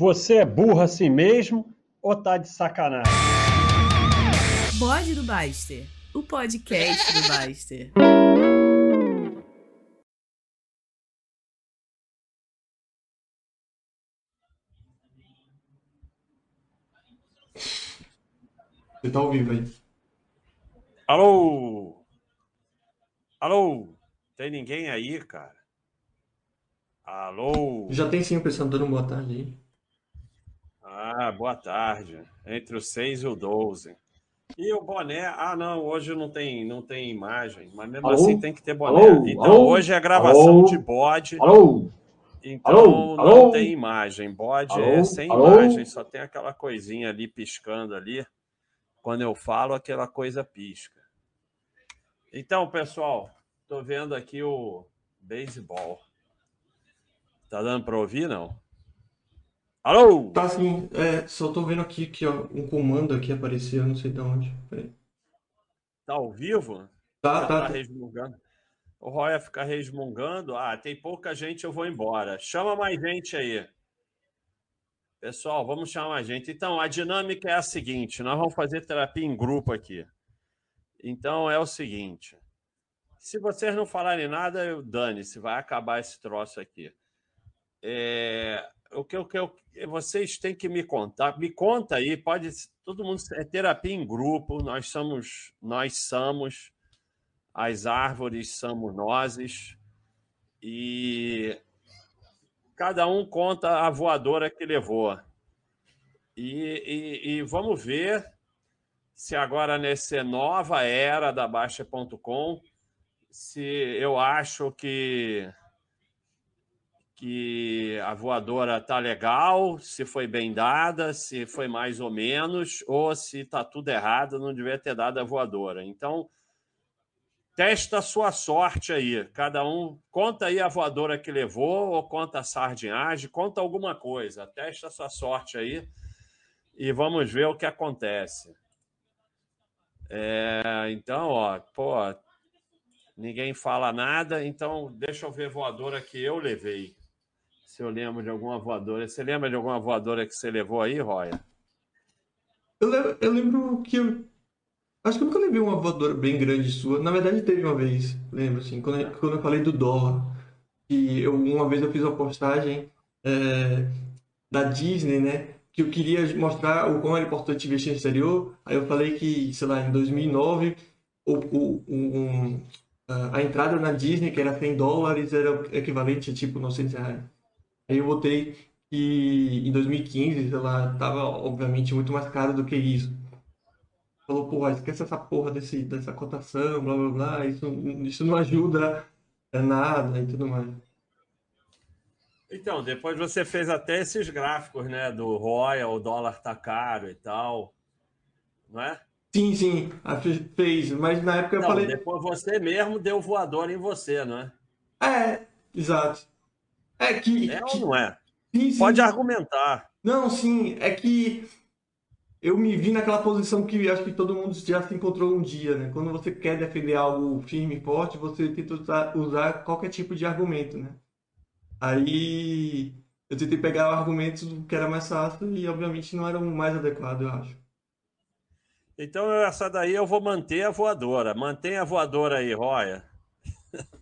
Você é burro assim mesmo ou tá de sacanagem? Bode do Baster, o podcast do Baster. Você tá ao vivo aí. Alô? Alô? Tem ninguém aí, cara? Alô? Já tem sim o pessoal dando boa tarde aí. Ah, boa tarde. Entre o 6 e o 12. E o boné? Ah, não, hoje não tem, não tem imagem, mas mesmo Alô? assim tem que ter boné. Alô? Então Alô? hoje é gravação de bode, então não tem imagem. Bode é sem imagem, só tem aquela coisinha ali piscando ali. Quando eu falo, aquela coisa pisca. Então, pessoal, tô vendo aqui o beisebol. Tá dando para ouvir, não? Alô? Tá sim, é, só tô vendo aqui que ó, um comando aqui apareceu, não sei de onde. Peraí. Tá ao vivo? Tá, tá, tá tá. resmungando. O Roya fica resmungando. Ah, tem pouca gente, eu vou embora. Chama mais gente aí. Pessoal, vamos chamar mais gente. Então, a dinâmica é a seguinte: nós vamos fazer terapia em grupo aqui. Então, é o seguinte: se vocês não falarem nada, eu dane-se, vai acabar esse troço aqui. É, o que, eu, vocês têm que me contar, me conta aí, pode todo mundo é terapia em grupo, nós somos, nós somos, as árvores somos nós, e cada um conta a voadora que levou. E, e, e vamos ver se agora nessa nova era da Baixa.com, se eu acho que que a voadora tá legal, se foi bem dada, se foi mais ou menos, ou se tá tudo errado, não devia ter dado a voadora. Então, testa a sua sorte aí. Cada um conta aí a voadora que levou, ou conta a sardinhagem, conta alguma coisa. Testa a sua sorte aí e vamos ver o que acontece. É, então, ó, pô, ninguém fala nada, então deixa eu ver a voadora que eu levei. Se eu lembro de alguma voadora. Você lembra de alguma voadora que você levou aí, Roya? Eu, eu lembro que eu. Acho que eu nunca levei uma voadora bem grande sua. Na verdade, teve uma vez, lembro assim, quando, eu- quando eu falei do dólar. Que eu, uma vez eu fiz uma postagem é, da Disney, né? Que eu queria mostrar o quão era importante investir no exterior. Aí eu falei que, sei lá, em 2009, o, o, um, a entrada na Disney, que era 100 dólares, era equivalente a tipo 900 reais. Aí eu botei que em 2015, sei lá, tava obviamente muito mais caro do que isso. Falou, porra, esquece essa porra desse, dessa cotação, blá blá blá, isso, isso não ajuda a nada e tudo mais. Então, depois você fez até esses gráficos, né? Do Royal, o dólar tá caro e tal. Não é? Sim, sim, fez, mas na época eu Não, falei, depois você mesmo deu voador em você, não é? é, exato. É que, É que- ou não é? sim, sim. Pode argumentar. Não, sim, é que eu me vi naquela posição que acho que todo mundo já se encontrou um dia, né? Quando você quer defender algo firme e forte, você tenta usar, usar qualquer tipo de argumento, né? Aí eu tentei pegar argumentos que era mais fácil e obviamente não era o mais adequado, eu acho. Então, essa daí eu vou manter a voadora. Mantém a voadora aí, Roya.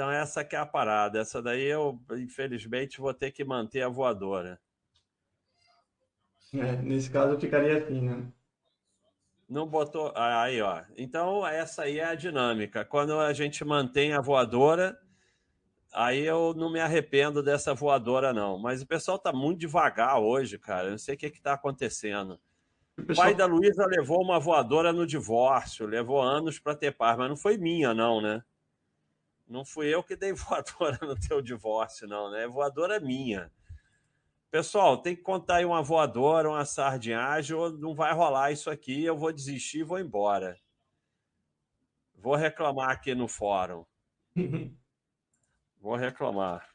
Então, essa que é a parada. Essa daí eu, infelizmente, vou ter que manter a voadora. É, nesse caso eu ficaria assim, né? Não botou. ah, Aí, ó. Então, essa aí é a dinâmica. Quando a gente mantém a voadora, aí eu não me arrependo dessa voadora, não. Mas o pessoal tá muito devagar hoje, cara. Eu não sei o que está acontecendo. O pessoal, pai da Luísa levou uma voadora no divórcio, levou anos para ter paz, mas não foi minha, não, né? Não fui eu que dei voadora no teu divórcio, não, né? Voadora é minha. Pessoal, tem que contar aí uma voadora, uma sardinhagem, ou não vai rolar isso aqui, eu vou desistir e vou embora. Vou reclamar aqui no fórum. Vou reclamar.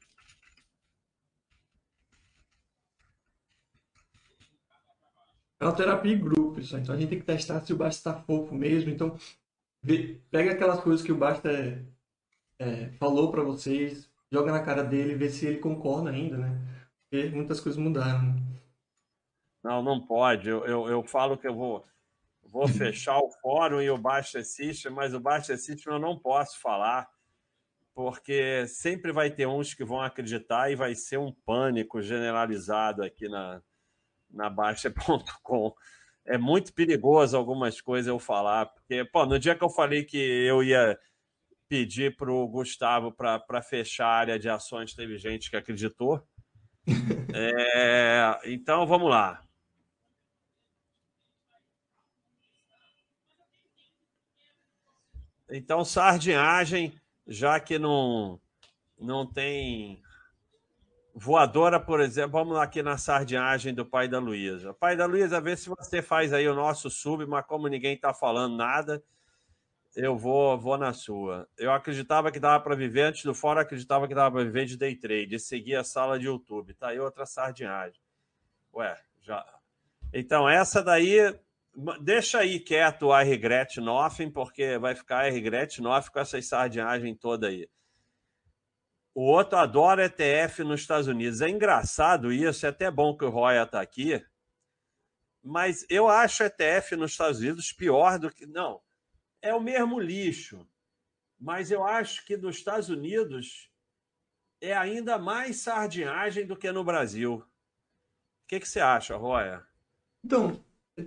É uma terapia em grupo, isso aí. Então a gente tem que testar se o Basta está fofo mesmo. Então, pega aquelas coisas que o Basta é, é, falou para vocês, joga na cara dele, vê se ele concorda ainda, né? porque muitas coisas mudaram. Não, não pode. Eu, eu, eu falo que eu vou, vou fechar o fórum e o Baixa System, mas o Baixa System eu não posso falar, porque sempre vai ter uns que vão acreditar e vai ser um pânico generalizado aqui na, na Baixa.com. É muito perigoso algumas coisas eu falar, porque, pô, no dia que eu falei que eu ia pedir para o Gustavo para fechar a área de ações, teve gente que acreditou. É, então, vamos lá. Então, sardinhagem, já que não, não tem voadora, por exemplo, vamos aqui na sardinhagem do pai da Luísa. Pai da Luísa, vê se você faz aí o nosso sub, mas como ninguém está falando nada, eu vou, vou na sua. Eu acreditava que dava para viver antes do fora, acreditava que dava para viver de day trade, seguir a sala de YouTube. Tá aí outra sardinhagem. Ué, já. Então, essa daí Deixa aí quieto I regret nothing, porque vai ficar I regret nothing com essa sardinhagem toda aí. O outro adora ETF nos Estados Unidos. É engraçado isso, é até bom que o Roya está aqui, mas eu acho ETF nos Estados Unidos pior do que. Não, é o mesmo lixo, mas eu acho que nos Estados Unidos é ainda mais sardinhagem do que no Brasil. O que, que você acha, Roya? Então,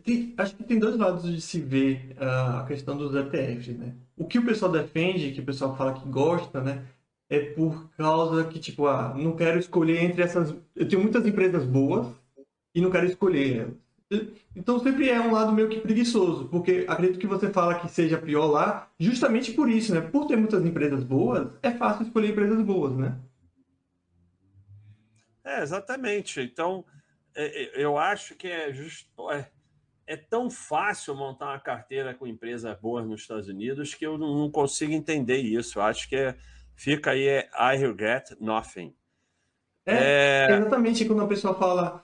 tem, acho que tem dois lados de se ver uh, a questão dos ETFs, né? O que o pessoal defende, que o pessoal fala que gosta, né? É por causa que, tipo, ah, não quero escolher entre essas... Eu tenho muitas empresas boas e não quero escolher elas. Então sempre é um lado meio que preguiçoso, porque acredito que você fala que seja pior lá, justamente por isso, né? Por ter muitas empresas boas, é fácil escolher empresas boas, né? É, exatamente. Então, é, é, eu acho que é justo. É é tão fácil montar uma carteira com empresas boas nos Estados Unidos que eu não consigo entender isso. Eu acho que é, fica aí é I regret nothing. É, é... exatamente quando a pessoa fala,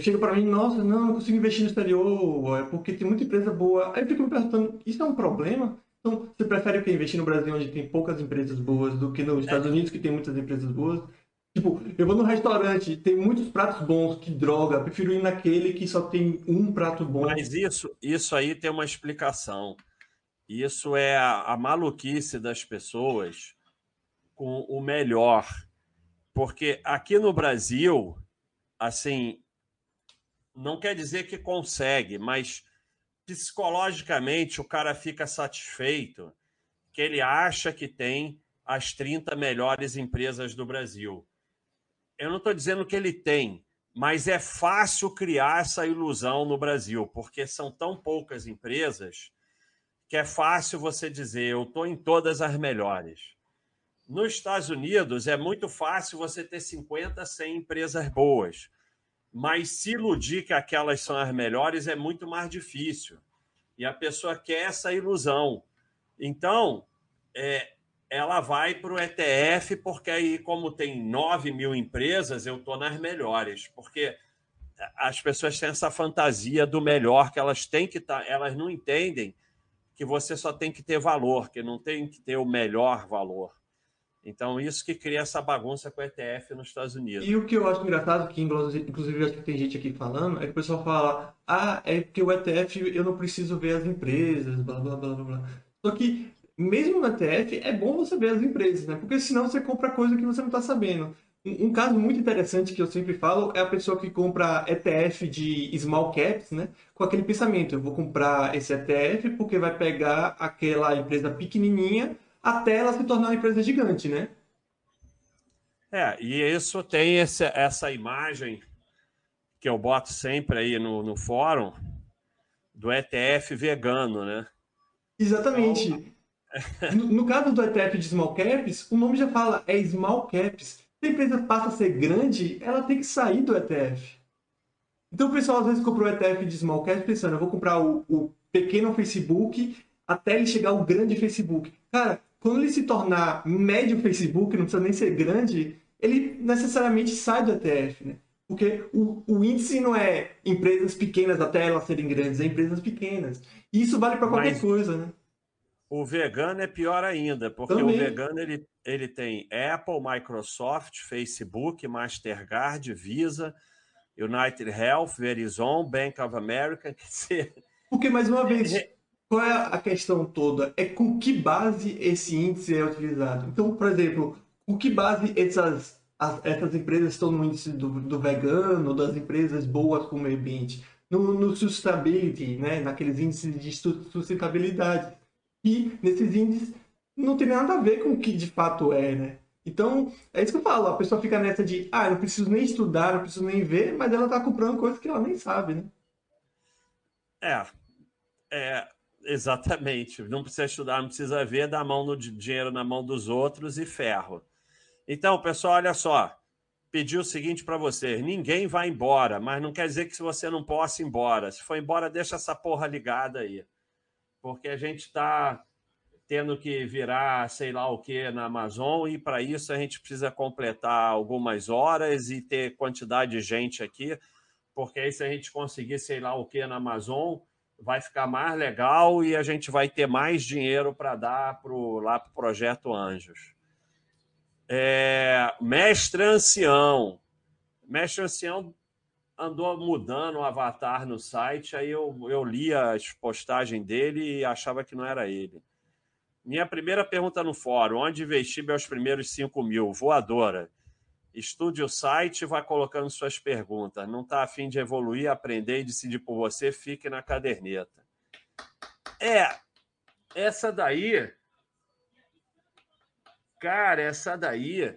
chega para mim, nossa, não, não consigo investir no exterior, é porque tem muita empresa boa. Aí eu fico me perguntando, isso é um problema? Então, você prefere o que investir no Brasil, onde tem poucas empresas boas, do que nos Estados é. Unidos, que tem muitas empresas boas? Tipo, eu vou no restaurante, tem muitos pratos bons, que droga, prefiro ir naquele que só tem um prato bom. Mas isso, isso aí tem uma explicação. Isso é a, a maluquice das pessoas com o melhor. Porque aqui no Brasil, assim, não quer dizer que consegue, mas psicologicamente o cara fica satisfeito que ele acha que tem as 30 melhores empresas do Brasil eu não estou dizendo que ele tem, mas é fácil criar essa ilusão no Brasil, porque são tão poucas empresas que é fácil você dizer eu estou em todas as melhores. Nos Estados Unidos é muito fácil você ter 50, 100 empresas boas, mas se iludir que aquelas são as melhores é muito mais difícil. E a pessoa quer essa ilusão. Então, é, ela vai para o ETF, porque aí, como tem 9 mil empresas, eu estou nas melhores. Porque as pessoas têm essa fantasia do melhor, que elas têm que estar, tá, elas não entendem que você só tem que ter valor, que não tem que ter o melhor valor. Então, isso que cria essa bagunça com o ETF nos Estados Unidos. E o que eu acho engraçado, que inclusive acho que tem gente aqui falando, é que o pessoal fala: ah, é que o ETF eu não preciso ver as empresas, blá blá blá blá. Só que mesmo no ETF, é bom você ver as empresas, né? Porque senão você compra coisa que você não está sabendo. Um, um, caso muito interessante que eu sempre falo é a pessoa que compra ETF de small caps, né? Com aquele pensamento, eu vou comprar esse ETF porque vai pegar aquela empresa pequenininha até ela se tornar uma empresa gigante, né? É, e isso tem esse, essa imagem que eu boto sempre aí no, no fórum do ETF vegano, né? Exatamente. Então, no, no, caso do ETF de small caps, o nome já fala, é small caps. Se a empresa passa a ser grande, ela tem que sair do ETF. Então o pessoal às vezes comprou o ETF de small caps pensando, eu vou comprar o, o pequeno Facebook até ele chegar ao grande Facebook. Cara, quando ele se tornar médio Facebook, não precisa nem ser grande, ele necessariamente sai do ETF, né? Porque o, o índice não é empresas pequenas até elas serem grandes, é empresas pequenas. E isso vale para qualquer Mas... coisa, né? O vegano é pior ainda, porque Também. o vegano ele, ele tem Apple, Microsoft, Facebook, Mastercard, Visa, United Health, Verizon, Bank of America. Quer dizer, porque, mais uma vez, qual é a questão toda? É com que base esse índice é utilizado. Então, por exemplo, com que base essas, as, essas empresas estão no índice do, do vegano, das empresas boas com o meio ambiente? No, no sustainability, né? naqueles índices de sustentabilidade. E nesses índices não tem nada a ver com o que de fato é, né? Então, é isso que eu falo, a pessoa fica nessa de, ah, eu não preciso nem estudar, não preciso nem ver, mas ela tá comprando coisas que ela nem sabe, né? É, é, exatamente. Não precisa estudar, não precisa ver, dar mão no dinheiro na mão dos outros e ferro. Então, pessoal, olha só. Pedi o seguinte para vocês: ninguém vai embora, mas não quer dizer que você não possa ir embora. Se for embora, deixa essa porra ligada aí. Porque a gente está tendo que virar sei lá o que na Amazon, e para isso a gente precisa completar algumas horas e ter quantidade de gente aqui, porque aí se a gente conseguir sei lá o que na Amazon, vai ficar mais legal e a gente vai ter mais dinheiro para dar pro, lá para o Projeto Anjos. É, Mestre Ancião. Mestre Ancião andou mudando o avatar no site, aí eu, eu li as postagens dele e achava que não era ele. Minha primeira pergunta no fórum: onde investir meus primeiros 5 mil? Voadora. Estude o site e vá colocando suas perguntas. Não está afim de evoluir, aprender e decidir por você, fique na caderneta. É, essa daí. Cara, essa daí.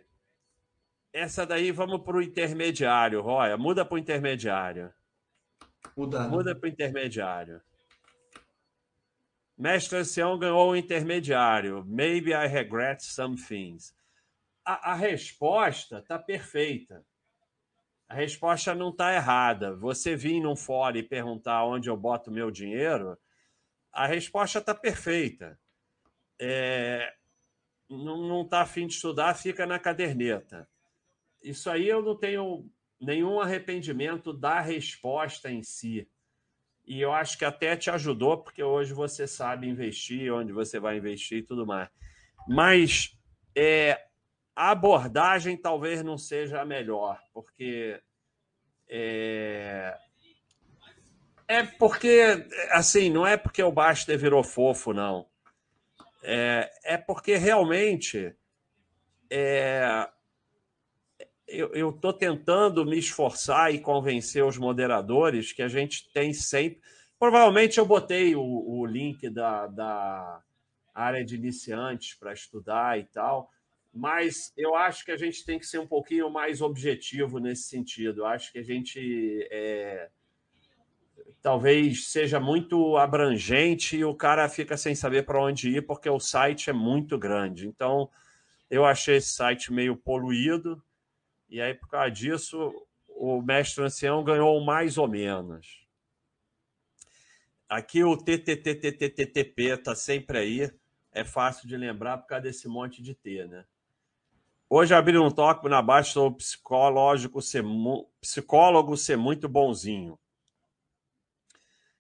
Essa daí, vamos para o intermediário, Roya. Muda para o intermediário. Muda. Muda para o intermediário. Mestre Ancião ganhou o intermediário. Maybe I regret some things a, a resposta está perfeita. A resposta não está errada. Você vir num fórum e perguntar onde eu boto meu dinheiro, a resposta está perfeita. É, não está afim de estudar, fica na caderneta. Isso aí eu não tenho nenhum arrependimento da resposta em si. E eu acho que até te ajudou, porque hoje você sabe investir, onde você vai investir e tudo mais. Mas é, a abordagem talvez não seja a melhor, porque é, é porque, assim, não é porque o Baster virou fofo, não. É, é porque realmente é, eu estou tentando me esforçar e convencer os moderadores que a gente tem sempre. Provavelmente eu botei o, o link da, da área de iniciantes para estudar e tal mas eu acho que a gente tem que ser um pouquinho mais objetivo nesse sentido. Eu acho que a gente é, talvez seja muito abrangente e o cara fica sem saber para onde ir porque o site é muito grande. Então, eu achei esse site meio poluído e aí por causa disso o mestre ancião ganhou mais ou menos. Aqui o TTTTTTP está sempre aí. É fácil de lembrar por causa desse monte de T, né? Hoje abri um toque na baixa sobre psicológico ser, psicólogo ser muito bonzinho.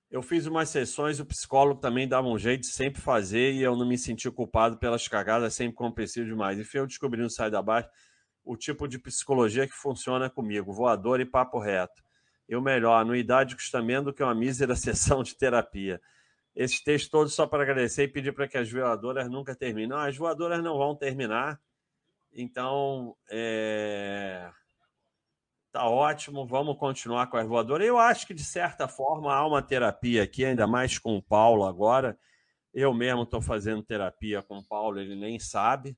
Eu fiz umas sessões, o psicólogo também dava um jeito de sempre fazer e eu não me senti culpado pelas cagadas, sempre compreensivo demais. Enfim, eu descobri no Sai da Baixa o tipo de psicologia que funciona comigo, voador e papo reto. E o melhor, anuidade custa menos do que uma mísera sessão de terapia. Esses textos todos só para agradecer e pedir para que as voadoras nunca terminem. Não, as voadoras não vão terminar então, é... tá ótimo, vamos continuar com a voadora. Eu acho que, de certa forma, há uma terapia aqui, ainda mais com o Paulo agora. Eu mesmo estou fazendo terapia com o Paulo, ele nem sabe.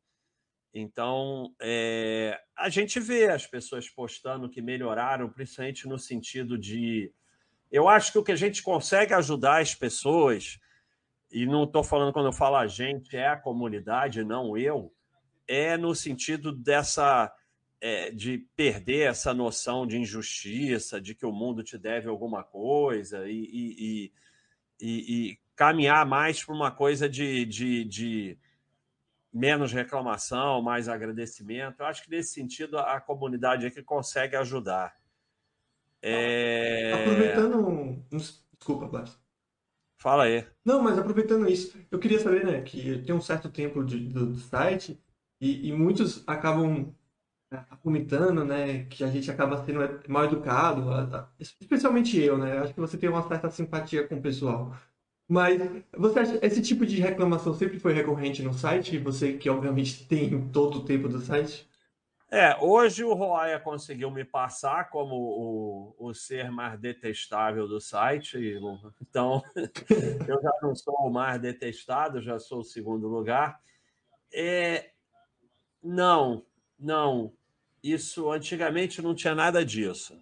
Então, é... a gente vê as pessoas postando que melhoraram, principalmente no sentido de. Eu acho que o que a gente consegue ajudar as pessoas, e não estou falando quando eu falo a gente, é a comunidade, não eu é no sentido dessa é, de perder essa noção de injustiça, de que o mundo te deve alguma coisa e, e, e, e caminhar mais para uma coisa de, de, de, menos reclamação, mais agradecimento. Eu acho que nesse sentido a, comunidade aqui consegue ajudar. É... Aproveitando. Desculpa, Blas. Fala aí. Não, mas aproveitando isso, eu queria saber, né, que tem um certo tempo de, do, do site e, e muitos acabam é, argumentando, né, que a gente acaba sendo mal educado, especialmente eu, né? Acho que você tem uma certa simpatia com o pessoal. Mas você acha esse tipo de reclamação sempre foi recorrente no site? Você que obviamente tem todo o tempo do site? É, hoje o Roaya conseguiu me passar como o, o ser mais detestável do site, então eu já não sou o mais detestado, já sou o segundo lugar. É, não, não. Isso antigamente não tinha nada disso.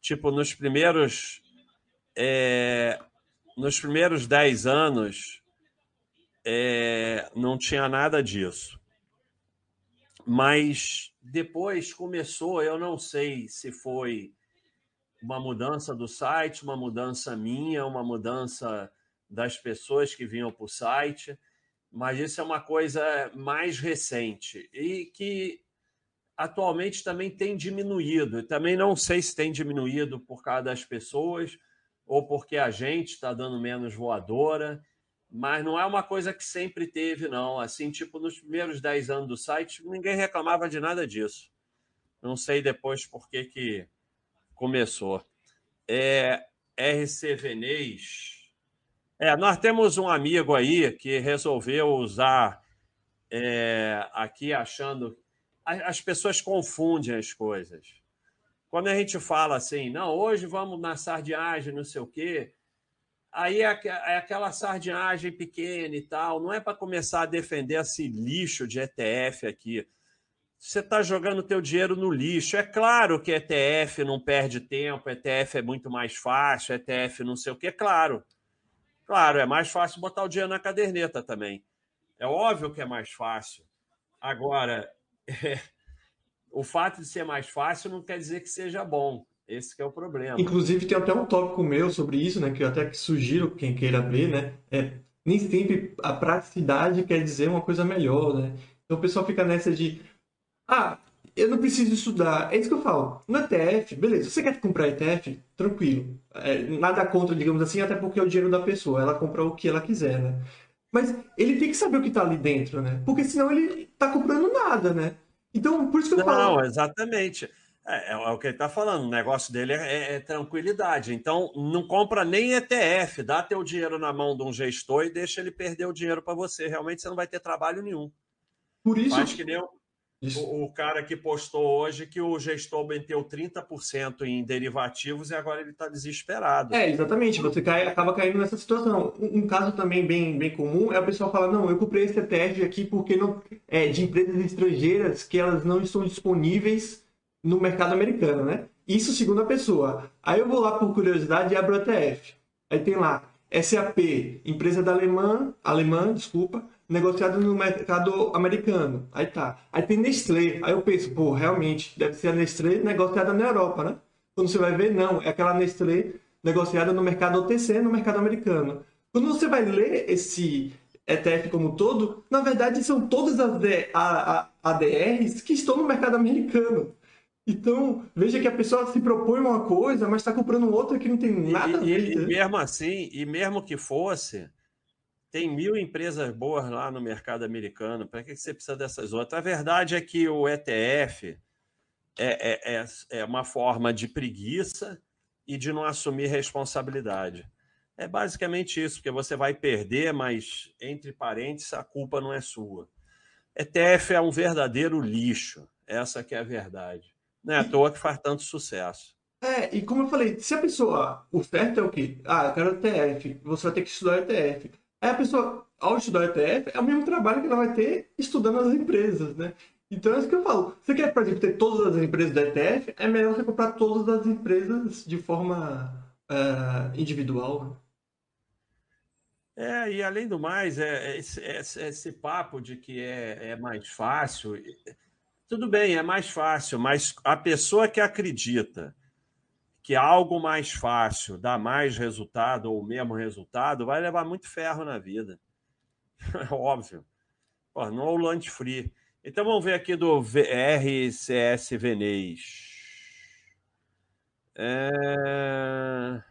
Tipo, nos primeiros é, nos primeiros dez anos é, não tinha nada disso. Mas depois começou, eu não sei se foi uma mudança do site, uma mudança minha, uma mudança das pessoas que vinham para o site, mas isso é uma coisa mais recente e que atualmente também tem diminuído. Também não sei se tem diminuído por causa das pessoas ou porque a gente está dando menos voadora, mas não é uma coisa que sempre teve, não. Assim, tipo, nos primeiros 10 anos do site, ninguém reclamava de nada disso. Não sei depois por que, que começou. É, RC Venez. É, nós temos um amigo aí que resolveu usar é, aqui achando. As pessoas confundem as coisas. Quando a gente fala assim, não, hoje vamos na sardinhagem, não sei o quê, aí é, é aquela sardinhagem pequena e tal, não é para começar a defender esse lixo de ETF aqui. Você está jogando teu dinheiro no lixo. É claro que ETF não perde tempo, ETF é muito mais fácil, ETF não sei o quê, claro. Claro, é mais fácil botar o dinheiro na caderneta também. É óbvio que é mais fácil. Agora, é, o fato de ser mais fácil não quer dizer que seja bom. Esse é o problema. Inclusive, tem até um tópico meu sobre isso, né? Que eu até sugiro quem queira ver, né? É, nem sempre a praticidade quer dizer uma coisa melhor, né? Então o pessoal fica nessa de ah, eu não preciso estudar. É isso que eu falo. No ETF, beleza, você quer comprar ETF? Tranquilo. É, nada contra, digamos assim, até porque é o dinheiro da pessoa. Ela compra o que ela quiser, né? Mas ele tem que saber o que está ali dentro, né? Porque senão ele está comprando nada, né? Então, por isso que eu não, falo. Não, exatamente. É, é, é, o que ele está falando. O negócio dele é, é, é, tranquilidade. Então, não compra nem ETF. Dá teu dinheiro na mão de um gestor e deixa ele perder o dinheiro para você. Realmente, você não vai ter trabalho nenhum. Por isso. Faz que nem o, o, cara que postou hoje que o gestor meteu 30% em derivativos e agora ele está desesperado. É, exatamente. Você cai, acaba caindo nessa situação. Um, um, caso também bem, bem comum é o pessoal falar: não, eu comprei esse ETF aqui porque não, é de empresas estrangeiras que elas não estão disponíveis no mercado americano, né? Isso segundo a pessoa. Aí eu vou lá por curiosidade e abro o ETF. Aí tem lá SAP, empresa da alemã, alemã, desculpa, negociado no mercado americano. Aí tá. Aí tem Nestlé. Aí eu penso, pô, realmente, deve ser a Nestlé negociada na Europa, né? Quando você vai ver, não, é aquela Nestlé negociada no mercado OTC, no mercado americano. Quando você vai ler esse ETF como todo, na verdade são todas as ADRs que estão no mercado americano. Então, veja que a pessoa se propõe uma coisa, mas está comprando outra que não tem nada e, a ver. E, e mesmo assim, e mesmo que fosse, tem mil empresas boas lá no mercado americano. Para que você precisa dessas outras? A verdade é que o ETF é, é, é, é uma forma de preguiça e de não assumir responsabilidade. É basicamente isso, porque você vai perder, mas, entre parênteses, a culpa não é sua. ETF é um verdadeiro lixo. Essa que é a verdade. Não é à toa que faz tanto sucesso. É, e como eu falei, se a pessoa. O certo é o quê? Ah, eu quero ETF. Você vai ter que estudar ETF. Aí a pessoa, ao estudar ETF, é o mesmo trabalho que ela vai ter estudando as empresas, né? Então é isso que eu falo. Você quer, por exemplo, ter todas as empresas da ETF, é melhor você comprar todas as empresas de forma uh, individual. Né? É, e além do mais, é, é esse, esse, esse papo de que é, é mais fácil. Tudo bem, é mais fácil, mas a pessoa que acredita que algo mais fácil dá mais resultado ou o mesmo resultado, vai levar muito ferro na vida. É óbvio. Pô, no lunch free. Então vamos ver aqui do RCS Venez. É...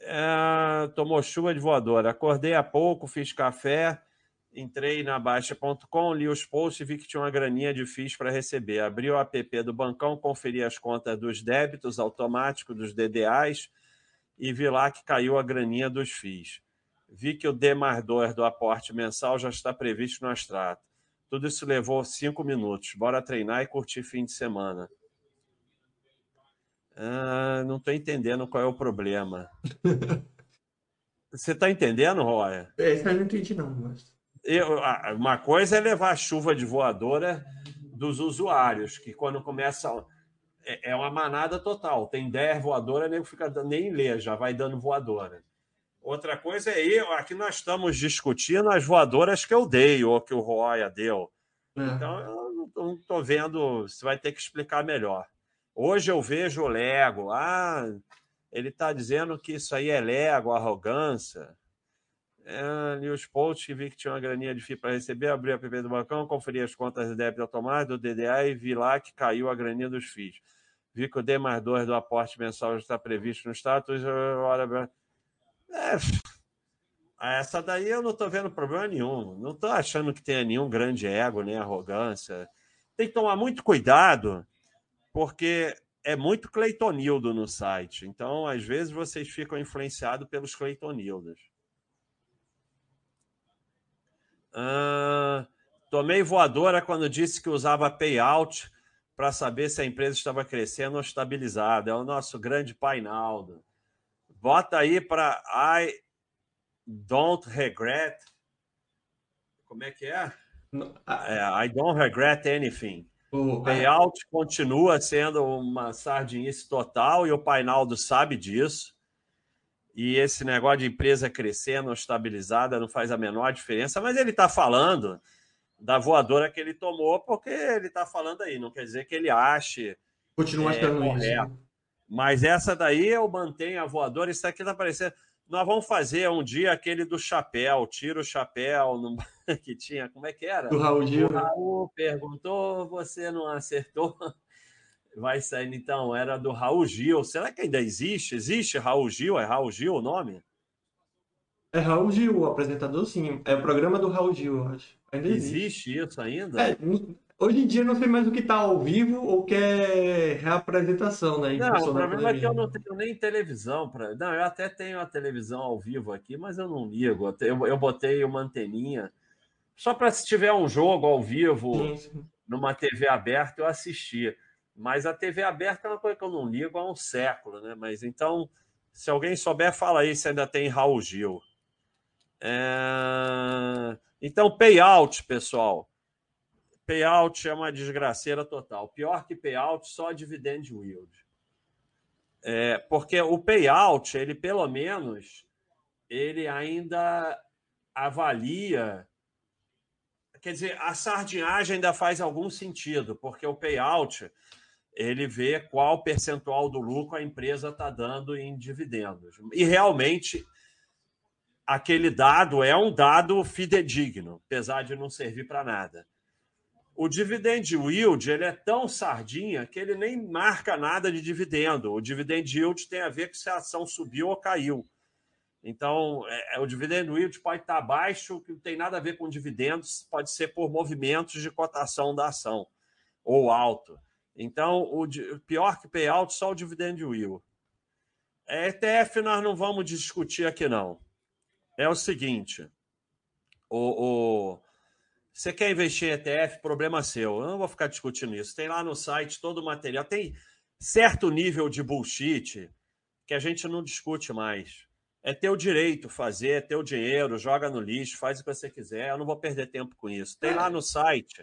É... tomou chuva de voadora. Acordei há pouco, fiz café, entrei na Baixa.com, li os posts e vi que tinha uma graninha de FIIs para receber. Abri o app do bancão, conferi as contas dos débitos automáticos, dos DDAs, e vi lá que caiu a graninha dos FIIs. Vi que o D mais 2 do aporte mensal já está previsto no extrato. Tudo isso levou cinco minutos. Bora treinar e curtir fim de semana. Ah, não estou entendendo qual é o problema. Você está entendendo, Roya? Essa eu não entendi, não, mas. Eu, uma coisa é levar a chuva de voadora dos usuários, que quando começa. É, é uma manada total. Tem 10 voadoras, nem fica nem lê, já vai dando voadora. Outra coisa é eu, aqui nós estamos discutindo as voadoras que eu dei, ou que o Roya deu. É. Então, eu não estou vendo, você vai ter que explicar melhor. Hoje eu vejo o Lego, ah, ele está dizendo que isso aí é Lego, arrogância. É, li os posts que vi que tinha uma graninha de FII para receber, abri a app do bancão, conferi as contas de débito automático do DDA e vi lá que caiu a graninha dos FIIs. Vi que o D mais 2 do aporte mensal já está previsto no status. Olha, é, essa daí eu não estou vendo problema nenhum. Não estou achando que tenha nenhum grande ego, nem arrogância. Tem que tomar muito cuidado, porque é muito Cleitonildo no site. Então, às vezes, vocês ficam influenciados pelos Cleitonildos. Ah, tomei voadora quando disse que usava payout para saber se a empresa estava crescendo ou estabilizada. É o nosso grande Painaldo. Bota aí para I don't regret. Como é que é? é I don't regret anything. O payout continua sendo uma sardinice total e o Painaldo sabe disso. E esse negócio de empresa crescendo, estabilizada, não faz a menor diferença, mas ele está falando da voadora que ele tomou, porque ele está falando aí, não quer dizer que ele ache. Continua é, achando correto. isso. Mas essa daí eu mantenho a voadora. Isso aqui tá parecendo. Nós vamos fazer um dia aquele do chapéu, tira o chapéu no... que tinha. Como é que era? Do Raul Gil. O? Raul perguntou, você não acertou. Vai saindo então, era do Raul Gil. Será que ainda existe? Existe Raul Gil? É Raul Gil o nome? É Raul Gil, o apresentador, sim. É o programa do Raul Gil, eu acho. Ainda existe. existe isso ainda? É, Hoje em dia não sei mais o que está ao vivo ou que é reapresentação, né? Não, o problema é que eu não tenho nem televisão. Pra... Não, eu até tenho a televisão ao vivo aqui, mas eu não ligo. Eu, eu botei uma anteninha só para se tiver um jogo ao vivo sim, sim. numa TV aberta eu assistir. Mas a TV aberta é uma coisa que eu não ligo há um século, né? Mas então, se alguém souber, fala aí se ainda tem Raul Gil. É... Então, payout, pessoal payout é uma desgraceira total. Pior que payout, só dividend yield. É, porque o payout, ele pelo menos, ele ainda avalia. Quer dizer, a sardinhagem ainda faz algum sentido, porque o payout ele vê qual percentual do lucro a empresa está dando em dividendos. E realmente aquele dado é um dado fidedigno, apesar de não servir para nada. O dividend yield ele é tão sardinha que ele nem marca nada de dividendo. O dividend yield tem a ver com se a ação subiu ou caiu. Então, é, é o dividend yield pode estar baixo, que não tem nada a ver com dividendos, pode ser por movimentos de cotação da ação ou alto. Então, o pior que payout, só o dividend yield. É, ETF nós não vamos discutir aqui, não. É o seguinte: o, o você quer investir em ETF? Problema seu. Eu não vou ficar discutindo isso. Tem lá no site todo o material. Tem certo nível de bullshit que a gente não discute mais. É teu direito fazer, é teu dinheiro, joga no lixo, faz o que você quiser. Eu não vou perder tempo com isso. Tem lá no site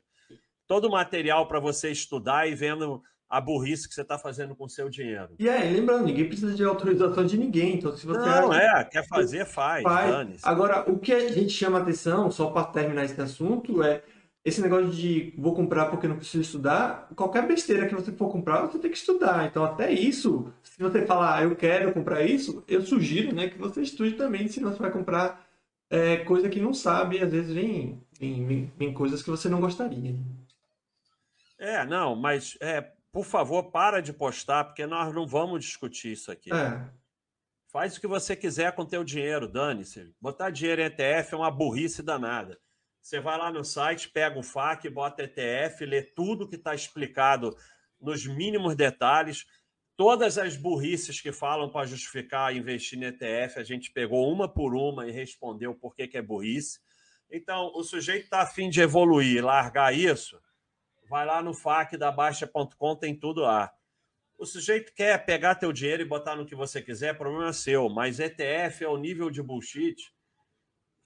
todo o material para você estudar e vendo a burrice que você está fazendo com o seu dinheiro. E aí, lembrando, ninguém precisa de autorização de ninguém. Então, se você não, é, quer fazer, faz. faz. Agora, o que a gente chama atenção, só para terminar esse assunto, é esse negócio de vou comprar porque não preciso estudar. Qualquer besteira que você for comprar, você tem que estudar. Então, até isso, se você falar, ah, eu quero comprar isso, eu sugiro né, que você estude também, senão você vai comprar é, coisa que não sabe e às vezes vem, vem, vem coisas que você não gostaria. É, não, mas é, por favor, para de postar, porque nós não vamos discutir isso aqui. É. Faz o que você quiser com o teu dinheiro, dane-se. Botar dinheiro em ETF é uma burrice danada. Você vai lá no site, pega o FAQ, bota ETF, lê tudo que está explicado nos mínimos detalhes. Todas as burrices que falam para justificar investir em ETF, a gente pegou uma por uma e respondeu por que, que é burrice. Então, o sujeito está afim de evoluir, largar isso, vai lá no FAQ da Baixa.com, tem tudo lá. O sujeito quer pegar teu dinheiro e botar no que você quiser, problema é seu. Mas ETF é o nível de bullshit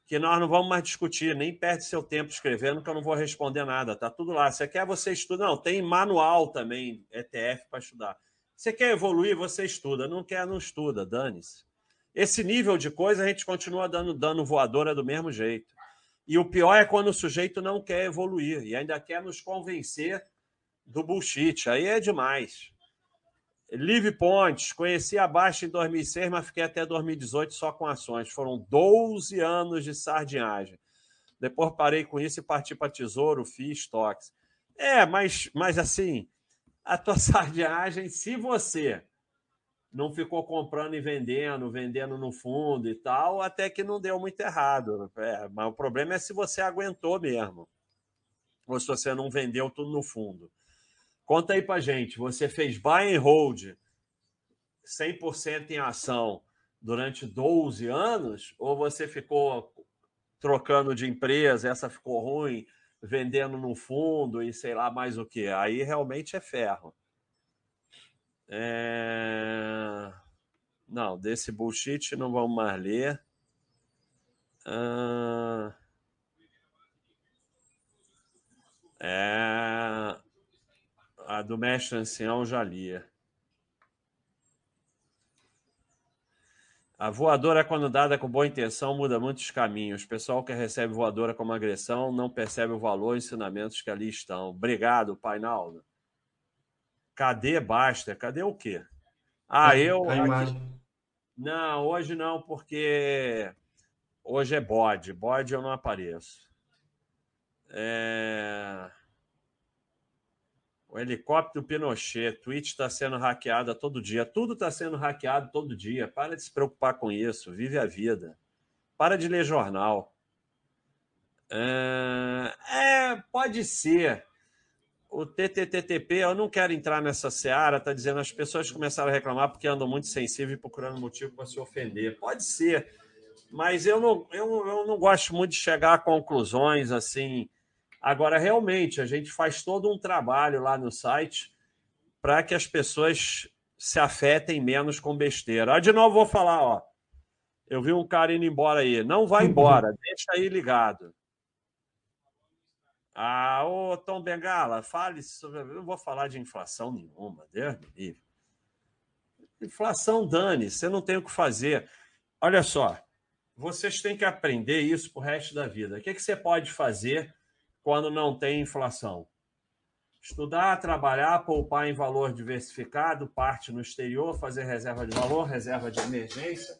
que nós não vamos mais discutir. Nem perde seu tempo escrevendo, que eu não vou responder nada. Tá tudo lá. Você quer, você estuda. Não, tem manual também, ETF, para estudar. Você quer evoluir, você estuda. Não quer, não estuda. Dane-se. Esse nível de coisa a gente continua dando dano voadora do mesmo jeito. E o pior é quando o sujeito não quer evoluir e ainda quer nos convencer do bullshit. Aí é demais. Live Pontes, conheci a Baixa em 2006, mas fiquei até 2018 só com ações. Foram 12 anos de sardinhagem. Depois parei com isso e parti para Tesouro, fiz estoques. É, mas, mas assim, a tua sardinhagem, se você não ficou comprando e vendendo, vendendo no fundo e tal, até que não deu muito errado. É, mas o problema é se você aguentou mesmo. Ou se você não vendeu tudo no fundo. Conta aí para gente, você fez buy and hold 100% em ação durante 12 anos ou você ficou trocando de empresa, essa ficou ruim, vendendo no fundo e sei lá mais o que? Aí realmente é ferro. É... Não, desse bullshit não vamos mais ler. Ah... É... A do mestre ancião já lia. A voadora, quando dada com boa intenção, muda muitos caminhos. O pessoal que recebe voadora como agressão não percebe o valor e ensinamentos que ali estão. Obrigado, Painaldo. Cadê basta? Cadê o quê? Ah, eu. A imagem. Não, hoje não, porque hoje é bode. Bode eu não apareço. É. O helicóptero Pinochet, Twitch está sendo hackeada todo dia. Tudo está sendo hackeado todo dia. Para de se preocupar com isso. Vive a vida. Para de ler jornal. É, é pode ser. O TTTP, eu não quero entrar nessa seara, está dizendo as pessoas começaram a reclamar porque andam muito sensíveis e procurando motivo para se ofender. Pode ser, mas eu não, eu, eu não gosto muito de chegar a conclusões assim Agora, realmente, a gente faz todo um trabalho lá no site para que as pessoas se afetem menos com besteira. Ah, de novo, vou falar, ó. Eu vi um cara indo embora aí. Não vai embora, deixa aí ligado. Ah, ô Tom Bengala, fale sobre. Eu não vou falar de inflação nenhuma, Deus me livre. Inflação, dane, você não tem o que fazer. Olha só, vocês têm que aprender isso para o resto da vida. O que, que você pode fazer quando não tem inflação. Estudar, trabalhar, poupar em valor diversificado, parte no exterior, fazer reserva de valor, reserva de emergência,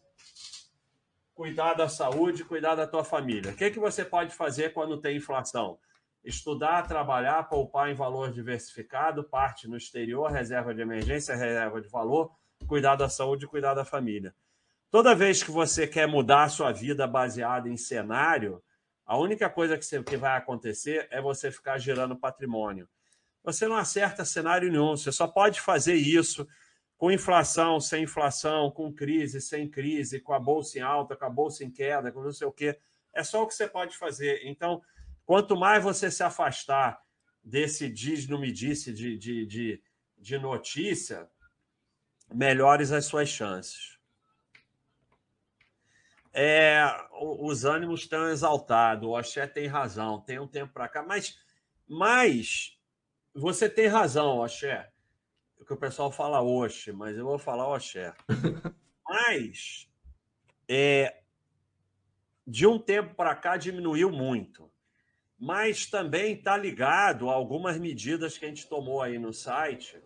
cuidar da saúde, cuidar da tua família. O que, que você pode fazer quando tem inflação? Estudar, trabalhar, poupar em valor diversificado, parte no exterior, reserva de emergência, reserva de valor, cuidar da saúde, cuidar da família. Toda vez que você quer mudar a sua vida baseada em cenário, a única coisa que, você, que vai acontecer é você ficar gerando patrimônio. Você não acerta cenário nenhum, você só pode fazer isso com inflação, sem inflação, com crise, sem crise, com a bolsa em alta, com a bolsa em queda, com não sei o quê. É só o que você pode fazer. Então, quanto mais você se afastar desse diz, não me disse de, de, de, de notícia, melhores as suas chances é, os ânimos estão exaltados, o Axé tem razão, tem um tempo para cá, mas, mas você tem razão, Axé. O que o pessoal fala Oxe, mas eu vou falar Oxé. mas é, de um tempo para cá diminuiu muito. Mas também está ligado a algumas medidas que a gente tomou aí no site,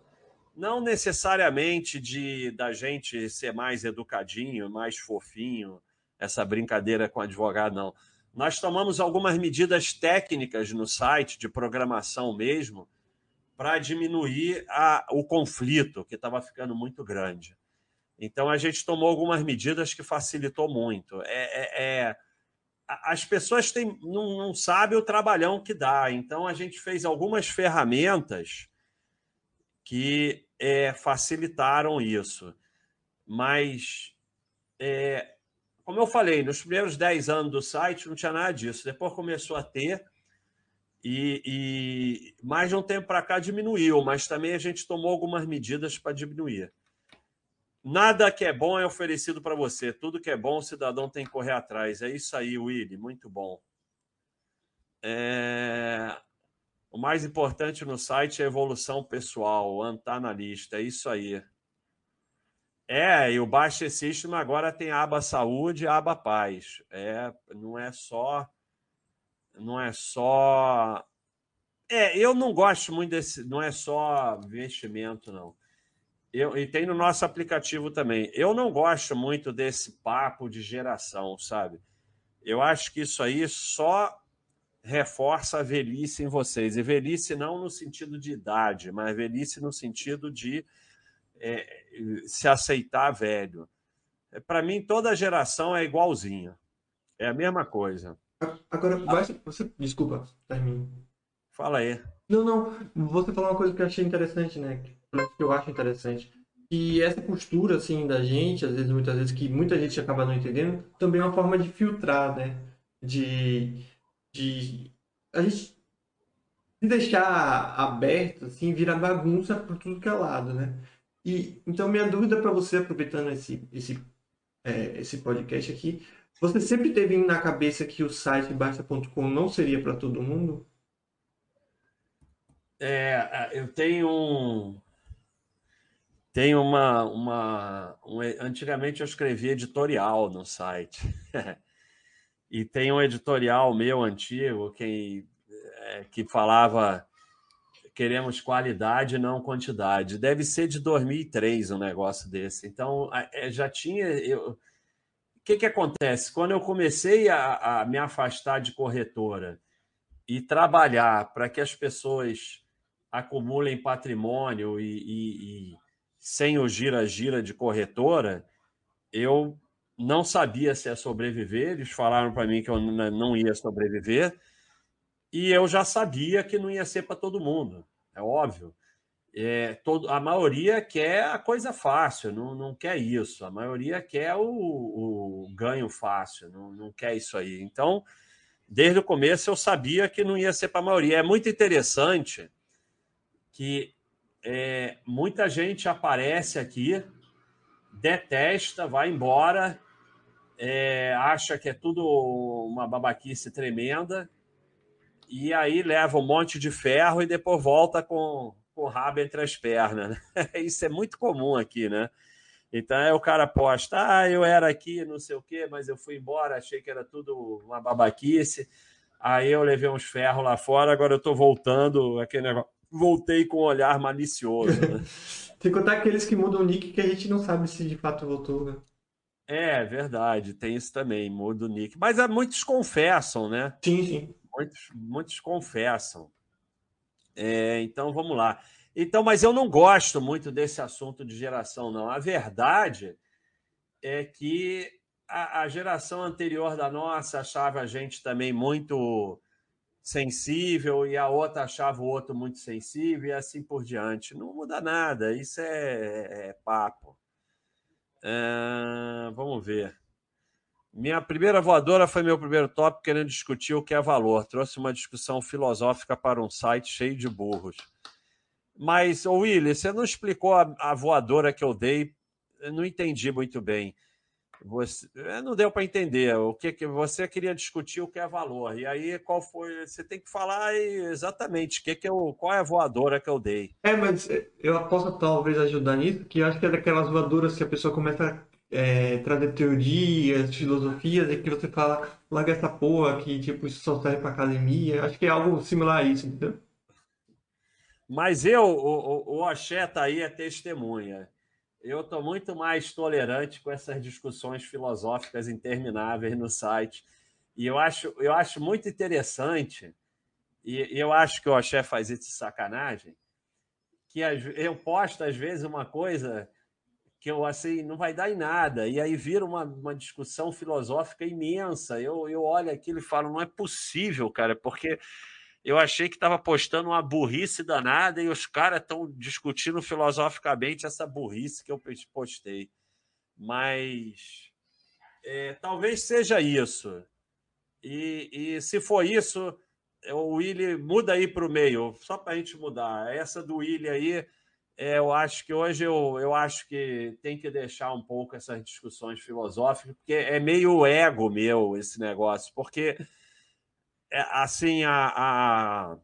não necessariamente de da gente ser mais educadinho, mais fofinho, essa brincadeira com advogado, não. Nós tomamos algumas medidas técnicas no site, de programação mesmo, para diminuir a, o conflito, que estava ficando muito grande. Então a gente tomou algumas medidas que facilitou muito. É, é, é as pessoas têm, não, não sabem o trabalhão que dá. Então a gente fez algumas ferramentas que é, facilitaram isso. Mas, é, como eu falei, nos primeiros 10 anos do site não tinha nada disso. Depois começou a ter, e, e mais de um tempo para cá diminuiu, mas também a gente tomou algumas medidas para diminuir. Nada que é bom é oferecido para você. Tudo que é bom, o cidadão tem que correr atrás. É isso aí, Willy. Muito bom. É... O mais importante no site é evolução pessoal, está na lista. É isso aí. É, e o Baixa System agora tem a aba saúde e a aba paz. É, não é só. Não é só. É, eu não gosto muito desse. Não é só investimento, não. Eu, e tem no nosso aplicativo também. Eu não gosto muito desse papo de geração, sabe? Eu acho que isso aí só reforça a velhice em vocês. E velhice não no sentido de idade, mas velhice no sentido de é, se aceitar velho. É, Para mim, toda geração é igualzinha. É a mesma coisa. Agora, basta, você, desculpa, termine. Fala aí. Não, não, você falou uma coisa que eu achei interessante, né? Que eu acho interessante. E essa postura, assim, da gente, às vezes, muitas vezes, que muita gente acaba não entendendo, também é uma forma de filtrar, né? De, de a gente se deixar aberto, assim, virar bagunça por tudo que é lado, né? E, então, minha dúvida para você, aproveitando esse, esse, é, esse podcast aqui, você sempre teve na cabeça que o site basta.com não seria para todo mundo? É, eu tenho um. Tenho uma, uma, um, Antigamente eu escrevia editorial no site. e tem um editorial meu antigo que, é, que falava queremos qualidade, não quantidade. Deve ser de 2003 um negócio desse. Então, é, já tinha. Eu... O que, que acontece? Quando eu comecei a, a me afastar de corretora e trabalhar para que as pessoas acumulem patrimônio e, e, e sem o gira-gira de corretora, eu não sabia se ia sobreviver. Eles falaram para mim que eu não ia sobreviver. E eu já sabia que não ia ser para todo mundo, é óbvio. É, todo, a maioria quer a coisa fácil, não, não quer isso. A maioria quer o, o ganho fácil, não, não quer isso aí. Então, desde o começo eu sabia que não ia ser para a maioria. É muito interessante que é, muita gente aparece aqui, detesta, vai embora, é, acha que é tudo uma babaquice tremenda, e aí leva um monte de ferro e depois volta com, com o rabo entre as pernas. Né? Isso é muito comum aqui, né? Então aí o cara posta, ah, eu era aqui, não sei o quê, mas eu fui embora, achei que era tudo uma babaquice. Aí eu levei uns ferros lá fora, agora eu tô voltando, aquele negócio. Voltei com um olhar malicioso. Né? Sem contar aqueles que mudam o nick que a gente não sabe se de fato voltou, né? É, verdade, tem isso também, muda o nick. Mas é, muitos confessam, né? Sim, sim. Muitos, muitos confessam. É, então vamos lá. Então, mas eu não gosto muito desse assunto de geração, não. A verdade é que a, a geração anterior da nossa achava a gente também muito sensível e a outra achava o outro muito sensível e assim por diante. Não muda nada, isso é, é papo. É, vamos ver. Minha primeira voadora foi meu primeiro tópico querendo discutir o que é valor. Trouxe uma discussão filosófica para um site cheio de burros. Mas, ô Willy, você não explicou a, a voadora que eu dei. Eu não entendi muito bem. Você, é, não deu para entender o que, que você queria discutir o que é valor. E aí, qual foi? Você tem que falar exatamente que que eu, qual é a voadora que eu dei. É, mas eu posso talvez ajudar nisso, que eu acho que é daquelas voadoras que a pessoa começa é, trazer teorias, filosofias, e que você fala, larga essa porra que tipo, isso só serve para academia. Acho que é algo similar a isso, entendeu? Mas eu, o, o, o Axé tá aí é testemunha. Eu estou muito mais tolerante com essas discussões filosóficas intermináveis no site. E eu acho, eu acho muito interessante, e eu acho que o Axé faz isso de sacanagem, que eu posto às vezes uma coisa que eu assim não vai dar em nada. E aí vira uma, uma discussão filosófica imensa. Eu, eu olho aquilo e falo, não é possível, cara, porque eu achei que estava postando uma burrice danada e os caras estão discutindo filosoficamente essa burrice que eu postei. Mas é, talvez seja isso. E, e se for isso, o Willy muda aí para o meio, só para a gente mudar. Essa do Willy aí é, eu acho que hoje eu, eu acho que tem que deixar um pouco essas discussões filosóficas, porque é meio ego meu esse negócio, porque é, assim a, a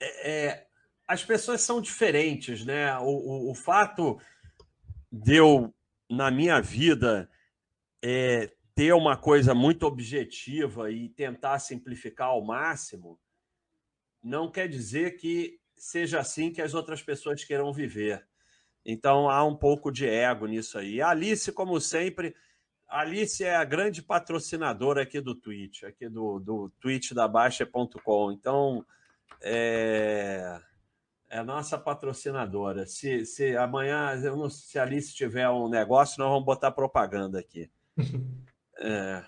é, é as pessoas são diferentes, né? O, o, o, fato de eu, na minha vida, é, ter uma coisa muito objetiva e tentar simplificar ao máximo, não quer dizer que seja assim que as outras pessoas queiram viver. Então há um pouco de ego nisso aí. A Alice, como sempre, Alice é a grande patrocinadora aqui do Twitch, aqui do, do Twitch da Baixa.com. Então é, é nossa patrocinadora. Se, se amanhã, não, se a Alice tiver um negócio, nós vamos botar propaganda aqui. É.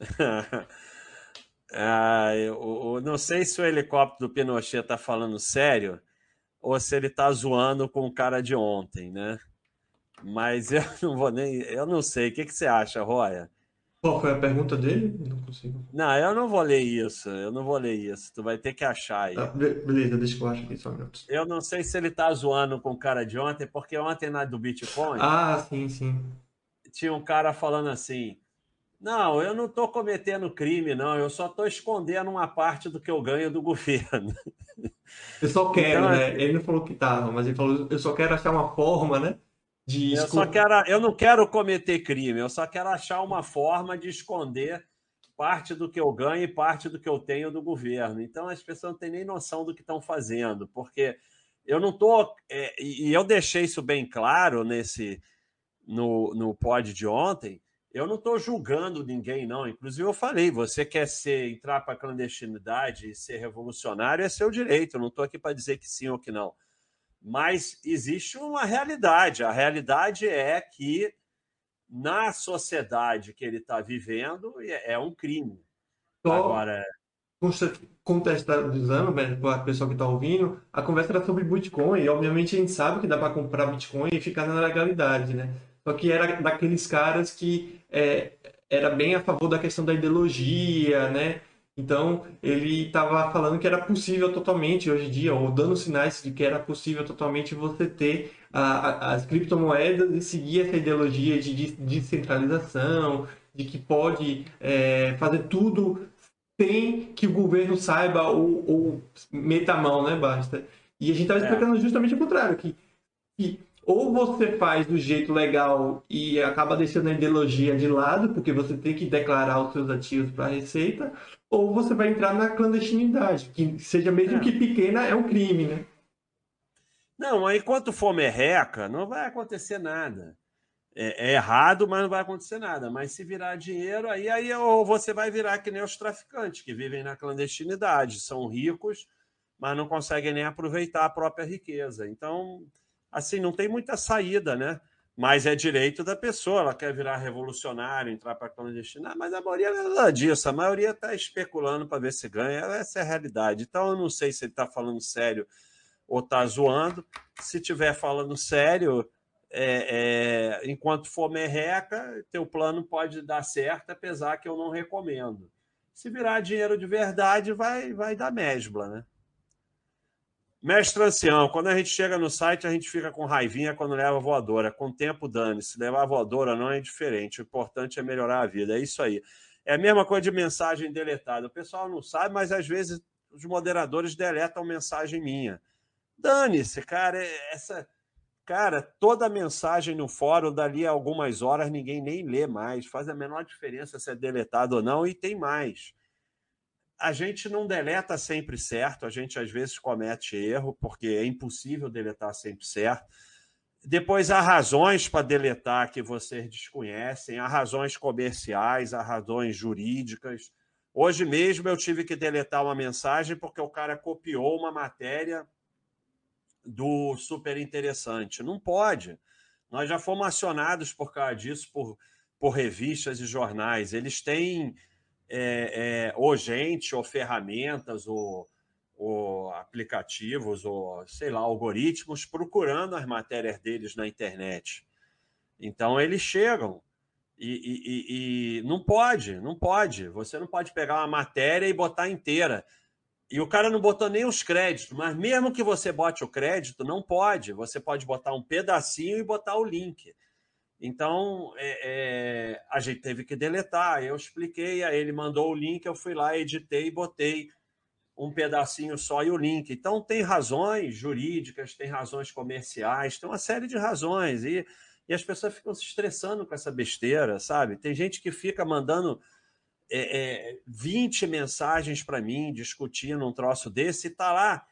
Ah, eu, eu, não sei se o helicóptero do Pinochet está falando sério ou se ele está zoando com o cara de ontem, né? Mas eu não vou nem. Eu não sei. O que, que você acha, Roya? Qual foi a pergunta dele? Não consigo. Não, eu não vou ler isso. Eu não vou ler isso. Tu vai ter que achar aí. Ah, beleza, deixa que eu acho aqui só um minuto. Eu não sei se ele tá zoando com o cara de ontem, porque ontem na do Bitcoin. Ah, sim, sim. Tinha um cara falando assim: não, eu não estou cometendo crime, não. Eu só estou escondendo uma parte do que eu ganho do governo. Eu só quero, então, né? Assim ele não falou que estava, mas ele falou: eu só quero achar uma forma, né? De eu só quero, eu não quero cometer crime. Eu só quero achar uma forma de esconder parte do que eu ganho e parte do que eu tenho do governo. Então as pessoas não têm nem noção do que estão fazendo, porque eu não estou. É, e eu deixei isso bem claro nesse no, no pod de ontem eu não estou julgando ninguém, não. Inclusive, eu falei: você quer ser entrar para a clandestinidade e ser revolucionário, é seu direito. Eu não estou aqui para dizer que sim ou que não. Mas existe uma realidade. A realidade é que na sociedade que ele está vivendo é, é um crime. Só Agora. Contextualizando, para o pessoal que está ouvindo, a conversa era sobre Bitcoin. E, obviamente, a gente sabe que dá para comprar Bitcoin e ficar na legalidade, né? Só que era daqueles caras que é, era bem a favor da questão da ideologia, né? Então, ele estava falando que era possível totalmente, hoje em dia, ou dando sinais de que era possível totalmente você ter a, a, as criptomoedas e seguir essa ideologia de descentralização, de que pode é, fazer tudo sem que o governo saiba ou, ou meta a mão, né? Basta. E a gente estava é. explicando justamente o contrário, que, que ou você faz do jeito legal e acaba deixando a ideologia de lado, porque você tem que declarar os seus ativos para a Receita, ou você vai entrar na clandestinidade, que seja mesmo é. que pequena, é um crime, né? Não, enquanto for merreca, não vai acontecer nada. É, é, errado, mas não vai acontecer nada. Mas se virar dinheiro, aí, aí ou você vai virar que nem os traficantes que vivem na clandestinidade, são ricos, mas não conseguem nem aproveitar a própria riqueza. Então, assim, não tem muita saída, né? Mas é direito da pessoa, ela quer virar revolucionário, entrar para a clandestina, mas a maioria é nada disso, a maioria está especulando para ver se ganha, essa é a realidade. Então eu não sei se ele está falando sério ou está zoando. Se estiver falando sério, é, é, enquanto for merreca, teu plano pode dar certo, apesar que eu não recomendo. Se virar dinheiro de verdade, vai, vai dar mesbla, né? Mestre ancião, quando a gente chega no site, a gente fica com raivinha quando leva voadora. Com tempo, dane-se. Levar voadora não é diferente. O importante é melhorar a vida. É isso aí. É a mesma coisa de mensagem deletada. O pessoal não sabe, mas às vezes os moderadores deletam mensagem minha. Dane-se, cara. É, essa. Cara, toda mensagem no fórum, dali a algumas horas, ninguém nem lê mais. Faz a menor diferença se é deletado ou não, e tem mais a gente não deleta sempre certo, a gente às vezes comete erro, porque é impossível deletar sempre certo. Depois há razões para deletar que vocês desconhecem, há razões comerciais, há razões jurídicas. Hoje mesmo eu tive que deletar uma mensagem porque o cara copiou uma matéria do super interessante. Não pode. Nós já fomos acionados por causa disso, por, por revistas e jornais. Eles têm é, é, ou gente, ou ferramentas, ou, ou aplicativos, ou sei lá, algoritmos procurando as matérias deles na internet. Então eles chegam. E, e, e, não pode, não pode. Você não pode pegar uma matéria e botar inteira. E o cara não botou nem os créditos, mas mesmo que você bote o crédito, não pode. Você pode botar um pedacinho e botar o link. Então, é, é, a gente teve que deletar. Eu expliquei, aí ele mandou o link, eu fui lá, editei e botei um pedacinho só e o link. Então, tem razões jurídicas, tem razões comerciais, tem uma série de razões. E, e as pessoas ficam se estressando com essa besteira, sabe? Tem gente que fica mandando é, é, 20 mensagens para mim discutindo um troço desse, e tá lá,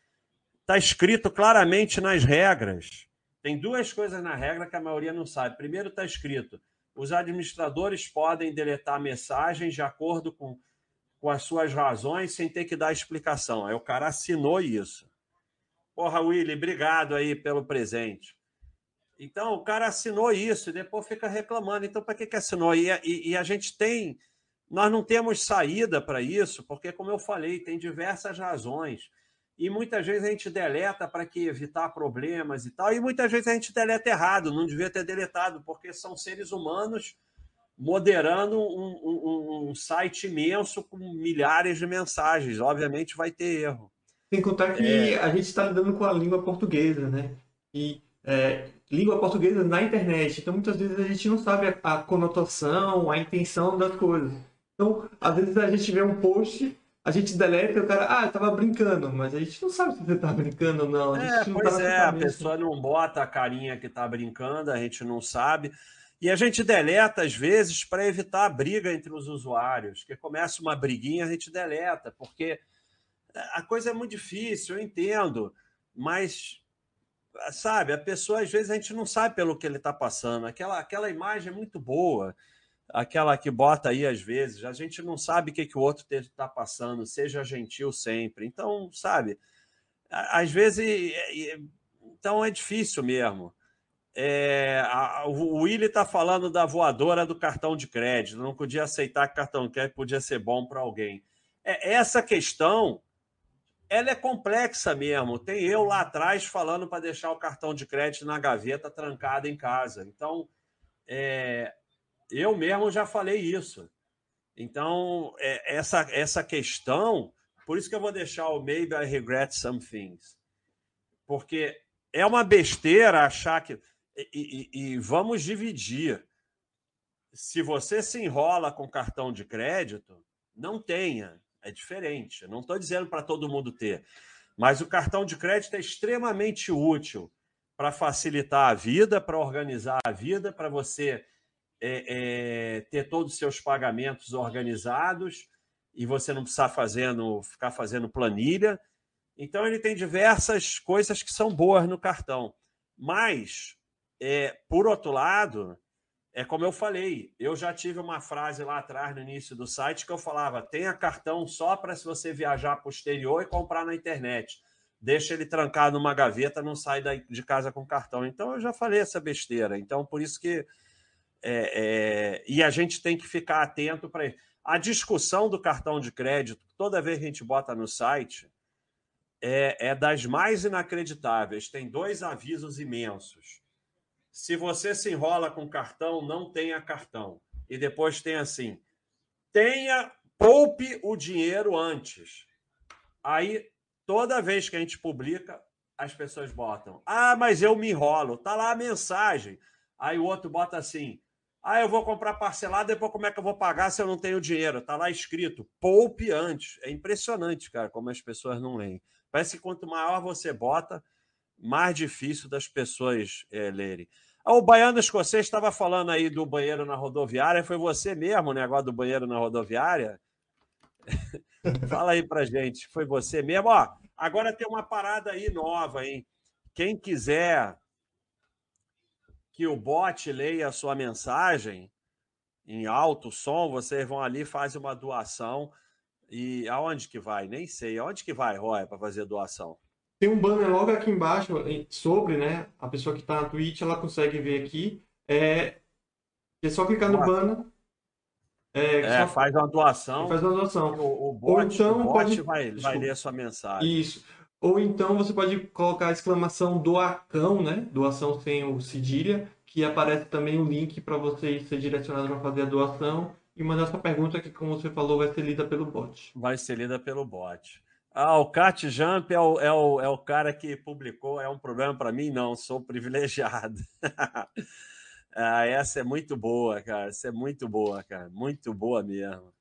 tá escrito claramente nas regras. Tem duas coisas na regra que a maioria não sabe. Primeiro está escrito: os administradores podem deletar mensagens de acordo com, com as suas razões sem ter que dar explicação. Aí o cara assinou isso. Porra, Willy, obrigado aí pelo presente. Então, o cara assinou isso e depois fica reclamando. Então, para que, que assinou? E, e, e a gente tem nós não temos saída para isso, porque, como eu falei, tem diversas razões. E muitas vezes a gente deleta para que evitar problemas e tal, e muitas vezes a gente deleta errado, não devia ter deletado, porque são seres humanos moderando um, um, um site imenso com milhares de mensagens. Obviamente vai ter erro. Sem contar que é... a gente está lidando com a língua portuguesa, né? E é, língua portuguesa na internet. Então, muitas vezes a gente não sabe a, a conotação, a intenção das coisas. Então, às vezes a gente vê um post, a gente deleta e o cara, ah, eu tava brincando, mas a gente não sabe se você tá brincando ou não. A é, pois tá é, a pessoa não bota a carinha que tá brincando, a gente não sabe. E a gente deleta, às vezes, para evitar a briga entre os usuários. Que começa uma briguinha, a gente deleta, porque a coisa é muito difícil, eu entendo, mas sabe, a pessoa às vezes a gente não sabe pelo que ele está passando. Aquela, aquela imagem é muito boa aquela que bota aí às vezes, a gente não sabe o que, que o outro está passando, seja gentil sempre. Então, sabe, às vezes, então é difícil mesmo. É, a, o Willi está falando da voadora do cartão de crédito, não podia aceitar que cartão de crédito podia ser bom para alguém. É, essa questão, ela é complexa mesmo. Tem eu lá atrás falando para deixar o cartão de crédito na gaveta trancado em casa. Então, é, eu mesmo já falei isso. Então, é, essa, essa questão, por isso que eu vou deixar o Maybe I Regret Some Things. Porque é uma besteira achar que. E, e, e vamos dividir. Se você se enrola com cartão de crédito, não tenha. É diferente. Não estou dizendo para todo mundo ter. Mas o cartão de crédito é extremamente útil para facilitar a vida, para organizar a vida, para você é, é, ter todos os seus pagamentos organizados e você não precisar fazendo, ficar fazendo planilha. Então, ele tem diversas coisas que são boas no cartão. Mas, é, por outro lado, é como eu falei, eu já tive uma frase lá atrás no início do site que eu falava: tenha cartão só para se você viajar posterior e comprar na internet. Deixa ele trancado numa gaveta, não sai de casa com cartão. Então eu já falei essa besteira. Então, por isso que é, é, e a gente tem que ficar atento para a discussão do cartão de crédito. Toda vez que a gente bota no site, é, é das mais inacreditáveis. Tem dois avisos imensos. Se você se enrola com cartão, não tenha cartão. E depois tem assim: tenha, poupe o dinheiro antes. Aí, toda vez que a gente publica, as pessoas botam: Ah, mas eu me enrolo. Tá lá a mensagem. Aí o outro bota assim: ah, eu vou comprar parcelado, depois como é que eu vou pagar se eu não tenho dinheiro? Tá lá escrito, poupe antes. É impressionante, cara, como as pessoas não leem. Parece que quanto maior você bota, mais difícil das pessoas é, lerem. Ah, o baiano escocês estava falando aí do banheiro na rodoviária. Foi você mesmo o negócio do banheiro na rodoviária? Fala aí pra gente. Foi você mesmo? Ó, agora tem uma parada aí nova, hein? Quem quiser que o bot leia a sua mensagem em alto som, vocês vão ali, fazem uma doação. E aonde que vai? Nem sei. Aonde que vai, Roy, para fazer doação? tem um banner logo aqui embaixo sobre, né? A pessoa que está na Twitch, ela consegue ver aqui. É, é só clicar no banner. É, é, só... faz uma doação. Faz uma doação. O, o bot, Ou então, o bot pode... vai, vai ler a sua mensagem. Isso. Ou então você pode colocar a exclamação doacão, né? Doação sem o cedilha, que aparece também o link para você ser direcionado para fazer a doação e mandar sua pergunta que, como você falou, vai ser lida pelo bot. Vai ser lida pelo bot. Ah, o Cat Jump é o, é, o, é o cara que publicou. É um problema para mim? Não, sou privilegiado. ah, essa é muito boa, cara. Essa é muito boa, cara. Muito boa mesmo.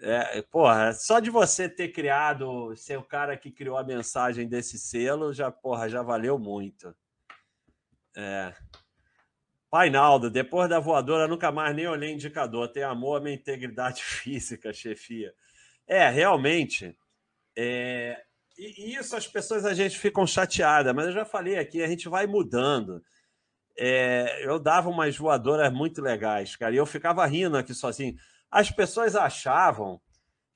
É, porra, só de você ter criado, ser o cara que criou a mensagem desse selo, já, porra, já valeu muito. É. Painaldo, depois da voadora, nunca mais nem olhei indicador. Tem amor à minha integridade física, chefia. É, realmente é, e isso as pessoas a gente ficam chateadas, mas eu já falei aqui, a gente vai mudando. É, eu dava umas voadoras muito legais, cara, e eu ficava rindo aqui sozinho. As pessoas achavam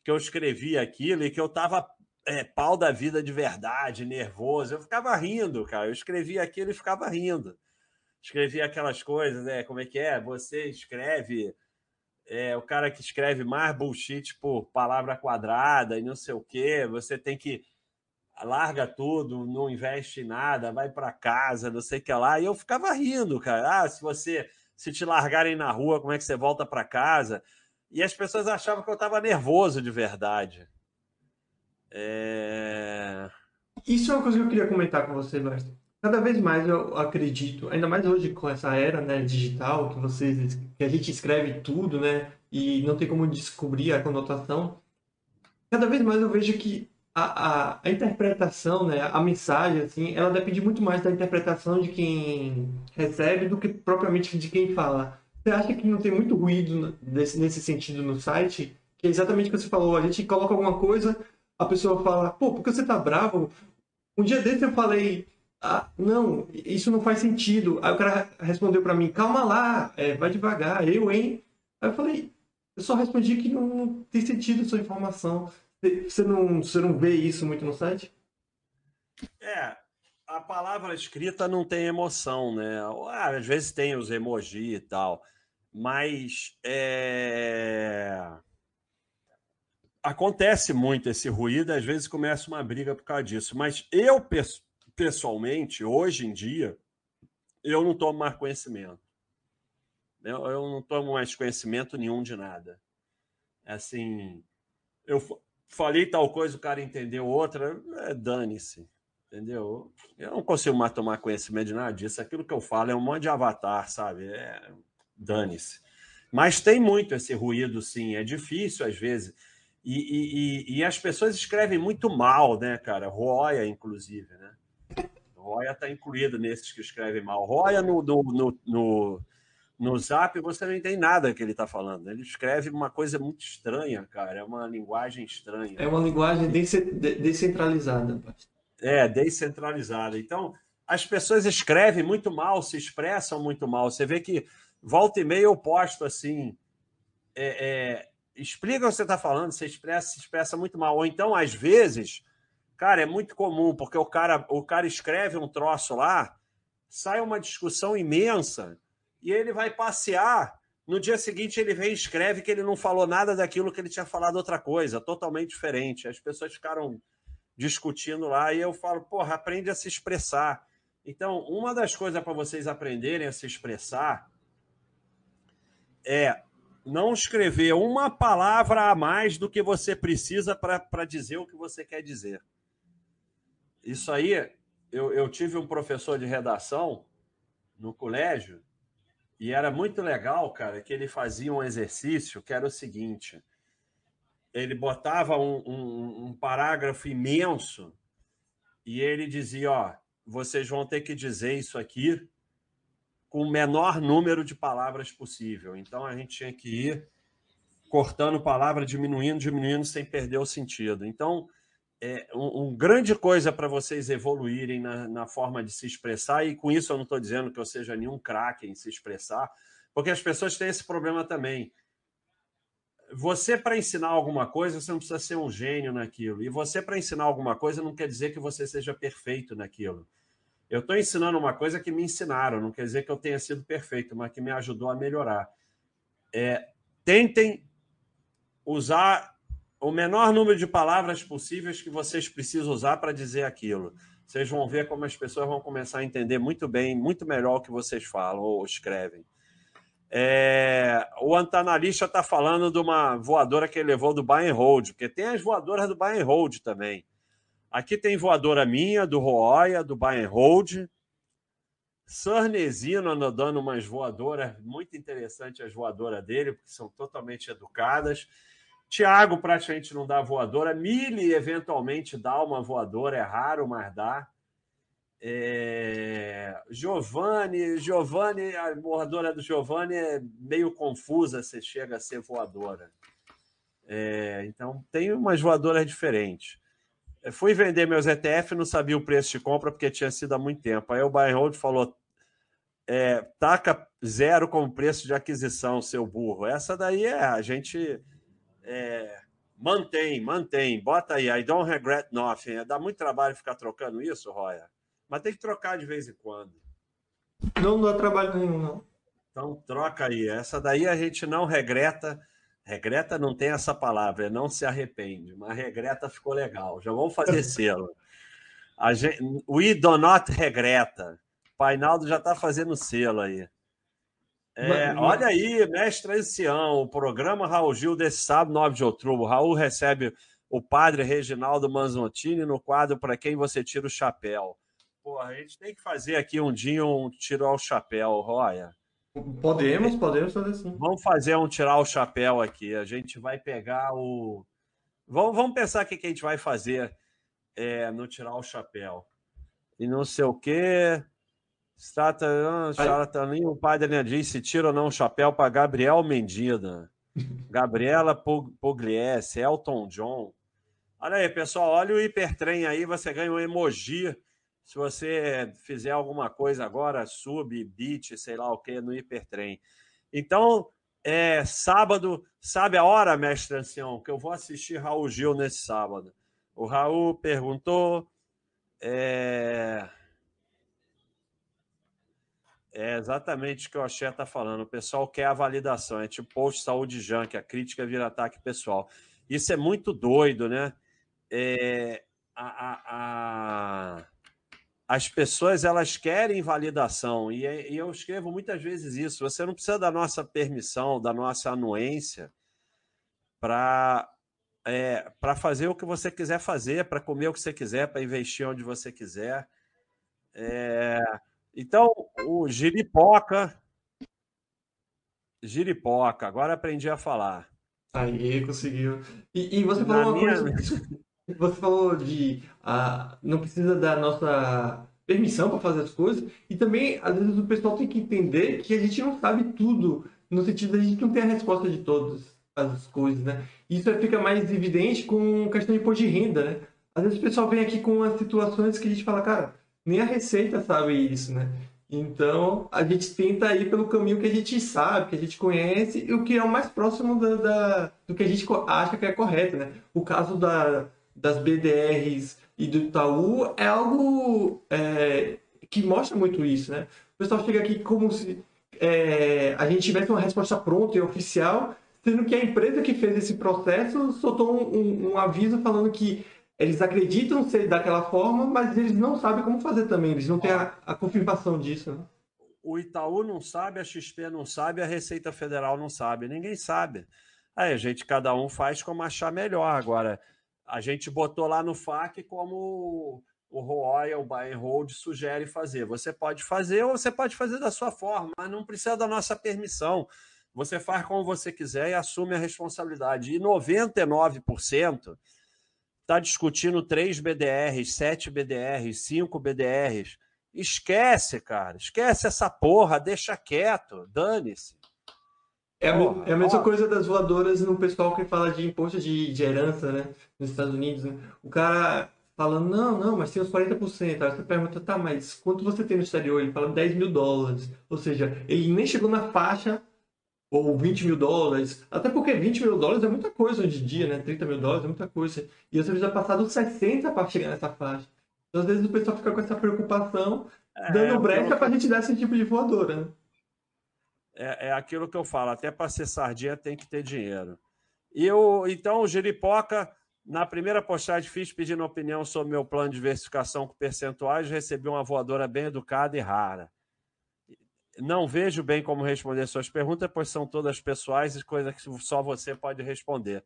que eu escrevia aquilo e que eu tava é, pau da vida de verdade, nervoso. Eu ficava rindo, cara. Eu escrevia aquilo e ficava rindo. Escrevia aquelas coisas, né? Como é que é? Você escreve é, o cara que escreve mais bullshit por palavra quadrada e não sei o quê, você tem que larga tudo, não investe em nada, vai para casa, não sei o que lá. E eu ficava rindo, cara. Ah, se você se te largarem na rua, como é que você volta para casa? E as pessoas achavam que eu estava nervoso de verdade. É... Isso é uma coisa que eu queria comentar com você, Lester. Cada vez mais eu acredito, ainda mais hoje com essa era né, digital, que, vocês, que a gente escreve tudo, né? E não tem como descobrir a conotação. Cada vez mais eu vejo que a, a, a interpretação, né, a mensagem, assim, ela depende muito mais da interpretação de quem recebe do que propriamente de quem fala. Você acha que não tem muito ruído nesse sentido no site? Que é exatamente o que você falou, a gente coloca alguma coisa, a pessoa fala, pô, por que você tá bravo? Um dia desse eu falei, ah, não, isso não faz sentido. Aí o cara respondeu para mim, calma lá, é, vai devagar, eu, hein? Aí eu falei, eu só respondi que não, não tem sentido sua informação. Você não, você não vê isso muito no site? É, a palavra escrita não tem emoção, né? Ah, às vezes tem os emoji e tal, mas é... acontece muito esse ruído, às vezes começa uma briga por causa disso. Mas eu, pessoalmente, hoje em dia, eu não tomo mais conhecimento. Eu, não tomo mais conhecimento nenhum de nada. Assim, eu falei tal coisa, o cara entendeu outra, é, dane-se. Entendeu? Eu não consigo mais tomar conhecimento de nada disso. Aquilo que eu falo é um monte de avatar, sabe? É, dane-se. Mas tem muito esse ruído, sim. É difícil, às vezes. E, e, e, as pessoas escrevem muito mal, né, cara? Roya, inclusive, né? Roya está incluído nesses que escrevem mal. Roya no, no, no, no, no Zap você não entende nada que ele está falando. Ele escreve uma coisa muito estranha, cara. É uma linguagem estranha. É uma linguagem descentralizada. É, descentralizada. Então, as pessoas escrevem muito mal, se expressam muito mal. Você vê que volta e meia eu posto assim. É, é, explica o que você está falando, você expressa, se expressa muito mal. Ou então, às vezes Cara, é muito comum, porque o cara, o cara escreve um troço lá, sai uma discussão imensa, e ele vai passear. No dia seguinte, ele vem e escreve que ele não falou nada daquilo que ele tinha falado outra coisa, totalmente diferente. As pessoas ficaram discutindo lá, e eu falo, porra, aprende a se expressar. Então, uma das coisas para vocês aprenderem a se expressar é não escrever uma palavra a mais do que você precisa para dizer o que você quer dizer. Isso aí, eu, eu tive um professor de redação no colégio e era muito legal, cara, que ele fazia um exercício que era o seguinte: ele botava um, um, um parágrafo imenso e ele dizia: Ó, vocês vão ter que dizer isso aqui com o menor número de palavras possível. Então a gente tinha que ir cortando palavra, diminuindo, diminuindo, sem perder o sentido. Então é, um, um grande coisa para vocês evoluírem na, na, forma de se expressar, e com isso eu não estou dizendo que eu seja nenhum craque em se expressar, porque as pessoas têm esse problema também. Você, para ensinar alguma coisa, você não precisa ser um gênio naquilo. E você, para ensinar alguma coisa, não quer dizer que você seja perfeito naquilo. Eu estou ensinando uma coisa que me ensinaram, não quer dizer que eu tenha sido perfeito, mas que me ajudou a melhorar. É, tentem usar o menor número de palavras possíveis que vocês precisam usar para dizer aquilo. Vocês vão ver como as pessoas vão começar a entender muito bem, muito melhor o que vocês falam ou escrevem. É, o antanalista está falando de uma voadora que ele levou do and Hold, porque tem as voadoras do and Hold também. Aqui tem voadora minha, do Roya, do and Hold. Sarnesino dando umas voadoras, muito interessante as voadoras dele, porque são totalmente educadas. Tiago praticamente não dá voadora. Mili eventualmente dá uma voadora, é raro, mas dá. É... Giovanni, Giovanni, a voadora do Giovanni é meio confusa se chega a ser voadora. É... Então, tem umas voadoras diferentes. Eu fui vender meus ETF, não sabia o preço de compra porque tinha sido há muito tempo. Aí o buy hold falou: é, taca zero como preço de aquisição, seu burro. Essa daí é a gente é, mantém, mantém, bota aí. I don't regret nothing. Dá muito trabalho ficar trocando isso, Roya. Mas tem que trocar de vez em quando. Não dá trabalho nenhum, não. Então troca aí. Essa daí a gente não regreta. Regreta não tem essa palavra, é não se arrepende, mas regreta ficou legal. Já vamos fazer selo. A gente, we do not regreta. Painaldo já está fazendo selo aí. É, olha aí, mestre ancião, o programa Raul Gil desse sábado, 9 de outubro. Raul recebe o padre Reginaldo Manzottini no quadro Para Quem Você Tira o Chapéu. Porra, a gente tem que fazer aqui um dia um tiro ao chapéu, Roya. Podemos, podemos fazer sim. Vamos fazer um tirar o chapéu aqui. A gente vai pegar o. Vamos, vamos pensar o que, a gente vai fazer é, no tirar o chapéu. E não sei o quê. Strata, charlataninho, o padre disse: tira ou não o chapéu para Gabriel Mendida. Gabriela Pugliese, Elton John. Olha aí, pessoal, olha o hipertrem aí, você ganha um emoji se você fizer alguma coisa agora, sub, beat, sei lá o que, no hipertrem. Então, é sábado, sabe a hora, mestre ancião, que eu vou assistir Raul Gil nesse sábado. O Raul perguntou. É, é exatamente o que o Axé está falando. O pessoal quer a validação. É tipo post saúde junk, a crítica vira ataque pessoal. Isso é muito doido, né? É, a, a, a as pessoas elas querem validação e, e, eu escrevo muitas vezes isso. Você não precisa da nossa permissão, da nossa anuência para é, para fazer o que você quiser fazer, para comer o que você quiser, para investir onde você quiser. É, então, o giripoca, giripoca. Agora aprendi a falar. Aí conseguiu. E, e você falou Na uma minha... coisa. Você falou de ah, não precisa da nossa permissão para fazer as coisas e também às vezes o pessoal tem que entender que a gente não sabe tudo no sentido de a gente não ter a resposta de todas as coisas, né? Isso fica mais evidente com questão de imposto de renda, né? Às vezes o pessoal vem aqui com as situações que a gente fala, cara, nem a Receita sabe isso, né? Então, a gente tenta ir pelo caminho que a gente sabe, que a gente conhece e o que é o mais próximo da, da do que a gente acha que é correto, né? O caso da, das BDRs e do Itaú é algo é, que mostra muito isso, né? O pessoal chega aqui como se é, a gente tivesse uma resposta pronta e oficial, sendo que a empresa que fez esse processo soltou um, um, aviso falando que eles acreditam ser daquela forma, mas eles não sabem como fazer também, eles não têm a, a confirmação disso. Né? O Itaú não sabe, a XP não sabe, a Receita Federal não sabe, ninguém sabe. Aí a gente, cada um faz como achar melhor. Agora, a gente botou lá no FAQ como o Royal, o Buy and Hold sugere fazer. Você pode fazer ou você pode fazer da sua forma, mas não precisa da nossa permissão. Você faz como você quiser e assume a responsabilidade. E 99% está discutindo 3 BDRs, 7 BDRs, 5 BDRs. Esquece, cara. Esquece essa porra, deixa quieto, dane-se. É a, é a mesma coisa das voadoras no pessoal que fala de imposto de, de herança, né? Nos Estados Unidos, né? O cara falando, não, não, mas tem os 40%. Aí você pergunta, tá, mas quanto você tem no exterior? Ele fala 10 mil dólares. Ou seja, ele nem chegou na faixa ou 20 mil dólares. Até porque 20 mil dólares é muita coisa hoje em dia, né? 30 mil dólares é muita coisa. E você precisa passar dos 60 para chegar nessa faixa. Então, às vezes o pessoal fica com essa preocupação, é, dando brecha para a gente dar esse tipo de voadora, né? É, é aquilo que eu falo, até para ser sardinha tem que ter dinheiro. E eu, então, o Jeripoca, na primeira postagem, fiz pedindo opinião sobre meu plano de diversificação com percentuais, recebi uma voadora bem educada e rara. Não vejo bem como responder suas perguntas, pois são todas pessoais e coisas que só você pode responder.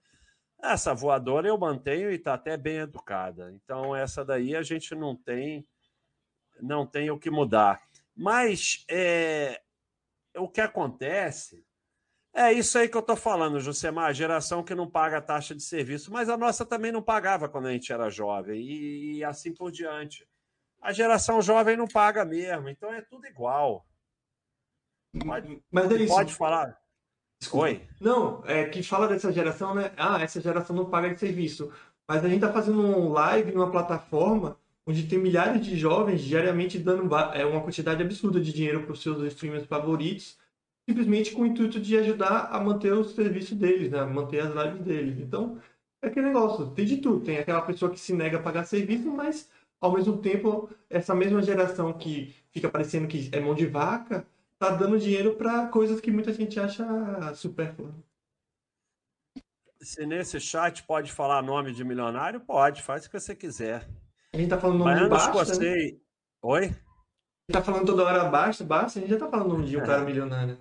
Essa voadora eu mantenho e está até bem educada. Então, essa daí a gente não tem não tem o que mudar. Mas é, o que acontece é isso aí que eu estou falando, Josemar, a geração que não paga taxa de serviço, mas a nossa também não pagava quando a gente era jovem, e, e assim por diante. A geração jovem não paga mesmo, então é tudo igual. Pode, Mas é isso. Pode falar. Desculpa. Oi. Não, é que fala dessa geração, né? Ah, essa geração não paga de serviço. Mas a gente tá fazendo um live numa plataforma onde tem milhares de jovens diariamente dando é, uma quantidade absurda de dinheiro para os seus streamers favoritos, simplesmente com o intuito de ajudar a manter o serviço deles, né? manter as lives deles. Então, é aquele negócio, tem de tudo. Tem aquela pessoa que se nega a pagar serviço, mas ao mesmo tempo, essa mesma geração que fica parecendo que é mão de vaca, tá dando dinheiro para coisas que muita gente acha supérflua. Se nesse chat pode falar nome de milionário, pode, faz o que você quiser. A gente tá falando nome Baiano de Basta, Escocei... Né? Oi? A gente tá falando toda hora Basta, Basta, a gente já tá falando nome de um é. cara milionário.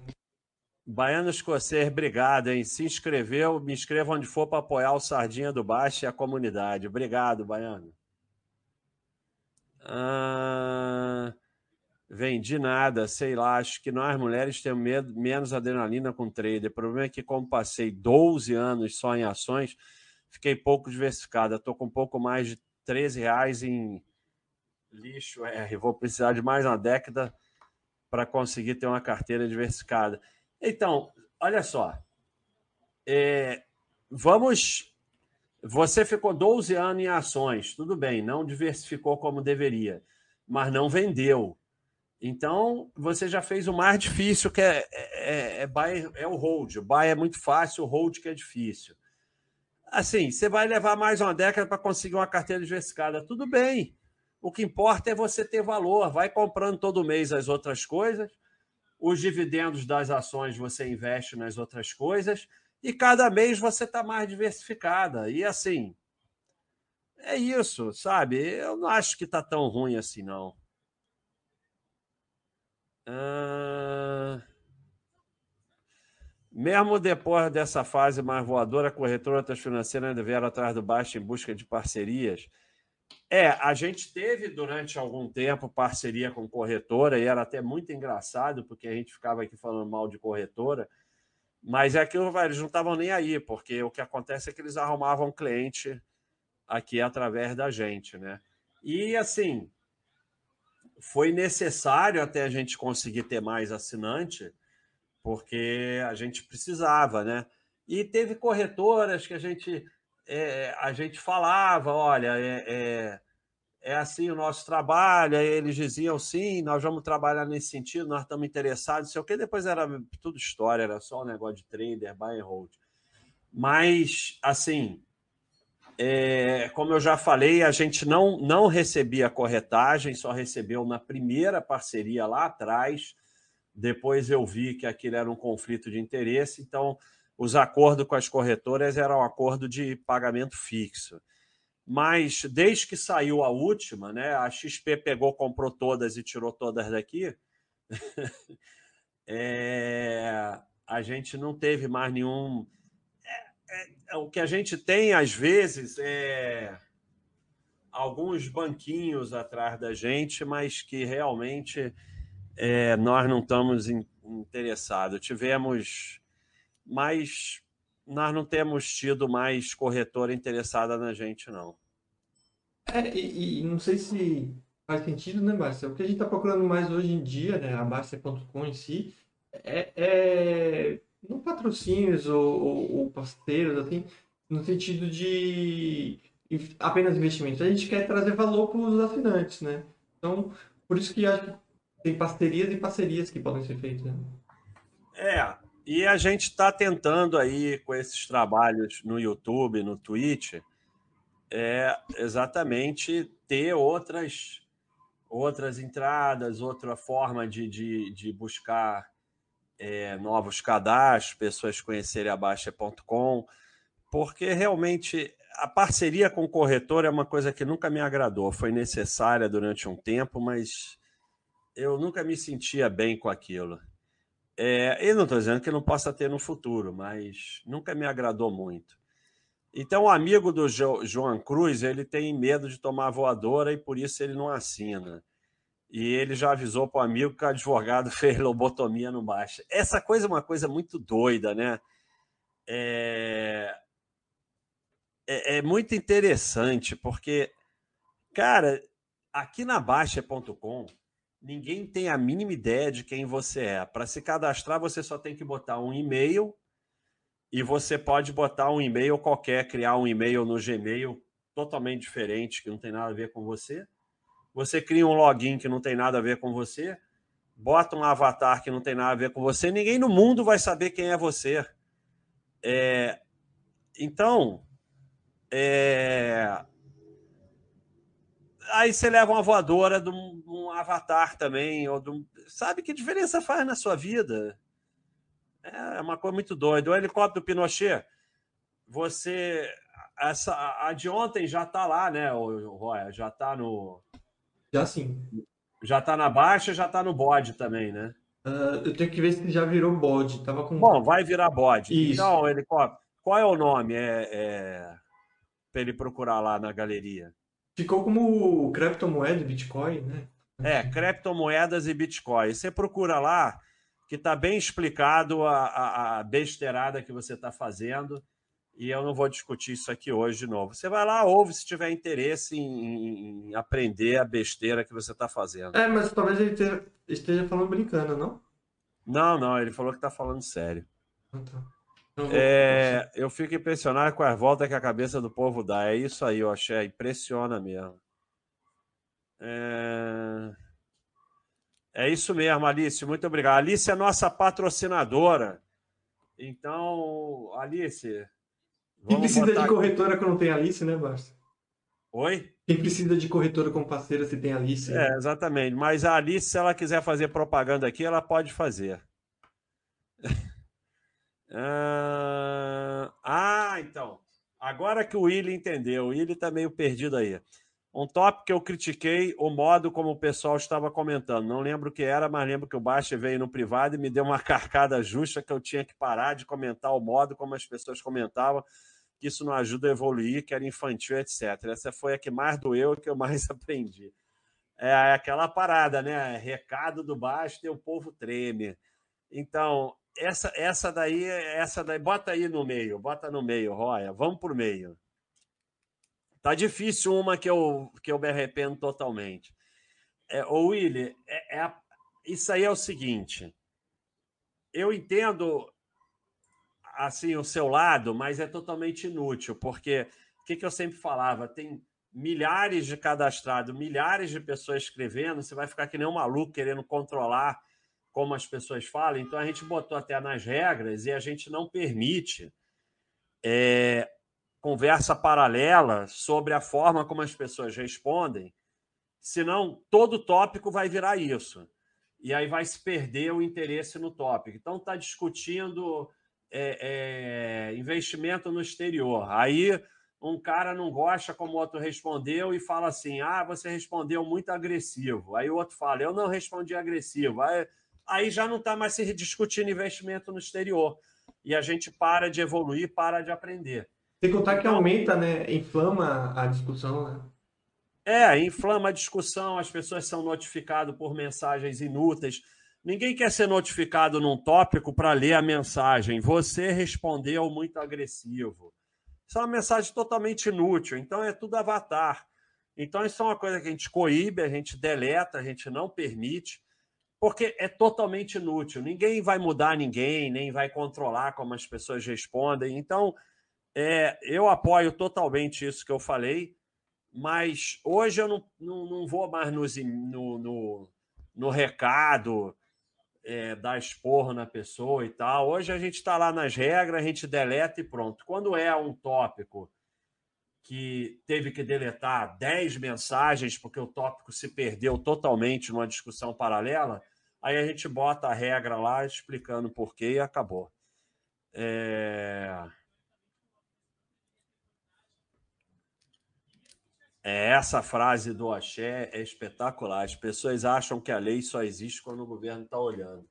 Baiano Escocês, obrigado, hein? Se inscreveu, me inscreva onde for para apoiar o Sardinha do Basta e a comunidade. Obrigado, Baiano. Ah... Vendi nada, sei lá, acho que nós mulheres temos medo, menos adrenalina com trader. O problema é que, como passei 12 anos só em ações, fiquei pouco diversificado. Estou com um pouco mais de 13 reais em lixo R. Vou precisar de mais uma década para conseguir ter uma carteira diversificada. Então, olha só. É, vamos. Você ficou 12 anos em ações, tudo bem, não diversificou como deveria, mas não vendeu. Então, você já fez o mais difícil, que é, é, é, buy, é o hold. O buy é muito fácil, o hold que é difícil. Assim, você vai levar mais uma década para conseguir uma carteira diversificada. Tudo bem. O que importa é você ter valor. Vai comprando todo mês as outras coisas. Os dividendos das ações você investe nas outras coisas. E cada mês você está mais diversificada. E assim, é isso, sabe? Eu não acho que está tão ruim assim, não. Ah, mesmo depois dessa fase mais voadora, a corretora outras financeiras ainda vieram atrás do baixo em busca de parcerias. É, a gente teve durante algum tempo parceria com corretora e era até muito engraçado, porque a gente ficava aqui falando mal de corretora, mas é aquilo, eles não estavam nem aí, porque o que acontece é que eles arrumavam cliente aqui através da gente, né? E assim, foi necessário até a gente conseguir ter mais assinante, porque a gente precisava, né? E teve corretoras que a gente, é, a gente falava, olha, é, é, é, assim o nosso trabalho, aí eles diziam sim, nós vamos trabalhar nesse sentido, nós estamos interessados, sei o que, depois era tudo história, era só um negócio de trader, buy and hold. Mas, assim, é, como eu já falei, a gente não, não recebia corretagem, só recebeu na primeira parceria lá atrás. Depois eu vi que aquilo era um conflito de interesse, então os acordos com as corretoras eram um acordo de pagamento fixo. Mas desde que saiu a última, né, a XP pegou, comprou todas e tirou todas daqui, é, a gente não teve mais nenhum é, é, o que a gente tem, às vezes, é alguns banquinhos atrás da gente, mas que realmente é, nós não estamos in, interessados. Tivemos mais. Nós não temos tido mais corretora interessada na gente, não. É, e, e não sei se faz sentido, né, Márcia? O que a gente está procurando mais hoje em dia, né, a Bárcia.com em si, é, é não patrocínios ou, ou, ou parceiros, assim, no sentido de apenas investimentos. A gente quer trazer valor para os assinantes, né? Então, por isso que acho que tem parcerias e parcerias que podem ser feitas. Né? É, E a gente está tentando aí, com esses trabalhos no YouTube, no Twitch, é exatamente ter outras outras entradas, outra forma de, de, de buscar é, novos cadastros, pessoas conhecerem a Baixa.com, porque realmente a parceria com o corretor é uma coisa que nunca me agradou. Foi necessária durante um tempo, mas eu nunca me sentia bem com aquilo. É, e não estou dizendo que não possa ter no futuro, mas nunca me agradou muito. Então, o amigo do jo João Cruz, ele tem medo de tomar voadora e por isso ele não assina. E ele já avisou para o amigo que o advogado fez lobotomia no baixo. Essa coisa é uma coisa muito doida, né? É, é, é muito interessante, porque, cara, aqui na Baixa.com, ninguém tem a mínima ideia de quem você é. Para se cadastrar, você só tem que botar um e-mail e você pode botar um e-mail qualquer, criar um e-mail no Gmail totalmente diferente, que não tem nada a ver com você. Você cria um login que não tem nada a ver com você, bota um avatar que não tem nada a ver com você, ninguém no mundo vai saber quem é você. É... Então, é... aí você leva uma voadora de um, um avatar também, ou um... sabe que diferença faz na sua vida? É uma coisa muito doida. O helicóptero do Pinochet, você. Essa, a de ontem já está lá, né, Roya? Já está no. Já sim. Já está na baixa, já está no bode também, né? Uh, eu tenho que ver se já virou bode. Tava com... Bom, vai virar bode. Isso. Então, helicóptero, qual é o nome? É, é... Para ele procurar lá na galeria. Ficou como criptomoeda, Bitcoin, né? É, criptomoedas e Bitcoin. Você procura lá, que está bem explicado a, a, a, besteirada que você está fazendo. E eu não vou discutir isso aqui hoje de novo. Você vai lá, ouve se tiver interesse em, em aprender a besteira que você está fazendo. É, mas talvez ele esteja, esteja falando brincando, não? Não, não, ele falou que está falando sério. Ah, tá. Vou... é, eu fico impressionado com as voltas que a cabeça do povo dá. É isso aí, eu achei. Impressiona mesmo. É... É isso mesmo, Alice. Muito obrigado. Alice é nossa patrocinadora. Então, Alice. Quem precisa de corretora quando tem Alice, né, Basta? Oi? Quem precisa de corretora como parceira se tem Alice? Né? É, exatamente. Mas a Alice, se ela quiser fazer propaganda aqui, ela pode fazer. Ah, então. Agora que o Willi entendeu, o Willi está meio perdido aí. Um tópico que eu critiquei o modo como o pessoal estava comentando. Não lembro o que era, mas lembro que o Baixa veio no privado e me deu uma carcada justa que eu tinha que parar de comentar o modo como as pessoas comentavam, que isso não ajuda a evoluir, que era infantil, etc. Essa foi a que mais doeu e que eu mais aprendi. É aquela parada, né? Recado do Baixa e o povo treme. Então, essa, essa daí, essa daí, bota aí no meio, bota no meio, Roya, vamos por meio. Tá difícil uma que eu, que eu me arrependo totalmente. É, ô, Willy, é, é, isso aí é o seguinte. Eu entendo assim o seu lado, mas é totalmente inútil, porque o que, que eu sempre falava? Tem milhares de cadastrados, milhares de pessoas escrevendo, você vai ficar que nem um maluco querendo controlar como as pessoas falam. Então a gente botou até nas regras e a gente não permite é, conversa paralela sobre a forma como as pessoas respondem, senão todo tópico vai virar isso. E aí vai se perder o interesse no tópico. Então, está discutindo é, é, investimento no exterior. Aí um cara não gosta como o outro respondeu e fala assim: ah, você respondeu muito agressivo. Aí o outro fala: eu não respondi agressivo. Aí, aí já não está mais se discutindo investimento no exterior. E a gente para de evoluir, para de aprender. Sem contar que então aumenta, né? Inflama a discussão, né? É, inflama a discussão, as pessoas são notificadas por mensagens inúteis. Ninguém quer ser notificado num tópico para ler a mensagem. Você respondeu muito agressivo. Isso é uma mensagem totalmente inútil. Então é tudo avatar. Então isso é uma coisa que a gente coíbe, a gente deleta, a gente não permite, porque é totalmente inútil. Ninguém vai mudar ninguém, nem vai controlar como as pessoas respondem. Então é, eu apoio totalmente isso que eu falei, mas hoje eu não, não, não vou mais no, no, no, no recado. é, dar esporro na pessoa e tal. Hoje a gente está lá nas regras, a gente deleta e pronto. Quando é um tópico que teve que deletar 10 mensagens porque o tópico se perdeu totalmente numa discussão paralela, aí a gente bota a regra lá explicando por quê e acabou. É... É, essa frase do Axé é espetacular. As pessoas acham que a lei só existe quando o governo está olhando.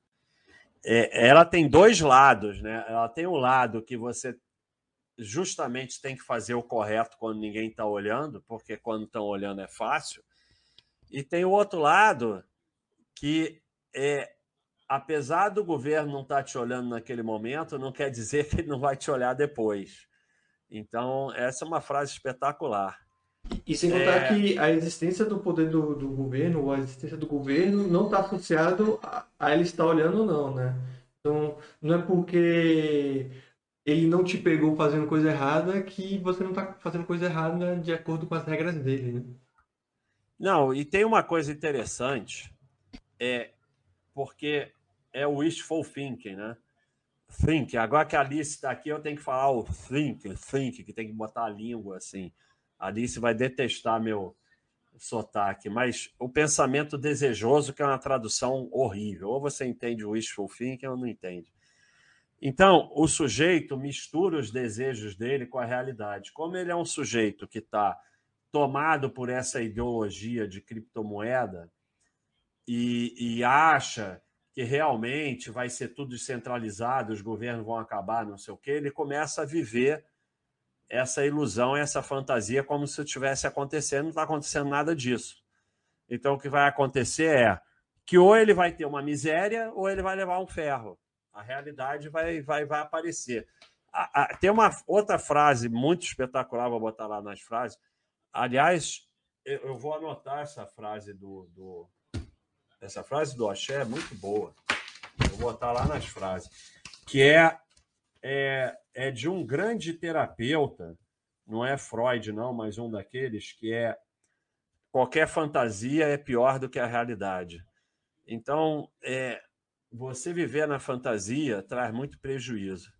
É, ela tem dois lados, né? Ela tem um lado que você justamente tem que fazer o correto quando ninguém está olhando, porque quando estão olhando é fácil. E tem o outro lado que é apesar do governo não estar tá te olhando naquele momento, não quer dizer que ele não vai te olhar depois. Então, essa é uma frase espetacular. E sem contar é... que a existência do poder do, do governo, ou a existência do governo, não está associado a, a, ele estar olhando ou não, né? Então, não é porque ele não te pegou fazendo coisa errada que você não está fazendo coisa errada de acordo com as regras dele, né? Não, e tem uma coisa interessante, é porque é o wishful thinking, né? Think. Agora que a Alice está aqui, eu tenho que falar o think, think, que tem que botar a língua assim. A Alice vai detestar meu sotaque, mas o pensamento desejoso, que é uma tradução horrível. Ou você entende o wishful thinking ou não entende. Então, o sujeito mistura os desejos dele com a realidade. Como ele é um sujeito que está tomado por essa ideologia de criptomoeda e, e acha que realmente vai ser tudo descentralizado, os governos vão acabar, não sei o quê, ele começa a viver essa ilusão, essa fantasia como se estivesse acontecendo, não está acontecendo nada disso. Então, o que vai acontecer é que ou ele vai ter uma miséria ou ele vai levar um ferro. A realidade vai, vai, vai aparecer. tem uma outra frase muito espetacular, vou botar lá nas frases. Aliás, eu, vou anotar essa frase do, do, essa frase do Axé é muito boa. Vou botar lá nas frases. Que é, é é de um grande terapeuta, não é Freud, não, mas um daqueles, que é qualquer fantasia é pior do que a realidade. Então, é, você viver na fantasia traz muito prejuízo.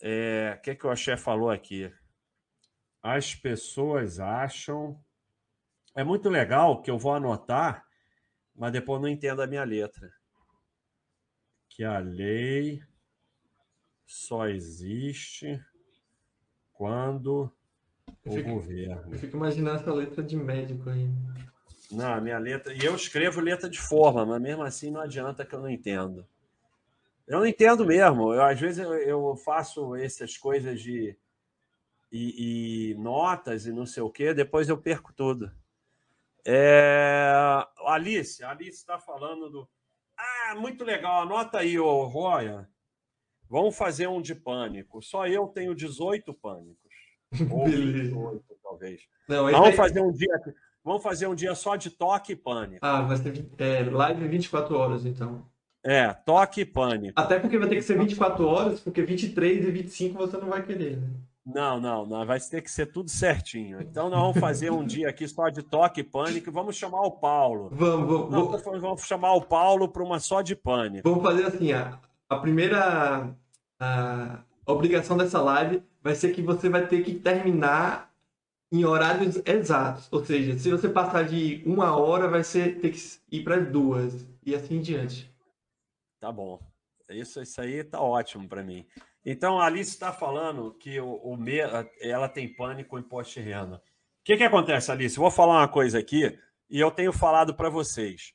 É, o que, é que o Axé falou aqui? As pessoas acham. É muito legal que eu vou anotar, mas depois não entendo a minha letra. Que a lei só existe quando o fico, governo. Eu fico imaginando essa letra de médico aí. Não, a minha letra. E eu escrevo letra de forma, mas mesmo assim não adianta que eu não entendo. Eu não entendo mesmo. Eu, às vezes eu, eu faço essas coisas de. E, e, notas e não sei o quê, depois eu perco tudo. É... Alice, Alice está falando do. Ah, muito legal, anota aí, ô Roya. Vamos fazer um de pânico. Só eu tenho 18 pânicos. Ou 28, talvez. Não, vamos, fazer um dia, vamos fazer um dia só de toque e pânico. Ah, vai ser é, live 24 horas, então. É, toque e pânico. Até porque vai ter que ser 24 horas, porque 23 e 25 você não vai querer, né? Não, não, não, vai ter que ser tudo certinho. Então nós vamos fazer um dia aqui só de toque e pânico vamos chamar o Paulo. Vamos, vamos. Não, vamos... vamos chamar o Paulo para uma só de pânico. Vamos fazer assim, a, a primeira a obrigação dessa live vai ser que você vai ter que terminar em horários exatos. Ou seja, se você passar de uma hora, vai ser ter que ir para duas e assim em diante. Tá bom. Isso, isso aí tá ótimo para mim. Então, a Alice está falando que o, o me, ela tem pânico em renda. O que, que acontece, Alice? Vou falar uma coisa aqui e eu tenho falado para vocês.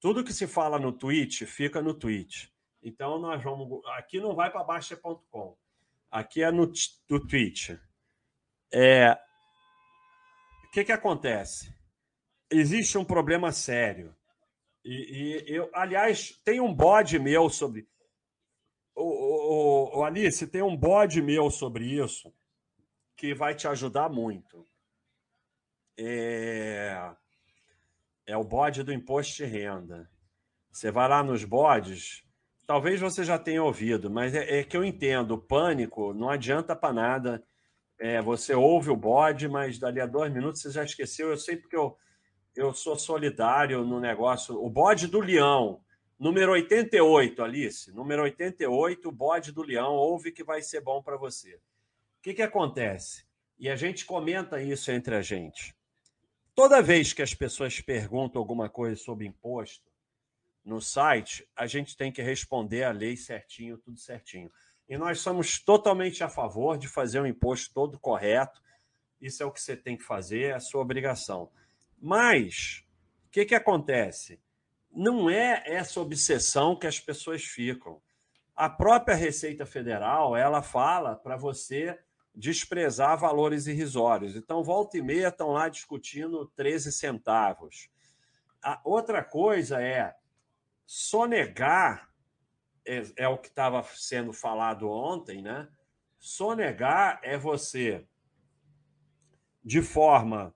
Tudo que se fala no tweet fica no tweet. Então nós vamos. Aqui não vai para Baixa.com. Aqui é no, no Twitch. É, o que, que acontece? Existe um problema sério. E, e, eu, aliás, tem um bode meu sobre. O, o, Alice, tem um bode meu sobre isso que vai te ajudar muito. É, é o bode do imposto de renda. Você vai lá nos bodes, Talvez você já tenha ouvido, mas é, é que eu entendo. Pânico não adianta para nada. É, você ouve o bode, mas dali a dois minutos você já esqueceu. Eu sei porque eu, eu sou solidário no negócio. O bode do leão. Número 88, Alice. Número 88, o bode do leão. Ouve que vai ser bom para você. O que, que acontece? E a gente comenta isso entre a gente. Toda vez que as pessoas perguntam alguma coisa sobre imposto no site, a gente tem que responder a lei certinho, tudo certinho. E nós somos totalmente a favor de fazer o imposto todo correto. Isso é o que você tem que fazer, é a sua obrigação. Mas o que, que acontece? Não é essa obsessão que as pessoas ficam. A própria Receita Federal ela fala para você desprezar valores irrisórios. Então, volta e meia estão lá discutindo 13 centavos. A outra coisa é sonegar, é, é o que estava sendo falado ontem, né? Sonegar é você, de forma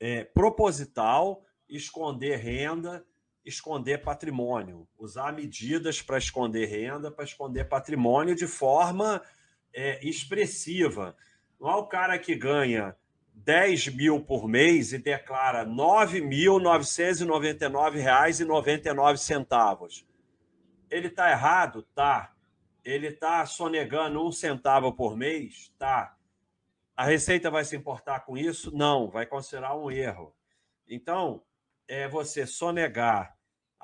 é, proposital, esconder renda, esconder patrimônio, usar medidas para esconder renda, para esconder patrimônio de forma é, expressiva. Não é o cara que ganha 10 mil por mês e declara R$ 9.999,99. Ele está errado? Tá. Ele está sonegando um centavo por mês? Tá. A Receita vai se importar com isso? Não, vai considerar um erro. Então, é você sonegar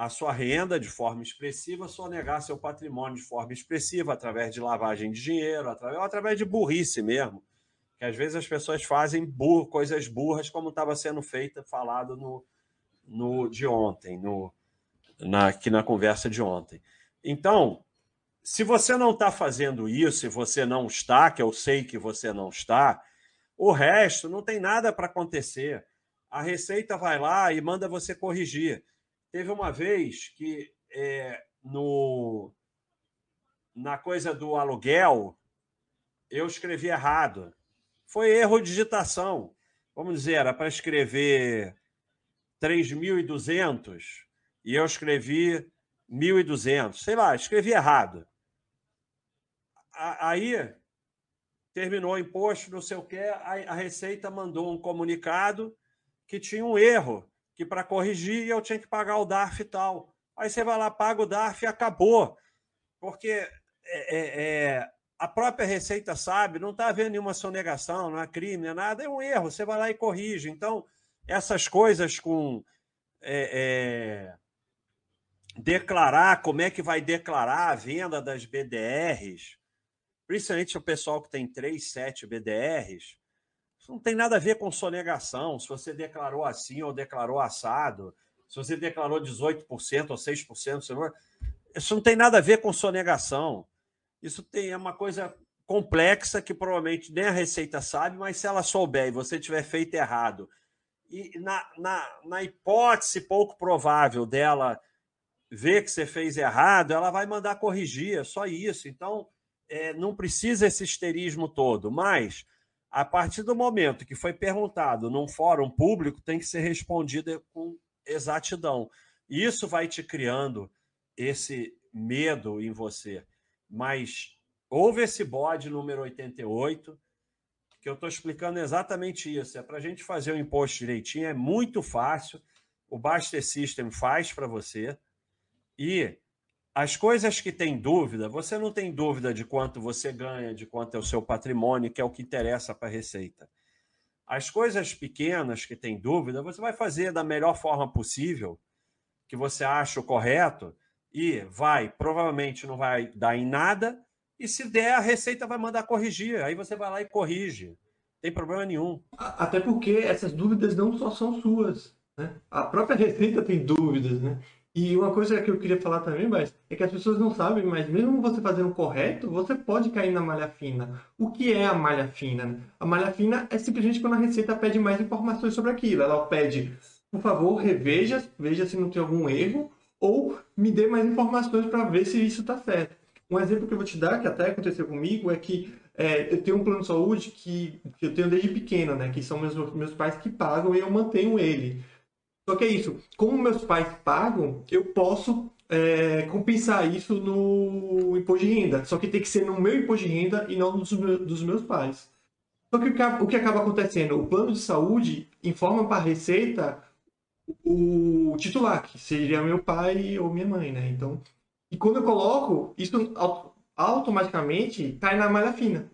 a sua renda de forma expressiva, sonegar seu patrimônio de forma expressiva, através de lavagem de dinheiro, através, através de burrice mesmo. Que às vezes as pessoas fazem coisas burras, como estava sendo feita, falado no, no de ontem, no, na, aqui na conversa de ontem. Então, se você não está fazendo isso, e você não está, que eu sei que você não está, o resto não tem nada para acontecer. A Receita vai lá e manda você corrigir. Teve uma vez que é, no, na coisa do aluguel eu escrevi errado. Foi erro de digitação. Vamos dizer, era para escrever 3.200 e eu escrevi 1.200. Sei lá, escrevi errado. Aí terminou o imposto, não sei o quê, a, Receita mandou um comunicado que tinha um erro, que para corrigir eu tinha que pagar o DARF e tal. Aí você vai lá, paga o DARF e acabou. Porque é, é, é, a própria Receita sabe, não está havendo nenhuma sonegação, não é crime, não é nada, é um erro, você vai lá e corrige. Então, essas coisas com é, é, declarar, como é que vai declarar a venda das BDRs, principalmente o pessoal que tem 3, 7 BDRs, isso não tem nada a ver com sonegação. Se você declarou assim ou declarou assado, se você declarou 18% ou 6%, isso não tem nada a ver com sonegação. Isso tem, é uma coisa complexa que provavelmente nem a Receita sabe, mas se ela souber e você tiver feito errado, e na, na, na hipótese pouco provável dela ver que você fez errado, ela vai mandar corrigir, é só isso. Então, é, não precisa esse histerismo todo, mas a partir do momento que foi perguntado num fórum público, tem que ser respondido com exatidão. Isso vai te criando esse medo em você. Mas houve esse bode número 88, que eu estou explicando exatamente isso. É para a gente fazer o imposto direitinho, é muito fácil. O Baster System faz para você. E as coisas que tem dúvida, você não tem dúvida de quanto você ganha, de quanto é o seu patrimônio, que é o que interessa para a Receita. As coisas pequenas que tem dúvida, você vai fazer da melhor forma possível, que você acha o correto, e vai, provavelmente não vai dar em nada, e se der, a Receita vai mandar corrigir. Aí você vai lá e corrige. Não tem problema nenhum. Até porque essas dúvidas não só são suas. Né? A própria Receita tem dúvidas, né? E uma coisa que eu queria falar também, mas é que as pessoas não sabem, mas mesmo você fazendo correto, você pode cair na malha fina. O que é a malha fina? A malha fina é simplesmente quando a Receita pede mais informações sobre aquilo. Ela pede, por favor, reveja, veja se não tem algum erro, ou me dê mais informações para ver se isso está certo. Um exemplo que eu vou te dar, que até aconteceu comigo, é que é, eu tenho um plano de saúde que, que eu tenho desde pequeno, né? Que são meus, meus pais que pagam e eu mantenho ele. Só que é isso. Como meus pais pagam, eu posso é, compensar isso no imposto de renda. Só que tem que ser no meu imposto de renda e não dos meus, dos meus pais. Só que o que acaba acontecendo? O plano de saúde informa para a Receita o titular, que seria meu pai ou minha mãe, né? Então, e quando eu coloco, isso automaticamente cai na malha fina.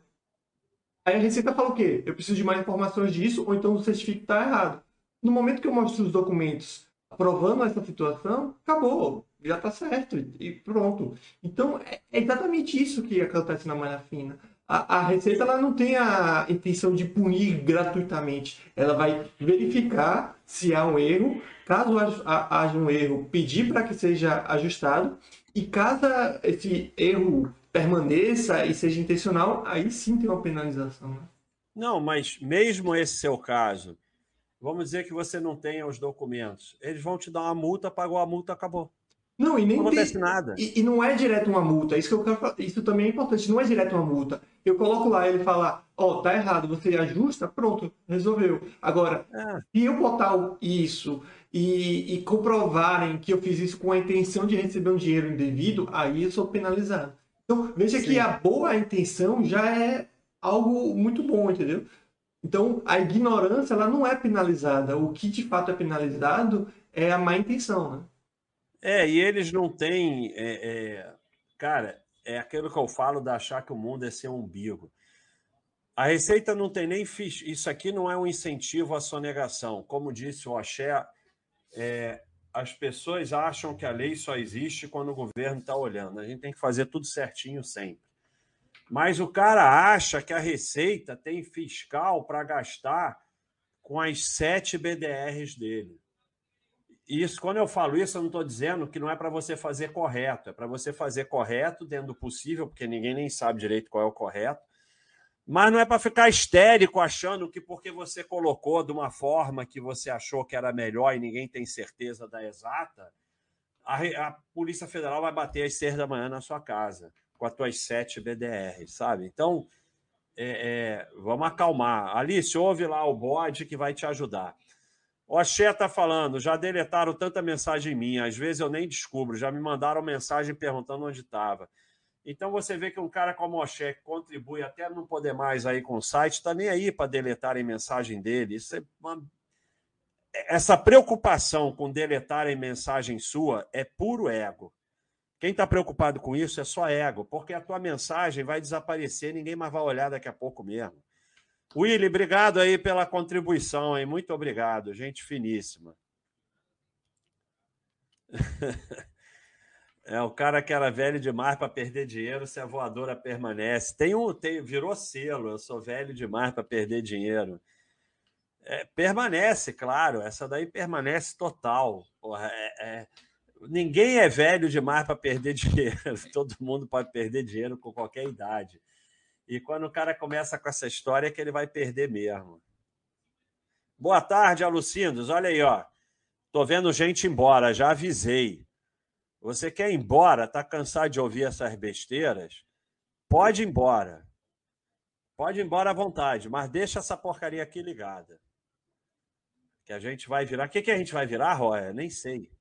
Aí a Receita fala o quê? Eu preciso de mais informações disso, ou então o certificado está errado. No momento que eu mostro os documentos provando essa situação, acabou, já está certo e pronto. Então é exatamente isso que acontece na malha fina. A, a Receita ela não tem a intenção de punir gratuitamente. Ela vai verificar se há um erro. Caso haja um erro, pedir para que seja ajustado. E caso esse erro permaneça e seja intencional, aí sim tem uma penalização. Né? Não, mas mesmo esse seu caso, vamos dizer que você não tenha os documentos, eles vão te dar uma multa, pagou a multa, acabou. Não, e nem não acontece tem, nada. E, e, não é direto uma multa. Isso que eu quero falar, isso também é importante. Não é direto uma multa. Eu coloco lá ele fala, ó, oh, tá errado. Você ajusta, pronto, resolveu. Agora, é. se eu botar isso e, e, comprovarem que eu fiz isso com a intenção de receber um dinheiro indevido, aí eu sou penalizado. Então veja Sim. que a boa intenção já é algo muito bom, entendeu? Então a ignorância ela não é penalizada. O que de fato é penalizado é a má intenção, né? É, e eles não têm. É, é, cara, é aquilo que eu falo de achar que o mundo é seu umbigo. A Receita não tem nem ficha. Isso aqui não é um incentivo à sonegação. Como disse o Axé, é, as pessoas acham que a lei só existe quando o governo está olhando. A gente tem que fazer tudo certinho sempre. Mas o cara acha que a Receita tem fiscal para gastar com as sete BDRs dele. Isso, quando eu falo isso, eu não estou dizendo que não é para você fazer correto, é para você fazer correto dentro do possível, porque ninguém nem sabe direito qual é o correto. Mas não é para ficar histérico achando que porque você colocou de uma forma que você achou que era melhor e ninguém tem certeza da exata, a, a Polícia Federal vai bater às seis da manhã na sua casa com as tuas sete BDR, sabe? Então, é, é, vamos acalmar. Alice, ouve lá o bode que vai te ajudar. O Axé está falando, já deletaram tanta mensagem minha, às vezes eu nem descubro, já me mandaram mensagem perguntando onde estava. Então você vê que um cara como o Axé, que contribui até não poder mais aí com o site, está nem aí para deletarem mensagem dele. Isso é uma... Essa preocupação com deletarem mensagem sua é puro ego. Quem está preocupado com isso é só ego, porque a tua mensagem vai desaparecer, ninguém mais vai olhar daqui a pouco mesmo. Willy, obrigado aí pela contribuição, hein? Muito obrigado, gente finíssima. É o cara que era velho demais para perder dinheiro, se a voadora permanece. Tem um, tem, virou selo. Eu sou velho demais para perder dinheiro. É, permanece, claro. Essa daí permanece total. Porra, é, é, ninguém é velho demais para perder dinheiro. Todo mundo pode perder dinheiro com qualquer idade. E quando o cara começa com essa história, é que ele vai perder mesmo. Boa tarde, Alucindos. Olha aí, ó. Tô vendo gente embora, já avisei. Você quer ir embora, tá cansado de ouvir essas besteiras? Pode ir embora. Pode ir embora à vontade, mas deixa essa porcaria aqui ligada. Que a gente vai virar. O que, que a gente vai virar, Roya? Nem sei.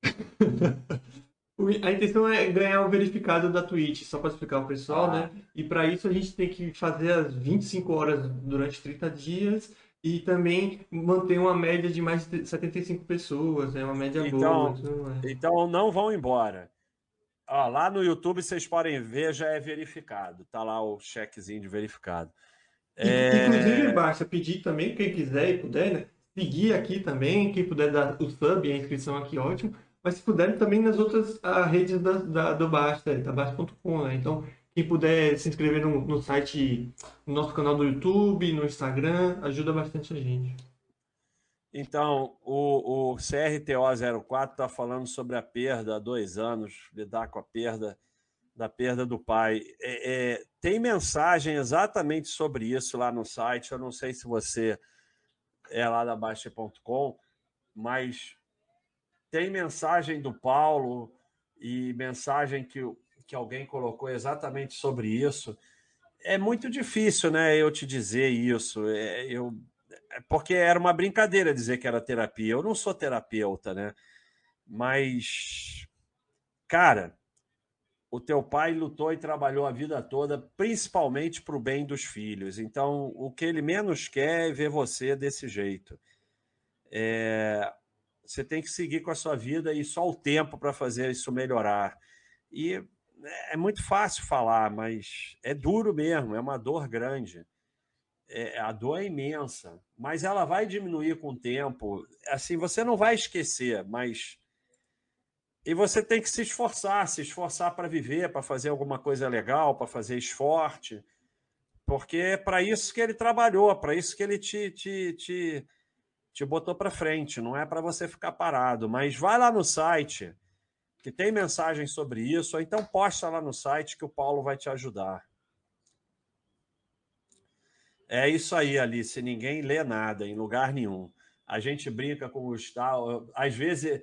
A intenção é ganhar o verificado da Twitch, só para explicar o pessoal, ah. né? E para isso a gente tem que fazer as 25 horas durante 30 dias e também manter uma média de mais de 75 pessoas, é né? uma média então, boa. Então não vão embora. Ó, lá no YouTube vocês podem ver, já é verificado. Tá lá o chequezinho de verificado. É... Inclusive, basta pedir também, quem quiser e puder, né? Seguir aqui também, quem puder dar o sub e a inscrição aqui, ótimo mas se puderem também nas outras a, ah, redes da, da, do Basta, da Basta.com, né? Então, quem puder se inscrever no, no site, no nosso canal do YouTube, no Instagram, ajuda bastante a gente. Então, o, o CRTO04 está falando sobre a perda há dois anos, lidar com a perda da perda do pai. É, é, tem mensagem exatamente sobre isso lá no site. Eu não sei se você é lá da Baixa.com, mas tem mensagem do Paulo e mensagem que, que alguém colocou exatamente sobre isso. É muito difícil, né, eu te dizer isso. É, eu, é porque era uma brincadeira dizer que era terapia. Eu não sou terapeuta, né? Mas, cara, o teu pai lutou e trabalhou a vida toda, principalmente para o bem dos filhos. Então, o que ele menos quer é ver você desse jeito. É, Você tem que seguir com a sua vida e só o tempo para fazer isso melhorar. E é muito fácil falar, mas é duro mesmo, é uma dor grande. É, a dor é imensa, mas ela vai diminuir com o tempo. Assim, você não vai esquecer, mas e você tem que se esforçar, se esforçar para viver, para fazer alguma coisa legal, para fazer esporte, porque é para isso que ele trabalhou, para isso que ele te, te, te, te botou para frente, não é para você ficar parado. Mas vai lá no site, que tem mensagem sobre isso, ou então posta lá no site que o Paulo vai te ajudar. É isso aí, Alice. Ninguém lê nada em lugar nenhum. A gente brinca com o Gustavo. Às vezes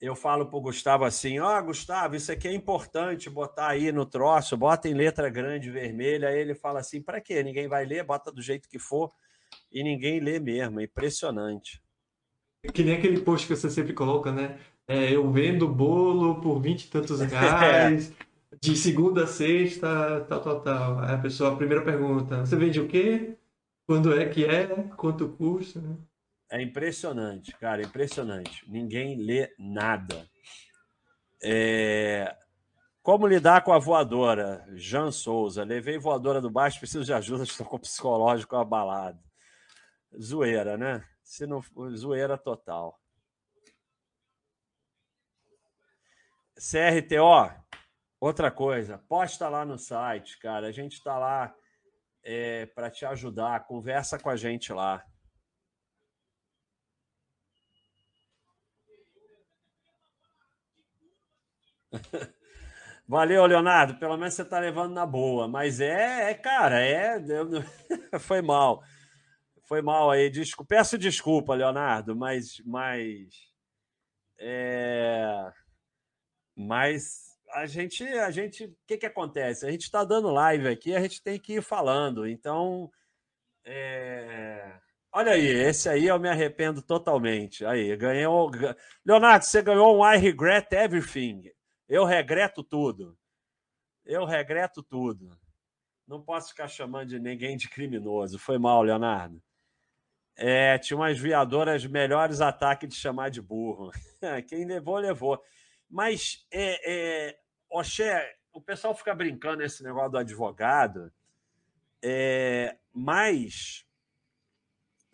eu falo para o Gustavo assim: Ó, oh, Gustavo, isso aqui é importante botar aí no troço, bota em letra grande vermelha. Aí ele fala assim: para quê? Ninguém vai ler, bota do jeito que for. E ninguém lê mesmo. É impressionante. Que nem aquele post que você sempre coloca, né? É, eu vendo bolo por vinte e tantos reais, de segunda a sexta, tal, tal, tal. Aí a pessoa, a primeira pergunta: você vende o quê? Quando é que é? Quanto custa? É impressionante, cara, impressionante. Ninguém lê nada. É... Como lidar com a voadora? Jean Souza. Levei voadora do baixo, preciso de ajuda, estou com o psicológico abalado. Zoeira, né? Se não zoeira total. CRTO, outra coisa, posta lá no site, cara. A gente está lá é, para te ajudar. Conversa com a gente lá. Valeu, Leonardo. Pelo menos você está levando na boa. Mas é, é cara, é. Foi mal. Foi mal aí. Desculpa, peço desculpa, Leonardo, mas. mas é, mas a gente. A gente. O que, que acontece? A gente está dando live aqui, a gente tem que ir falando. Então. É, Olha aí, esse aí eu me arrependo totalmente. Aí, ganhou. Leonardo, você ganhou um I regret everything. Eu regreto tudo. Eu regreto tudo. Não posso ficar chamando de ninguém de criminoso. Foi mal, Leonardo. É, tinha umas viadoras melhores ataques de chamar de burro. Quem levou, levou. Mas, é, é, Oxé, o pessoal fica brincando nesse negócio do advogado, é, mas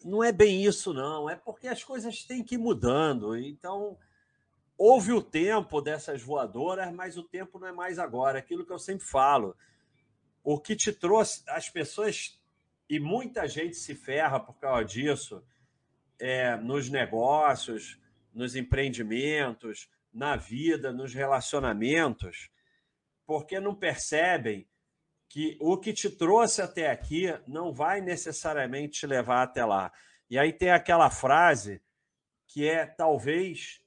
não é bem isso, não. É porque as coisas têm que ir mudando. Então, houve o tempo dessas voadoras, mas o tempo não é mais agora. Aquilo que eu sempre falo. O que te trouxe, as pessoas, e muita gente se ferra por causa disso, é, nos negócios, nos empreendimentos, na vida, nos relacionamentos, porque não percebem que o que te trouxe até aqui não vai necessariamente te levar até lá. E aí tem aquela frase que é talvez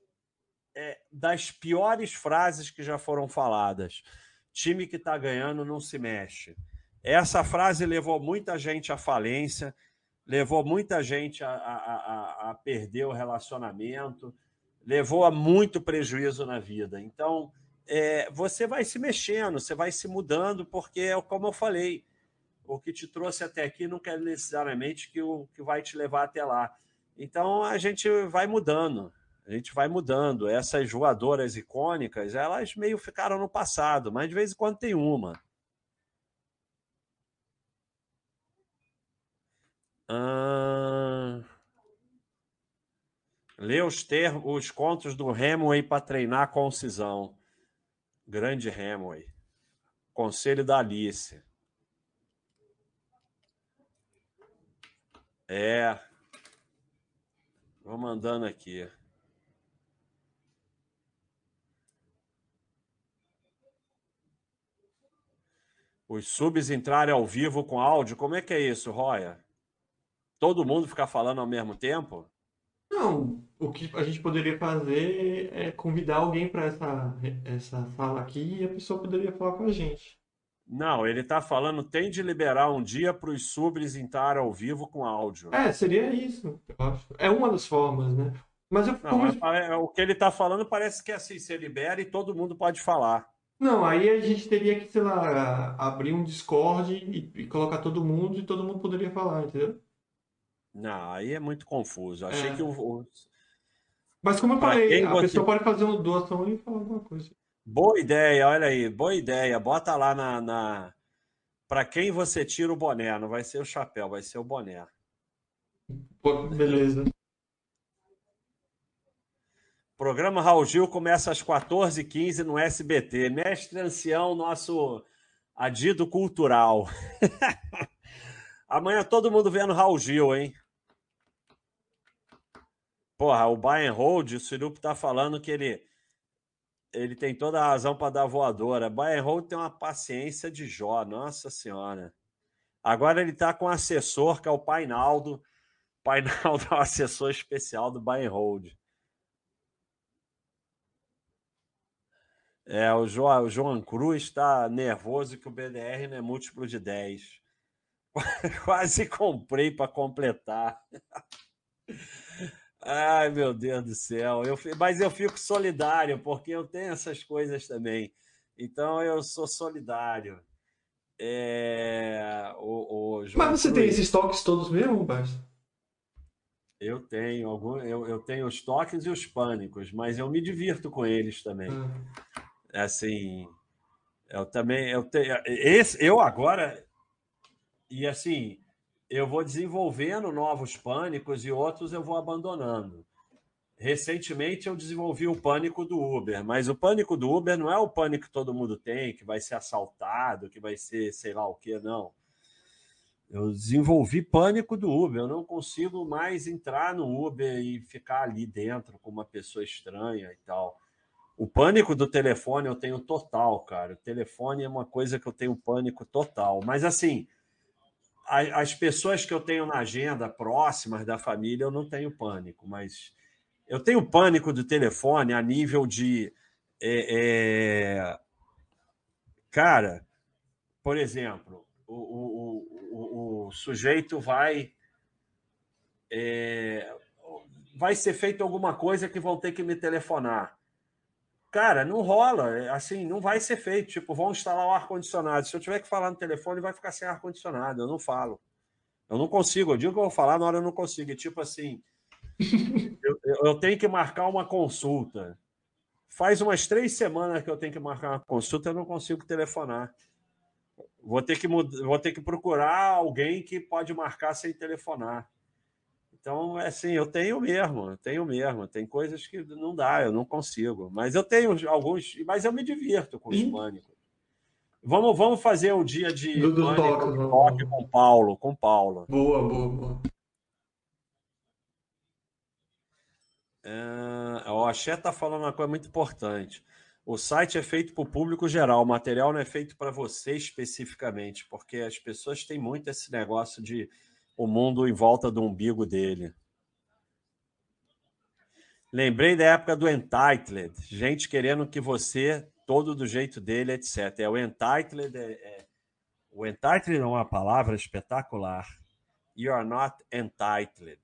é, das piores frases que já foram faladas. Time que está ganhando não se mexe. Essa frase levou muita gente à falência, levou muita gente a, a, a, perder o relacionamento, levou a muito prejuízo na vida. Então, é, você vai se mexendo, você vai se mudando, porque é como eu falei, o que te trouxe até aqui não quer necessariamente que o que vai te levar até lá. Então a gente vai mudando a gente vai mudando. Essas voadoras icônicas, elas meio ficaram no passado, mas de vez em quando tem uma. Ah... Lê os, termos, os contos do Hemingway para treinar concisão. Grande Hemingway. Conselho da Alice. É. Vou mandando aqui. Os subs entrarem ao vivo com áudio, como é que é isso, Roya? Todo mundo ficar falando ao mesmo tempo? Não, o que a gente poderia fazer é convidar alguém para essa, essa sala aqui e a pessoa poderia falar com a gente. Não, ele está falando, tem de liberar um dia para os subs entrar ao vivo com áudio. É, seria isso, eu acho. É uma das formas, né? Mas eu, Não, como... mas, o que ele está falando parece que é assim, você libera e todo mundo pode falar. Não, aí a gente teria que, sei lá, abrir um Discord e, e colocar todo mundo e todo mundo poderia falar, entendeu? Não, aí é muito confuso. Achei é. que o, Mas como eu Pra falei, quem a você- pessoa pode fazer uma doação e falar alguma coisa. Boa ideia, olha aí, boa ideia. Bota lá na, na... para quem você tira o boné, não vai ser o chapéu, vai ser o boné. Pô, beleza. Programa Raul Gil começa às 14h15 no SBT. Mestre Ancião, nosso adido cultural. Amanhã todo mundo vendo Raul Gil, hein? Porra, o Bayern Hold, o Sirup tá falando que ele, ele tem toda a razão para dar voadora. Bayern Hold tem uma paciência de Jó, nossa senhora. Agora ele tá com um assessor, que é o Painaldo. Painaldo é o assessor especial do Bayern Hold. É, o, jo, o João Cruz está nervoso que o BDR não é múltiplo de 10. Quase comprei para completar. Ai, meu Deus do céu. Eu, mas eu fico solidário, porque eu tenho essas coisas também. Então eu sou solidário. É, o, o João Mas você tem Cruz- esses toques todos mesmo, Basta? Eu tenho algum, eu, eu tenho os toques e os pânicos, mas eu me divirto com eles também. Ah, assim eu também eu tenho esse eu agora e assim eu vou desenvolvendo novos pânicos e outros eu vou abandonando. Recentemente eu desenvolvi o pânico do Uber mas o pânico do Uber não é o pânico que todo mundo tem que vai ser assaltado que vai ser sei lá o que não. Eu desenvolvi pânico do Uber eu não consigo mais entrar no Uber e ficar ali dentro com uma pessoa estranha e tal o pânico do telefone eu tenho total, cara. O telefone é uma coisa que eu tenho pânico total. Mas, assim, a- as pessoas que eu tenho na agenda próximas da família, eu não tenho pânico. Mas eu tenho pânico do telefone a nível de. é, é, Cara, por exemplo, o, o, o, o sujeito vai. é, Vai ser feito alguma coisa que vão ter que me telefonar. Cara, não rola, é, assim, não vai ser feito. Tipo, vão instalar o ar-condicionado. Se eu tiver que falar no telefone, vai ficar sem ar-condicionado. Eu não falo. Eu não consigo. Eu digo que eu vou falar, na hora eu não consigo. É tipo assim, eu, eu- tenho que marcar uma consulta. Faz umas três semanas que eu tenho que marcar uma consulta, eu não consigo telefonar. Vou ter que, vou ter que procurar alguém que pode marcar sem telefonar. Então, é assim, eu tenho mesmo, eu tenho mesmo. Tem coisas que não dá, eu não consigo. Mas eu tenho alguns, mas eu me divirto com os Sim. pânicos. Vamos, vamos fazer um dia de Do- do pânico, toque, vamos. toque com o Paulo, com o Paulo. boa, boa, boa. É, ó, a Xé está falando uma coisa muito importante. O site é feito para o público geral, o material não é feito para você especificamente, porque as pessoas têm muito esse negócio de o mundo em volta do umbigo dele. Lembrei da época do Entitled, gente querendo que você, todo do jeito dele, etc. É, o Entitled é, é- o Entitled é uma palavra espetacular. You are not entitled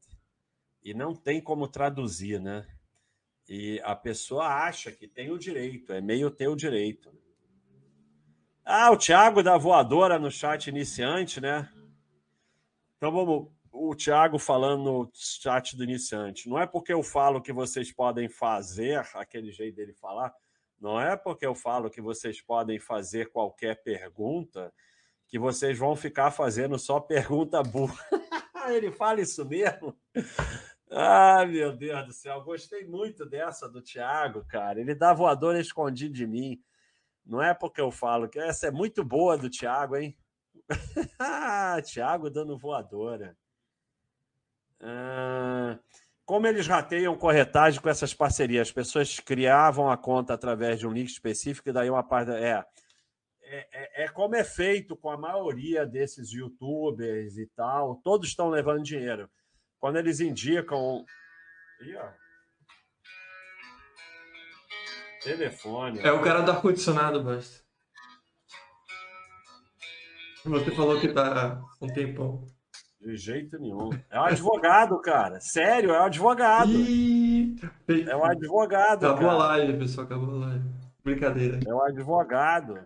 e não tem como traduzir, né? E a pessoa acha que tem o direito, é meio ter o direito. Ah, o Thiago da voadora no chat iniciante, né? Então vamos, o Thiago falando no chat do iniciante. Não é porque eu falo que vocês podem fazer, aquele jeito dele falar, não é porque eu falo que vocês podem fazer qualquer pergunta que vocês vão ficar fazendo só pergunta burra. Ele fala isso mesmo? Ai, meu Deus do céu, gostei muito dessa do Thiago, cara. Ele dá voadora escondido de mim. Não é porque eu falo que essa é muito boa do Thiago, hein? Thiago dando voadora. Ah, como eles rateiam corretagem com essas parcerias? As pessoas criavam a conta através de um link específico e daí uma parte. É, é, é, é como é feito com a maioria desses youtubers e tal. Todos estão levando dinheiro. Quando eles indicam. Ih, ó. Telefone. É o cara do ar-condicionado, Basta. Você falou que tá um tempão. De jeito nenhum. É um advogado, cara. Sério, é um advogado. Ih, É um advogado. Acabou a cara. live, pessoal, acabou a live. Brincadeira. É um advogado.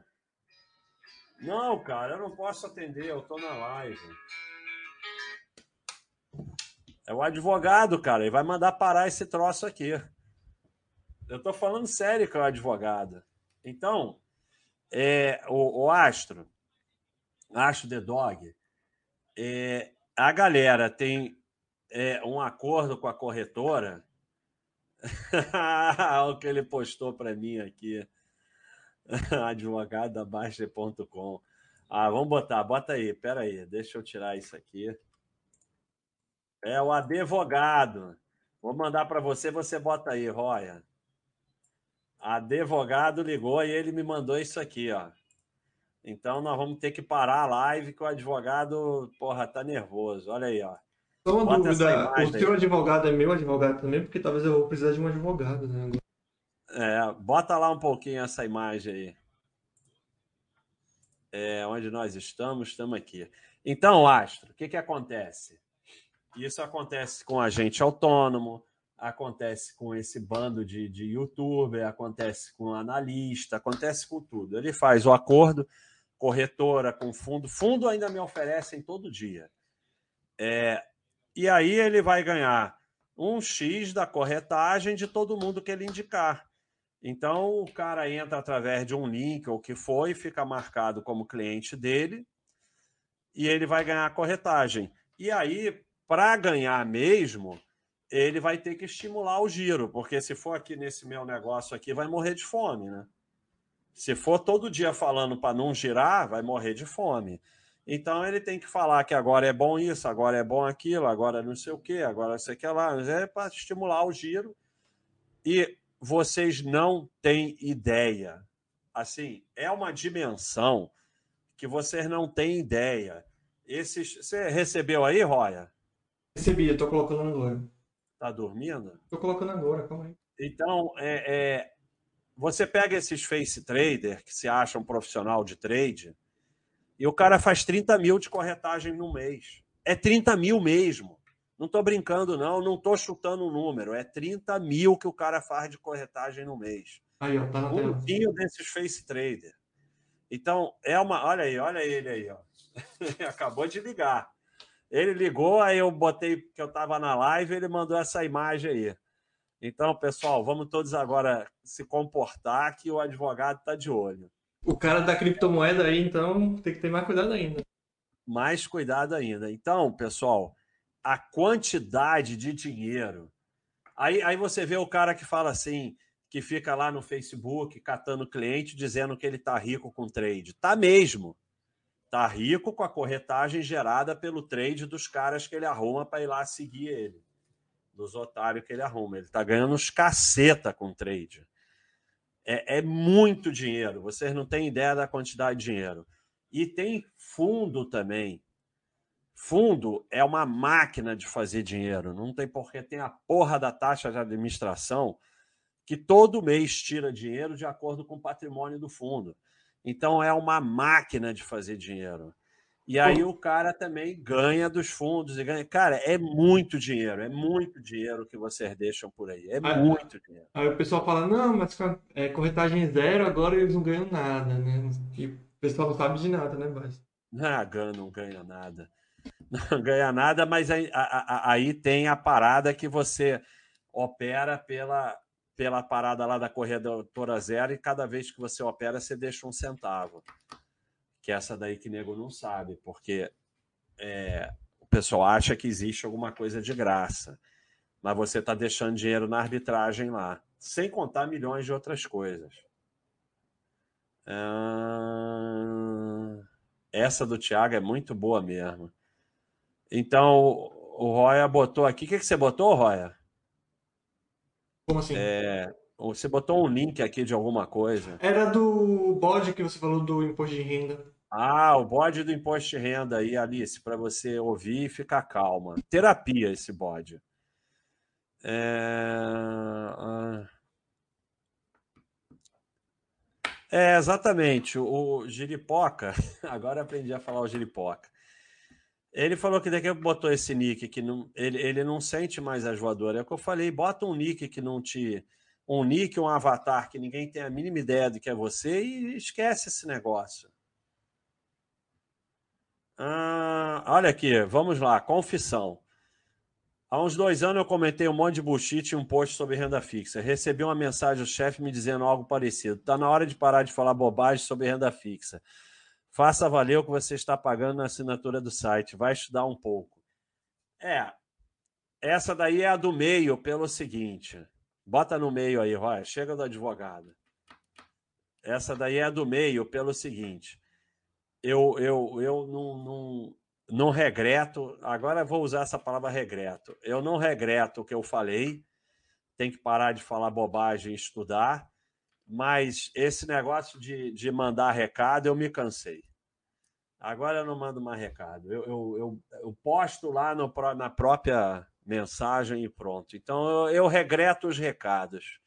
Não, cara, eu não posso atender, eu tô na live. É o advogado, cara, ele vai mandar parar esse troço aqui. Eu estou falando sério com o advogado. Então, é, o, o Astro, Astro The Dog, é, a galera tem é, um acordo com a corretora. o que ele postou para mim aqui. Advogado da Baixa.com. Ah, vamos botar, bota aí, pera aí, deixa eu tirar isso aqui. É o advogado. Vou mandar para você, você bota aí, Roya. Advogado ligou e ele me mandou isso aqui, ó. Então nós vamos ter que parar a live que o advogado, porra, tá nervoso. Olha aí, ó. Só uma dúvida, o seu advogado é meu advogado também, porque talvez eu vou precisar de um advogado, né? É, bota lá um pouquinho essa imagem aí. É, onde nós estamos, estamos aqui. Então, Astro, o que, que acontece? Isso acontece com agente autônomo, acontece com esse bando de, de youtuber, acontece com analista, acontece com tudo. Ele faz o acordo, corretora com fundo, fundo ainda me oferecem todo dia. É, e aí ele vai ganhar um X da corretagem de todo mundo que ele indicar. Então o cara entra através de um link ou que foi, fica marcado como cliente dele e ele vai ganhar a corretagem. E aí, para ganhar mesmo, ele vai ter que estimular o giro, porque se for aqui nesse meu negócio aqui, vai morrer de fome, né? Se for todo dia falando para não girar, vai morrer de fome. Então ele tem que falar que agora é bom isso, agora é bom aquilo, agora não sei o que, agora sei o que lá. É para estimular o giro. E vocês não têm ideia. Assim, é uma dimensão que vocês não têm ideia. Esses, você recebeu aí, Roya? Recebi, eu tô colocando agora. Tá dormindo? Tô colocando agora, calma aí. Então, é, é, você pega esses face trader que se acham profissional de trade e o cara faz 30 mil de corretagem no mês. É 30 mil mesmo. Não estou brincando, não, não estou chutando o um número. É 30 mil que o cara faz de corretagem no mês. Aí, ó, tá na um tela. desses face trader. Então, é uma. Olha aí, olha ele aí, ó. Acabou de ligar. Ele ligou, aí eu botei que eu estava na live, ele mandou essa imagem aí. Então, pessoal, vamos todos agora se comportar que o advogado está de olho. O cara da criptomoeda aí, então, tem que ter mais cuidado ainda. Mais cuidado ainda. Então, pessoal, a quantidade de dinheiro. Aí, aí você vê o cara que fala assim, que fica lá no Facebook catando cliente dizendo que ele está rico com trade. Tá mesmo. Tá rico com a corretagem gerada pelo trade dos caras que ele arruma para ir lá seguir ele. Dos otários que ele arruma. Ele tá ganhando uns caceta com trade. É, é muito dinheiro. Vocês não têm ideia da quantidade de dinheiro. E tem fundo também. Fundo é uma máquina de fazer dinheiro. Não tem porque tem a porra da taxa de administração que todo mês tira dinheiro de acordo com o patrimônio do fundo. Então é uma máquina de fazer dinheiro. E aí o cara também ganha dos fundos e ganha. Cara, é muito dinheiro, é muito dinheiro que vocês deixam por aí. É aí, muito dinheiro. Aí o pessoal fala, não, mas é corretagem zero, agora eles não ganham nada, né? E o pessoal não sabe de nada, né, Bas? Ah, ganha, não ganha nada. Não ganha nada, mas aí, aí tem a parada que você opera pela, pela parada lá da corretora zero e cada vez que você opera, você deixa um centavo. Que é essa daí que nego não sabe, porque é, o pessoal acha que existe alguma coisa de graça. Mas você está deixando dinheiro na arbitragem lá, sem contar milhões de outras coisas. Ah, essa do Thiago é muito boa mesmo. Então, o Roya botou aqui. O que, que você botou, Roya? Como assim? É, você botou um link aqui de alguma coisa. Era do bode que você falou do imposto de renda. Ah, o bode do imposto de renda aí, Alice, para você ouvir e ficar calma. Terapia esse bode. É... Ah. é, exatamente. O Giripoca, agora aprendi a falar o Giripoca. Ele falou que daqui a pouco botou esse nick que não, ele, ele não sente mais as voadoras. É o que eu falei, bota um nick que não te. Um nick, um avatar que ninguém tem a mínima ideia de que é você e esquece esse negócio. Ah, olha aqui, vamos lá, confissão. Há uns dois anos eu comentei um monte de bullshit em um post sobre renda fixa. Recebi uma mensagem do chefe me dizendo algo parecido. Está na hora de parar de falar bobagem sobre renda fixa. Faça valer o que você está pagando na assinatura do site. Vai estudar um pouco. É, essa daí é a do meio, pelo seguinte. Bota no meio aí, Roy. Chega do advogado. Essa daí é a do meio, pelo seguinte. Eu, eu, eu não, não, não regreto, agora vou usar essa palavra regreto. Eu não regreto o que eu falei, tem que parar de falar bobagem e estudar, mas esse negócio de, de mandar recado eu me cansei. Agora eu não mando mais recado. Eu, eu, eu, eu posto lá no, na própria mensagem e pronto. Então eu, eu regreto os recados,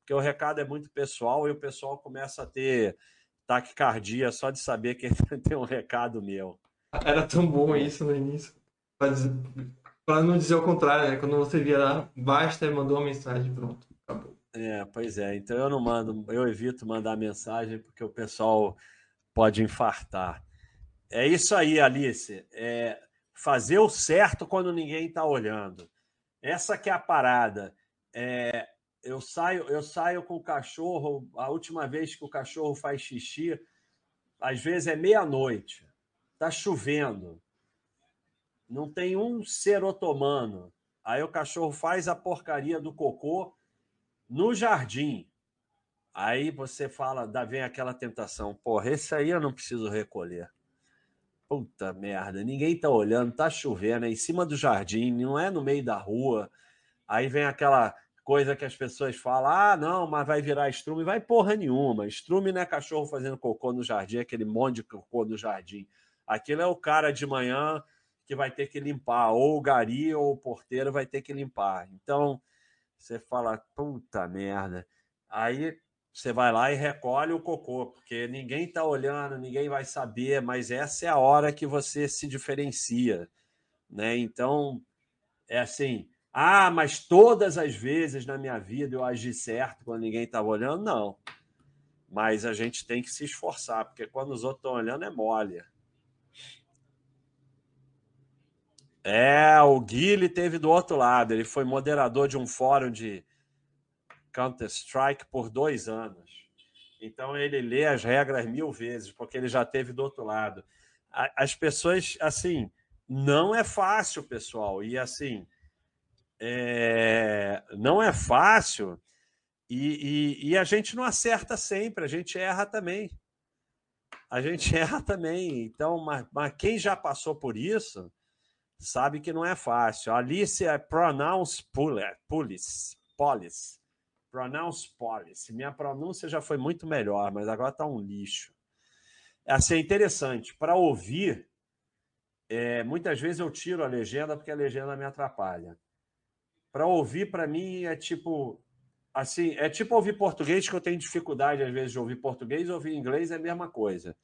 porque o recado é muito pessoal e o pessoal começa a ter taquicardia só de saber que tem um recado meu. Era tão bom isso no início. Para não dizer o contrário, né? Quando você via lá, basta, mandou uma mensagem, pronto, acabou. É, pois é. Então eu não mando, eu evito mandar mensagem porque o pessoal pode infartar. É isso aí, Alice. É fazer o certo quando ninguém está olhando. Essa que é a parada. É, eu saio, eu saio com o cachorro. A última vez que o cachorro faz xixi, às vezes é meia-noite. Tá chovendo. Não tem um ser otomano. Aí o cachorro faz a porcaria do cocô no jardim. Aí você fala, dá vem aquela tentação, porra, esse aí eu não preciso recolher. Puta merda, ninguém tá olhando, tá chovendo, é em cima do jardim, não é no meio da rua. Aí vem aquela coisa que as pessoas falam: ah, não, mas vai virar estrume. Vai porra nenhuma. Estrume não é cachorro fazendo cocô no jardim, aquele monte de cocô no jardim. Aquilo é o cara de manhã que vai ter que limpar, ou o gari ou o porteiro vai ter que limpar. Então, você fala, puta merda. Aí você vai lá e recolhe o cocô, porque ninguém está olhando, ninguém vai saber, mas essa é a hora que você se diferencia. Né? Então, é assim, ah, mas todas as vezes na minha vida eu agi certo quando ninguém estava olhando? Não. Mas a gente tem que se esforçar, porque quando os outros estão olhando é mole. É, o Guile teve do outro lado. Ele foi moderador de um fórum de Counter-Strike por dois anos. Então ele lê as regras mil vezes, porque ele já teve do outro lado. As pessoas, assim, não é fácil, pessoal. E assim, é... não é fácil. E, e, e, a gente não acerta sempre, a gente erra também. A gente erra também. Então, mas, mas quem já passou por isso sabe que não é fácil. Alice é pronounce police, police, pronounce policy. Minha pronúncia já foi muito melhor, mas agora está um lixo. Assim, é interessante. Para ouvir, é, muitas vezes eu tiro a legenda porque a legenda me atrapalha. Para ouvir, para mim, é tipo. Assim, é tipo ouvir português, que eu tenho dificuldade, às vezes, de ouvir português, ouvir inglês é a mesma coisa.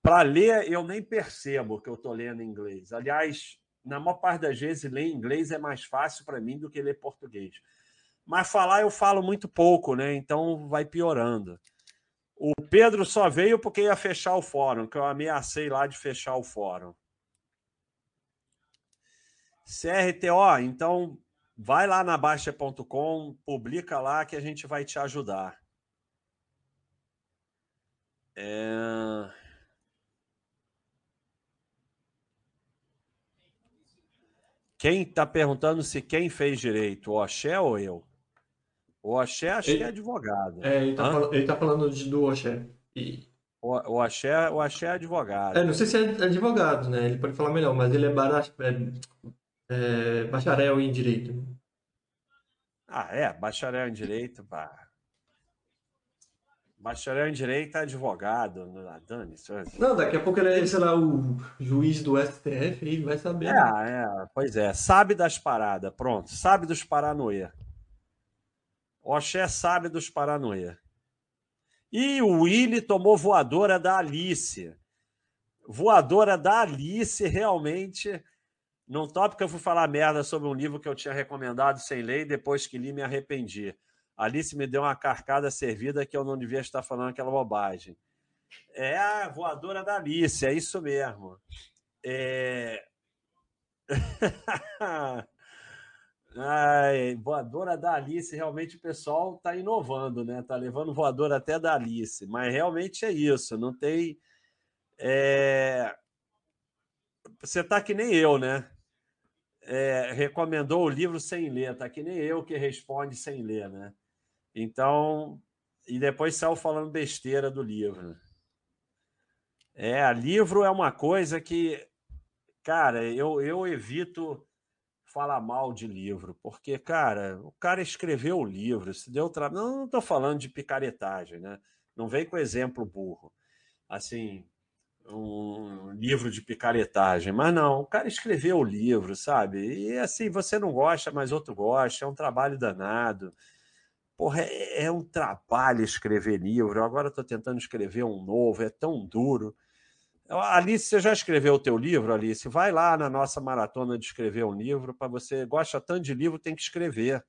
Para ler, eu nem percebo que eu estou lendo inglês. Aliás, na maior parte das vezes, ler inglês é mais fácil para mim do que ler português. Mas falar eu falo muito pouco, né? Então vai piorando. O Pedro só veio porque ia fechar o fórum, que eu ameacei lá de fechar o fórum. CRTO, então vai lá na Baixa.com, publica lá que a gente vai te ajudar. É... Quem está perguntando se quem fez direito, o Oxé ou eu? O Oxé acho ele, é advogado. É, ele está fal tá falando de, do Oxé. E... O, o, Oxé, o Oxé é advogado. É, não sei se é advogado, né? Ele pode falar melhor, mas ele é, bara, é, é bacharel em direito. Ah, é, bacharel em direito, pá. Bacharel em Direito é advogado, né? dane Não, daqui a pouco ele é, sei lá, o juiz do STF e vai saber. É, é, pois é. Sabe das paradas, pronto. Sabe dos paranoia. Oxé sabe dos paranoia. E o Willy tomou voadora da Alice. Voadora da Alice, realmente. Num tópico eu fui falar merda sobre um livro que eu tinha recomendado sem lei, depois que li me arrependi. Alice me deu uma carcada servida que eu não devia estar falando aquela bobagem. É a voadora da Alice, é isso mesmo. É... Ai, voadora da Alice, realmente o pessoal está inovando, né? Está levando voadora até da Alice, mas realmente é isso, não tem. É... Você está que nem eu, né? É, recomendou o livro sem ler, tá que nem eu que responde sem ler, né? Então, e depois saiu falando besteira do livro. É, livro é uma coisa que, cara, eu, eu evito falar mal de livro, porque, cara, o cara escreveu o livro, se deu trabalho. Não, estou falando de picaretagem, né? Não vem com exemplo burro. Assim, um livro de picaretagem, mas não, o cara escreveu o livro, sabe? E assim, você não gosta, mas outro gosta, é um trabalho danado. Porra, é, é um trabalho escrever livro. Agora estou tentando escrever um novo, é tão duro. Alice, você já escreveu o teu livro, Alice? Vai lá na nossa maratona de escrever um livro. Para você gosta tanto de livro, tem que escrever.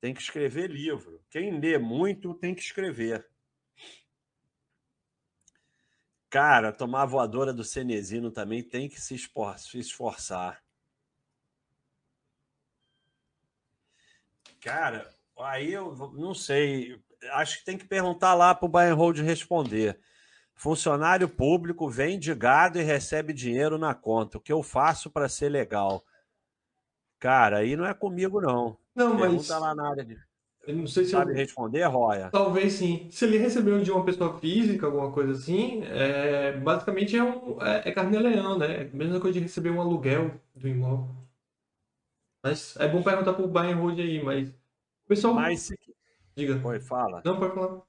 Tem que escrever livro. Quem lê muito tem que escrever. Cara, tomar a voadora do Cenezino também tem que se esforçar. Cara, aí eu não sei. Acho que tem que perguntar lá para o Bayern Hold responder. Funcionário público vende gado e recebe dinheiro na conta. O que eu faço para ser legal? Cara, aí não é comigo, não. Não, Pergunta mas. lá na área de. Eu não sei se Sabe eu... responder, Roya? Talvez sim. Se ele recebeu de uma pessoa física, alguma coisa assim, é... basicamente é, um... é, é carnê-leão, né? É a mesma coisa de receber um aluguel do imóvel. Mas é bom perguntar pro Bayern Road aí, mas. O pessoal. Mas se. Diga. Oi, fala. Não, pode falar.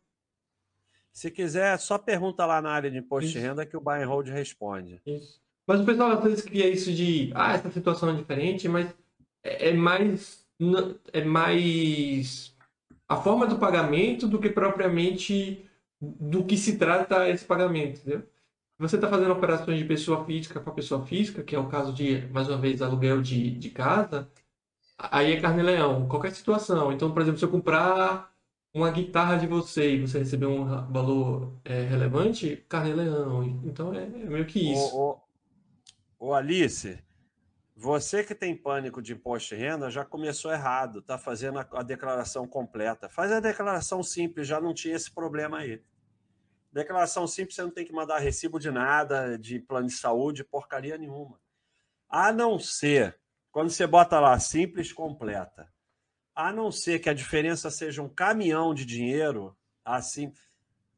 Se quiser, só pergunta lá na área de imposto de Isso. renda que o and Hold responde. Isso. Mas o pessoal às vezes cria isso de, ah, essa situação é diferente, mas é é mais, é mais a forma do pagamento do que propriamente do que se trata esse pagamento, entendeu? Você está fazendo operações de pessoa física para pessoa física, que é o caso de, mais uma vez, aluguel de, de casa, aí é carne-leão, qualquer situação. Então, por exemplo, se eu comprar uma guitarra de você e você receber um valor é, relevante, carne-leão. Então é, é meio que isso. Ô, ô, ô, Alice, você que tem pânico de imposto de renda já começou errado, tá fazendo a, a declaração completa. Faz a declaração simples, já não tinha esse problema aí. Declaração simples, você não tem que mandar recibo de nada, de plano de saúde, porcaria nenhuma. A não ser, quando você bota lá simples completa, a não ser que a diferença seja um caminhão de dinheiro, assim,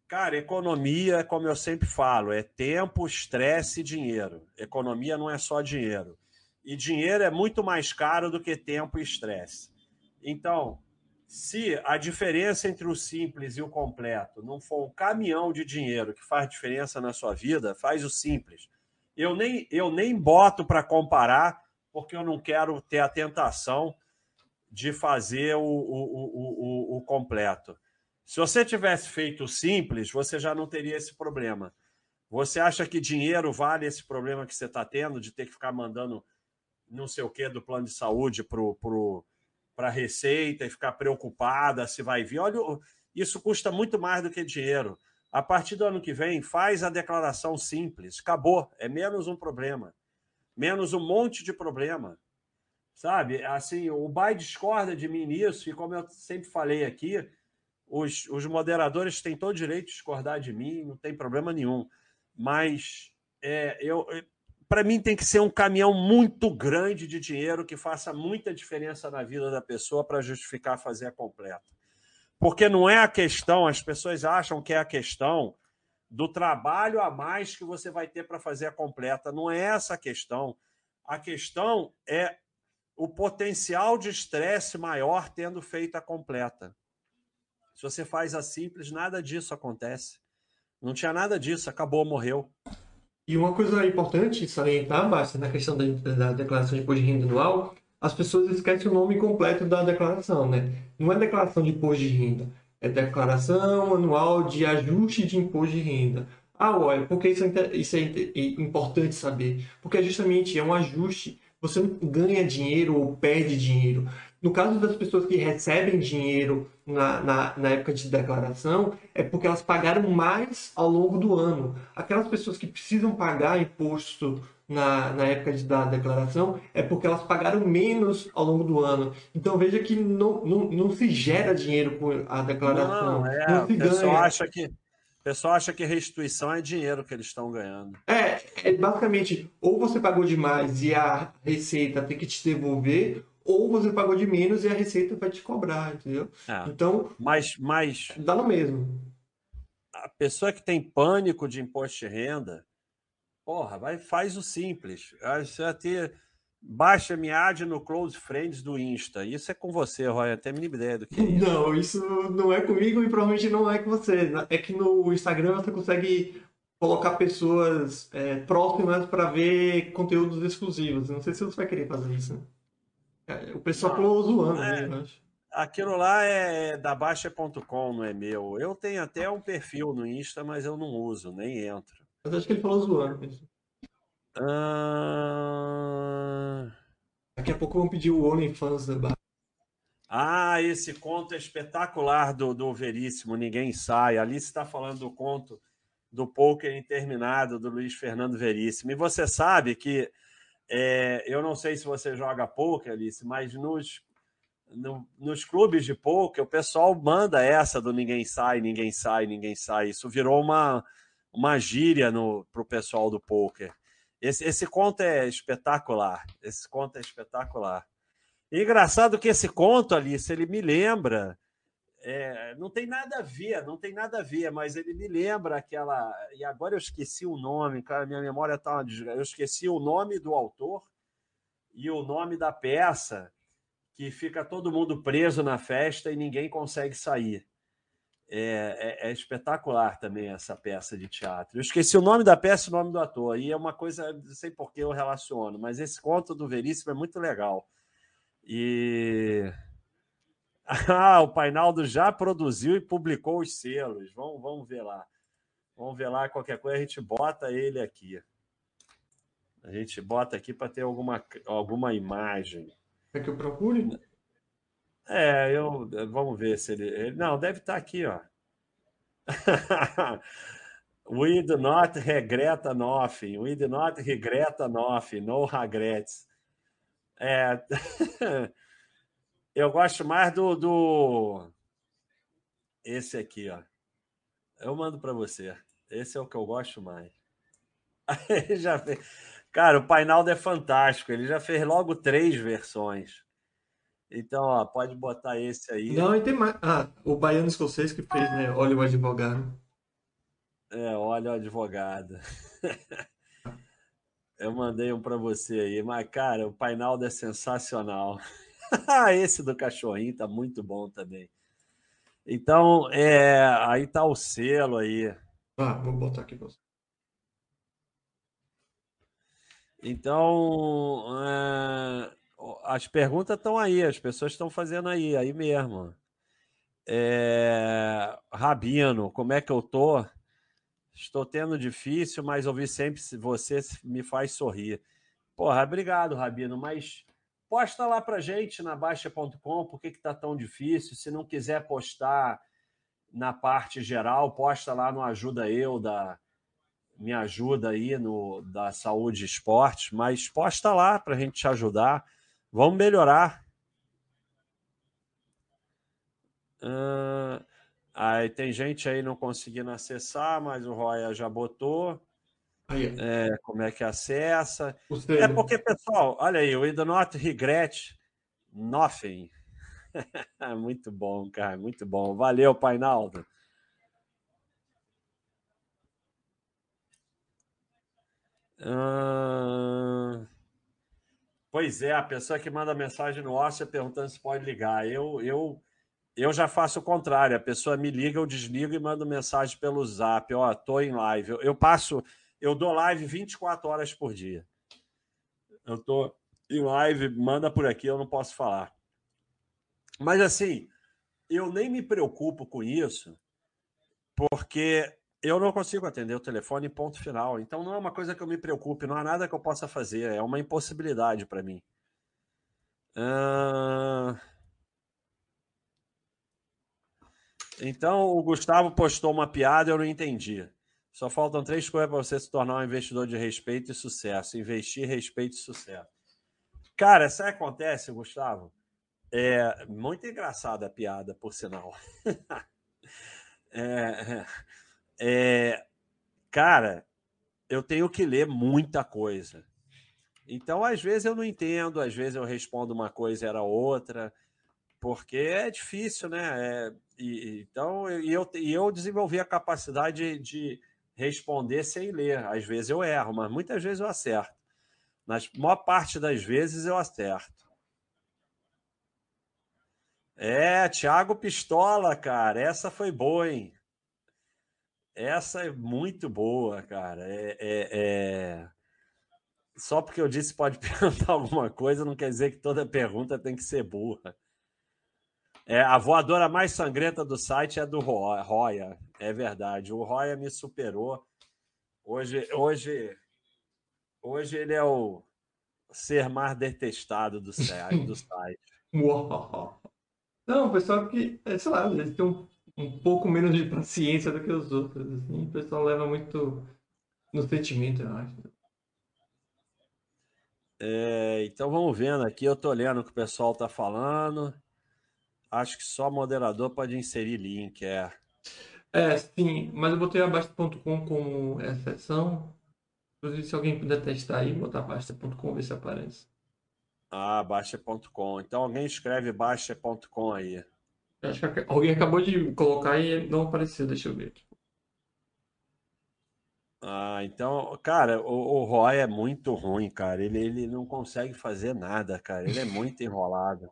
Cara, economia, como eu sempre falo, é tempo, estresse e dinheiro. Economia não é só dinheiro. E dinheiro é muito mais caro do que tempo e estresse. Então, se a diferença entre o simples e o completo não for um caminhão de dinheiro que faz diferença na sua vida, faz o simples. Eu nem, eu nem boto para comparar, porque eu não quero ter a tentação de fazer o, o, o, o, o completo. Se você tivesse feito simples, você já não teria esse problema. Você acha que dinheiro vale esse problema que você está tendo de ter que ficar mandando não sei o que do plano de saúde para pro, a Receita e ficar preocupada se vai vir? Olha, isso custa muito mais do que dinheiro. A partir do ano que vem, faz a declaração simples. Acabou. É menos um problema. Menos um monte de problema. Sabe? Assim, o Bai discorda de mim nisso, e como eu sempre falei aqui, os, os moderadores têm todo o direito de discordar de mim, não tem problema nenhum. Mas é, eu, para mim tem que ser um caminhão muito grande de dinheiro que faça muita diferença na vida da pessoa para justificar fazer a completa. Porque não é a questão, as pessoas acham que é a questão do trabalho a mais que você vai ter para fazer a completa. Não é essa a questão. A questão é o potencial de estresse maior tendo feito a completa. Se você faz a simples, nada disso acontece. Não tinha nada disso, acabou, morreu. E uma coisa importante salientar, Basta, na questão da, da declaração de imposto de renda anual, as pessoas esquecem o nome completo da declaração, né? Não é declaração de imposto de renda, é declaração anual de ajuste de imposto de renda. Ah, olha, por que isso é, isso é importante saber? Porque justamente é um ajuste você ganha dinheiro ou perde dinheiro. No caso das pessoas que recebem dinheiro na, na, na, época de declaração, é porque elas pagaram mais ao longo do ano. Aquelas pessoas que precisam pagar imposto na, na época de, da declaração é porque elas pagaram menos ao longo do ano. Então veja que não, não, não se gera dinheiro com a declaração. Não, é, não se ganha. Pessoal acha que, o pessoal acha que restituição é dinheiro que eles estão ganhando. É, é basicamente, ou você pagou demais e a Receita tem que te devolver, ou você pagou de menos e a Receita vai te cobrar, entendeu? É, então, mas, mas dá no mesmo. A pessoa que tem pânico de imposto de renda, Porra, vai, faz o simples. Você vai ter. Baixa ad no Close Friends do Insta. Isso é com você, Roy. Até mínima ideia do que é isso. Não, isso não é comigo e provavelmente não é com você. É que no Instagram você consegue colocar pessoas é, próximas para ver conteúdos exclusivos. Não sei se você vai querer fazer isso. É, o pessoal falou zoando, é, né, Aquilo lá é da Baixa.com, não é meu. Eu tenho até um perfil no Insta, mas eu não uso, nem entro. Mas acho que ele falou zoando. Ah... Daqui a pouco vão pedir o OnlyFans da barra. Ah, esse conto é espetacular do, do Veríssimo, Ninguém Sai. Ali está falando do conto do Poker Interminado, do Luiz Fernando Veríssimo. E você sabe que, é, eu não sei se você joga poker, Alice, mas nos, no, nos clubes de poker, o pessoal manda essa do Ninguém Sai, Ninguém Sai, Ninguém Sai. Isso virou uma, uma gíria para o pessoal do poker. Esse, esse conto é espetacular. Esse conto é espetacular. E engraçado que esse conto, Alice, ele me lembra. É, não tem nada a ver, não tem nada a ver, mas ele me lembra aquela. E agora eu esqueci o nome, cara, minha memória está uma desgraça. Eu esqueci o nome do autor e o nome da peça, que fica todo mundo preso na festa e ninguém consegue sair. É, é, é, espetacular também essa peça de teatro. Eu esqueci o nome da peça e o nome do ator, e é uma coisa, não sei por que eu relaciono, mas esse conto do Veríssimo é muito legal. E. Ah, o Painaldo já produziu e publicou os selos. Vamos, vamos ver lá. Vamos ver lá, qualquer coisa a gente bota ele aqui. A gente bota aqui para ter alguma, alguma imagem. É que eu procure? É, eu vamos ver se ele, ele não deve estar tá aqui, ó. We do not regret nothing. We do not regret nothing. No regrets. É, eu gosto mais do, do esse aqui, ó. Eu mando para você. Esse é o que eu gosto mais. já fez... Cara, o Painaldo é fantástico. Ele já fez logo três versões. Então, ó, pode botar esse aí. Não, e tem mais. Ah, o baiano escocês que fez, né? Olha o advogado. É, olha o advogado. Eu mandei um para você aí, mas cara, o Painaldo é sensacional. esse do cachorrinho tá muito bom também. Então, é, aí tá o selo aí. Ah, vou botar aqui você. Então, é, as perguntas estão aí, as pessoas estão fazendo aí, aí mesmo. É... Rabino, como é que eu tô? Estou tendo difícil, mas ouvir sempre você me faz sorrir. Porra, obrigado, Rabino, mas posta lá pra gente na Baixa.com por que, que tá tão difícil. Se não quiser postar na parte geral, posta lá no Ajuda Eu da Me Ajuda aí no da Saúde e Esportes, mas posta lá para a gente te ajudar. Vamos melhorar. Uh, aí tem gente aí não conseguindo acessar, mas o Roya já botou. É, como é que acessa? É porque, pessoal, olha aí, o do not regret nothing. muito bom, cara, muito bom. Valeu, Painaldo. Uh... Pois é, a pessoa que manda mensagem no Ócio perguntando se pode ligar. Eu, eu, eu já faço o contrário. A pessoa me liga, eu desligo e mando mensagem pelo zap. Ó, tô em live. Eu, eu passo, eu dou live 24 horas por dia. Eu tô em live, manda por aqui, eu não posso falar. Mas assim, eu nem me preocupo com isso, porque eu não consigo atender o telefone, ponto final. Então não é uma coisa que eu me preocupe, não há nada que eu possa fazer, é uma impossibilidade para mim. Uh... Então o Gustavo postou uma piada, eu não entendi. Só faltam três coisas para você se tornar um investidor de respeito e sucesso. Investir, respeito e sucesso. Cara, isso acontece, Gustavo. É muito engraçada a piada, por sinal. é, é, cara, eu tenho que ler muita coisa. Então, às vezes eu não entendo, às vezes eu respondo uma coisa era outra, porque é difícil, né? É, e, então, e eu, e eu desenvolvi a capacidade de responder sem ler. Às vezes eu erro, mas muitas vezes eu acerto. Na maior parte das vezes eu acerto. É, Thiago Pistola, cara, essa foi boa, hein? Essa é muito boa, cara. É, é, é, Só porque eu disse pode perguntar alguma coisa, não quer dizer que toda pergunta tem que ser burra. É, a voadora mais sangrenta do site é do Roya. É verdade. O Roya me superou. Hoje, hoje, hoje ele é o ser mais detestado do site. Do site. Uau. Não, o pessoal que, é, sei lá, eles têm um, um pouco menos de paciência do que os outros. Assim. O pessoal leva muito no sentimento, eu acho. É, então vamos vendo aqui. Eu tô lendo o que o pessoal tá falando. Acho que só moderador pode inserir link, é. É, sim, mas eu botei a Basta.com como exceção. Inclusive, se alguém puder testar aí, botar Basta.com, ver se aparece. Ah, Baixa.com. Então alguém escreve Baixa.com aí. Acho que alguém acabou de colocar e não apareceu, deixa eu ver. Ah, então, cara, o, o Roy é muito ruim, cara. Ele, ele não consegue fazer nada, cara. Ele é muito enrolado.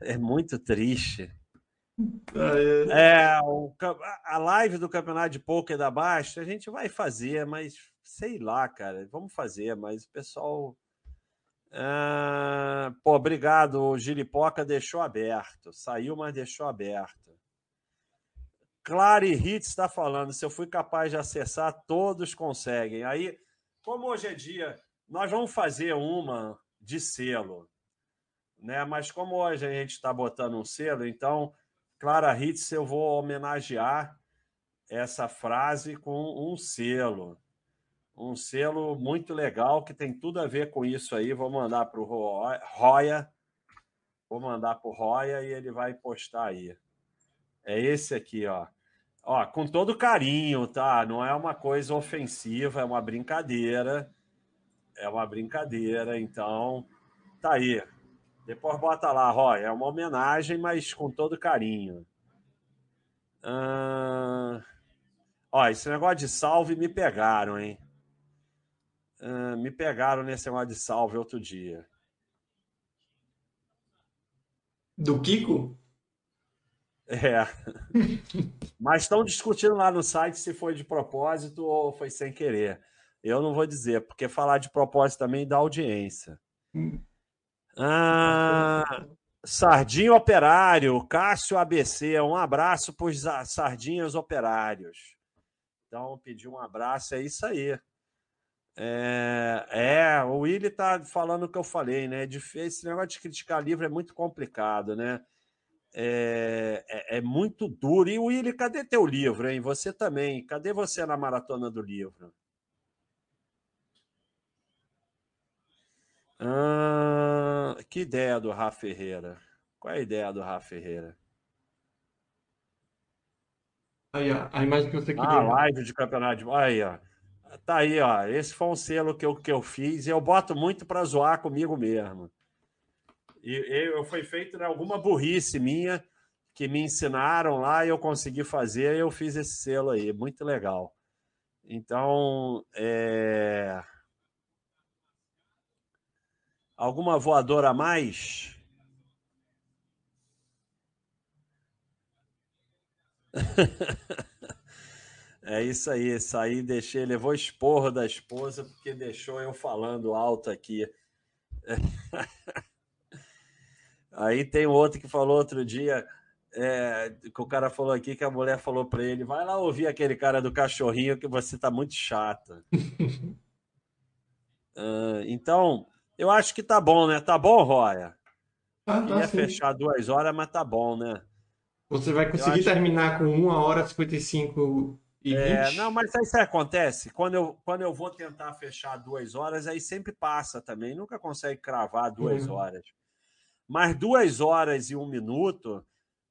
É muito triste. Ah, é. é, o, a live do campeonato de poker da Baixa a gente vai fazer, mas sei lá, cara. Vamos fazer, mas o pessoal ah, pô, obrigado. O Gilipoca deixou aberto. Saiu, mas deixou aberto. Clary Hits está falando. Se eu fui capaz de acessar, todos conseguem. Aí, como hoje é dia, nós vamos fazer uma de selo. Né? Mas como hoje a gente está botando um selo, então, Clara Hits, eu vou homenagear essa frase com um selo um selo muito legal que tem tudo a ver com isso aí. Vou mandar para o Roya. Vou mandar para o Roya e ele vai postar aí. É esse aqui, ó. Ó, com todo carinho, tá? Não é uma coisa ofensiva, é uma brincadeira. É uma brincadeira, então tá aí. Depois bota lá, Roya. É uma homenagem, mas com todo carinho. Ah... Ó, esse negócio de salve me pegaram, hein? Uh, me pegaram nesse negócio de salve outro dia. Do Kiko? É. Mas estão discutindo lá no site se foi de propósito ou foi sem querer. Eu não vou dizer, porque falar de propósito também dá audiência. Hum. Ah, Sardinho Operário, Cássio ABC, um abraço para os sardinhas operários. Então, pedir um abraço, é isso aí. É, é, o Willi tá falando o que eu falei, né? Esse negócio de criticar livro é muito complicado, né? É, é, é, muito duro. E Willi, cadê teu livro, hein? Você também. Cadê você na maratona do livro? Ah, que ideia do Rafa Ferreira? Qual é a ideia do Rafa Ferreira? Aí, a imagem que você queria. Ah, live de campeonato de. Aí, ó. Tá aí, ó. Esse foi um selo que eu, que eu fiz e eu boto muito para zoar comigo mesmo. E eu, foi feito né, alguma burrice minha que me ensinaram lá e eu consegui fazer e eu fiz esse selo aí. Muito legal. Então, é... alguma voadora a mais? É isso aí, saí, deixei, levou esporro da esposa porque deixou eu falando alto aqui. Aí tem outro que falou outro dia, É, que o cara falou aqui que a mulher falou para ele: vai lá ouvir aquele cara do cachorrinho que você tá muito chata. uh, então, eu acho que tá bom, né? Tá bom, Roya? Ah, tá Ia fechar duas horas, mas tá bom, né? Você vai conseguir terminar com uma hora e 55 e é, não, mas aí isso acontece. Quando eu, quando eu vou tentar fechar duas horas, aí sempre passa também. Nunca consegue cravar duas uhum. horas. Mas duas horas e um minuto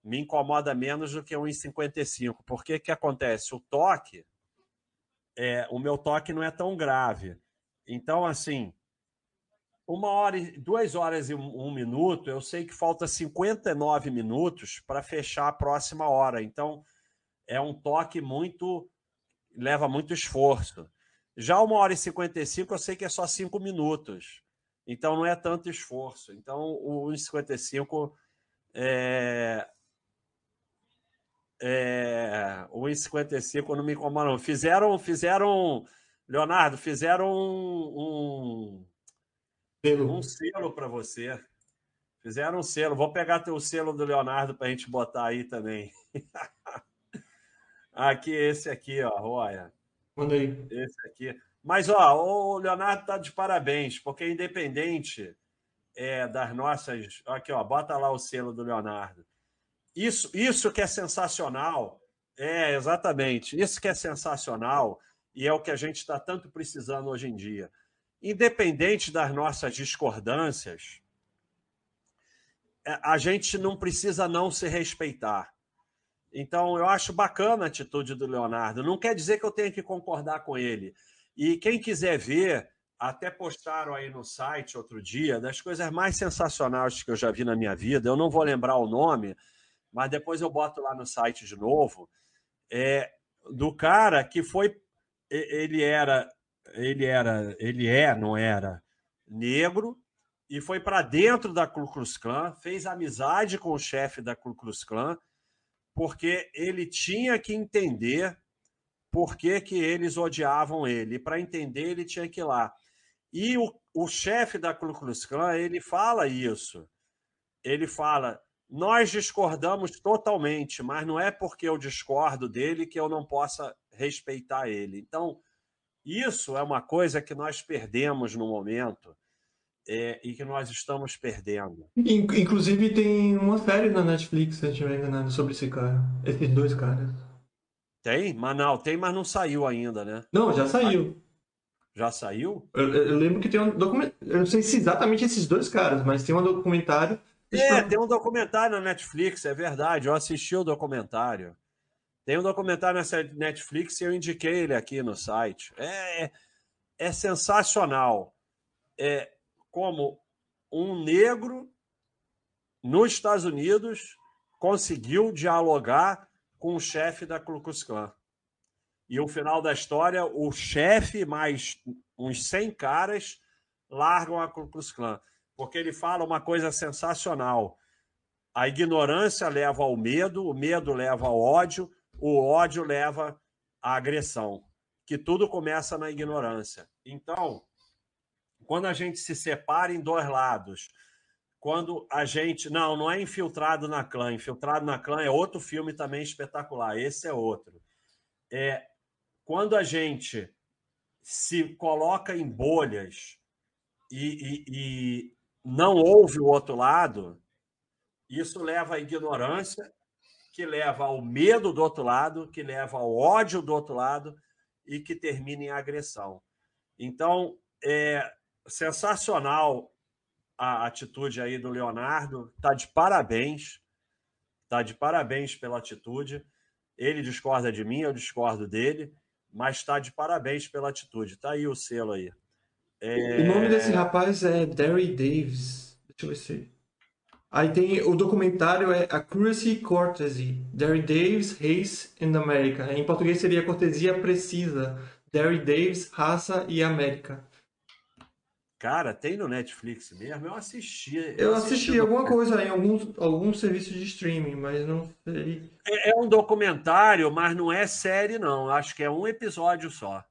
me incomoda menos do que 1,55. Porque que acontece? O toque, é, o meu toque não é tão grave. Então, assim, uma hora, duas horas e um, minuto, eu sei que falta 59 minutos para fechar a próxima hora. Então, é um toque muito. leva muito esforço. Já uma hora e 55, eu sei que é só cinco minutos. Então não é tanto esforço. Então o 1,55 é. É, o 1,55 não me incomoda, não. Fizeram, fizeram, Leonardo, fizeram um, um selo para você. Fizeram um selo. Vou pegar teu selo do Leonardo para a gente botar aí também. Aqui, esse aqui, ó, Roya. Manda aí. Esse aqui. Mas, ó, o Leonardo tá de parabéns, porque independente é, das nossas. Aqui, ó, bota lá o selo do Leonardo. Isso, isso que é sensacional. É, exatamente. Isso que é sensacional e é o que a gente está tanto precisando hoje em dia. Independente das nossas discordâncias, é, a gente não precisa não se respeitar. Então, eu acho bacana a atitude do Leonardo. Não quer dizer que eu tenha que concordar com ele. E quem quiser ver, até postaram aí no site outro dia, das coisas mais sensacionais que eu já vi na minha vida. Eu não vou lembrar o nome, mas depois eu boto lá no site de novo. É do cara que foi. Ele era. Ele era. Ele é, não era negro, e foi para dentro da Ku Klux Klan, fez amizade com o chefe da Ku Klux Klan porque ele tinha que entender por que, que eles odiavam ele. Para entender, ele tinha que ir lá. E o, o chefe da Ku Klux Klan, ele fala isso. Ele fala: nós discordamos totalmente, mas não é porque eu discordo dele que eu não possa respeitar ele. Então, isso é uma coisa que nós perdemos no momento é, e que nós estamos perdendo. Inclusive tem uma série na Netflix, se eu estiver enganado, sobre esse cara. Esses dois caras. Tem? Não, tem, mas não saiu ainda, né? Não, já saiu. Já saiu? Eu, eu lembro que tem um documentário. Eu não sei se exatamente esses dois caras, mas tem um documentário. É, tem um documentário na Netflix, é verdade. Eu assisti o documentário. Tem um documentário na Netflix e eu indiquei ele aqui no site. É, é, é sensacional. É, como um negro nos Estados Unidos conseguiu dialogar com o chefe da Ku Klux Klan. E o final da história, o chefe mais uns 100 caras largam a Ku Klux Klan, porque ele fala uma coisa sensacional. A ignorância leva ao medo, o medo leva ao ódio, o ódio leva à agressão, que tudo começa na ignorância. Então, quando a gente se separa em dois lados, quando a gente. Não, não é infiltrado na clã. Infiltrado na clã é outro filme também espetacular. Esse é outro. É quando a gente se coloca em bolhas e, e, e não ouve o outro lado, isso leva à ignorância, que leva ao medo do outro lado, que leva ao ódio do outro lado e que termina em agressão. Então, é, sensacional a atitude aí do Leonardo. Tá de parabéns. Tá de parabéns pela atitude. Ele discorda de mim, eu discordo dele, mas está de parabéns pela atitude. Tá aí o selo aí. É... O nome desse rapaz é Derry Davis. Deixa eu ver se. Aí tem o documentário é Accuracy Courtesy, Derry Davis, Race and America. Em português seria Cortesia Precisa, Derry Davis, Raça e América. Cara, tem no Netflix mesmo? Eu assisti. Eu, eu assisti, assisti alguma coisa em alguns, alguns serviços de streaming, mas não sei. É, é, um documentário, mas não é série, não. Acho que é um episódio só.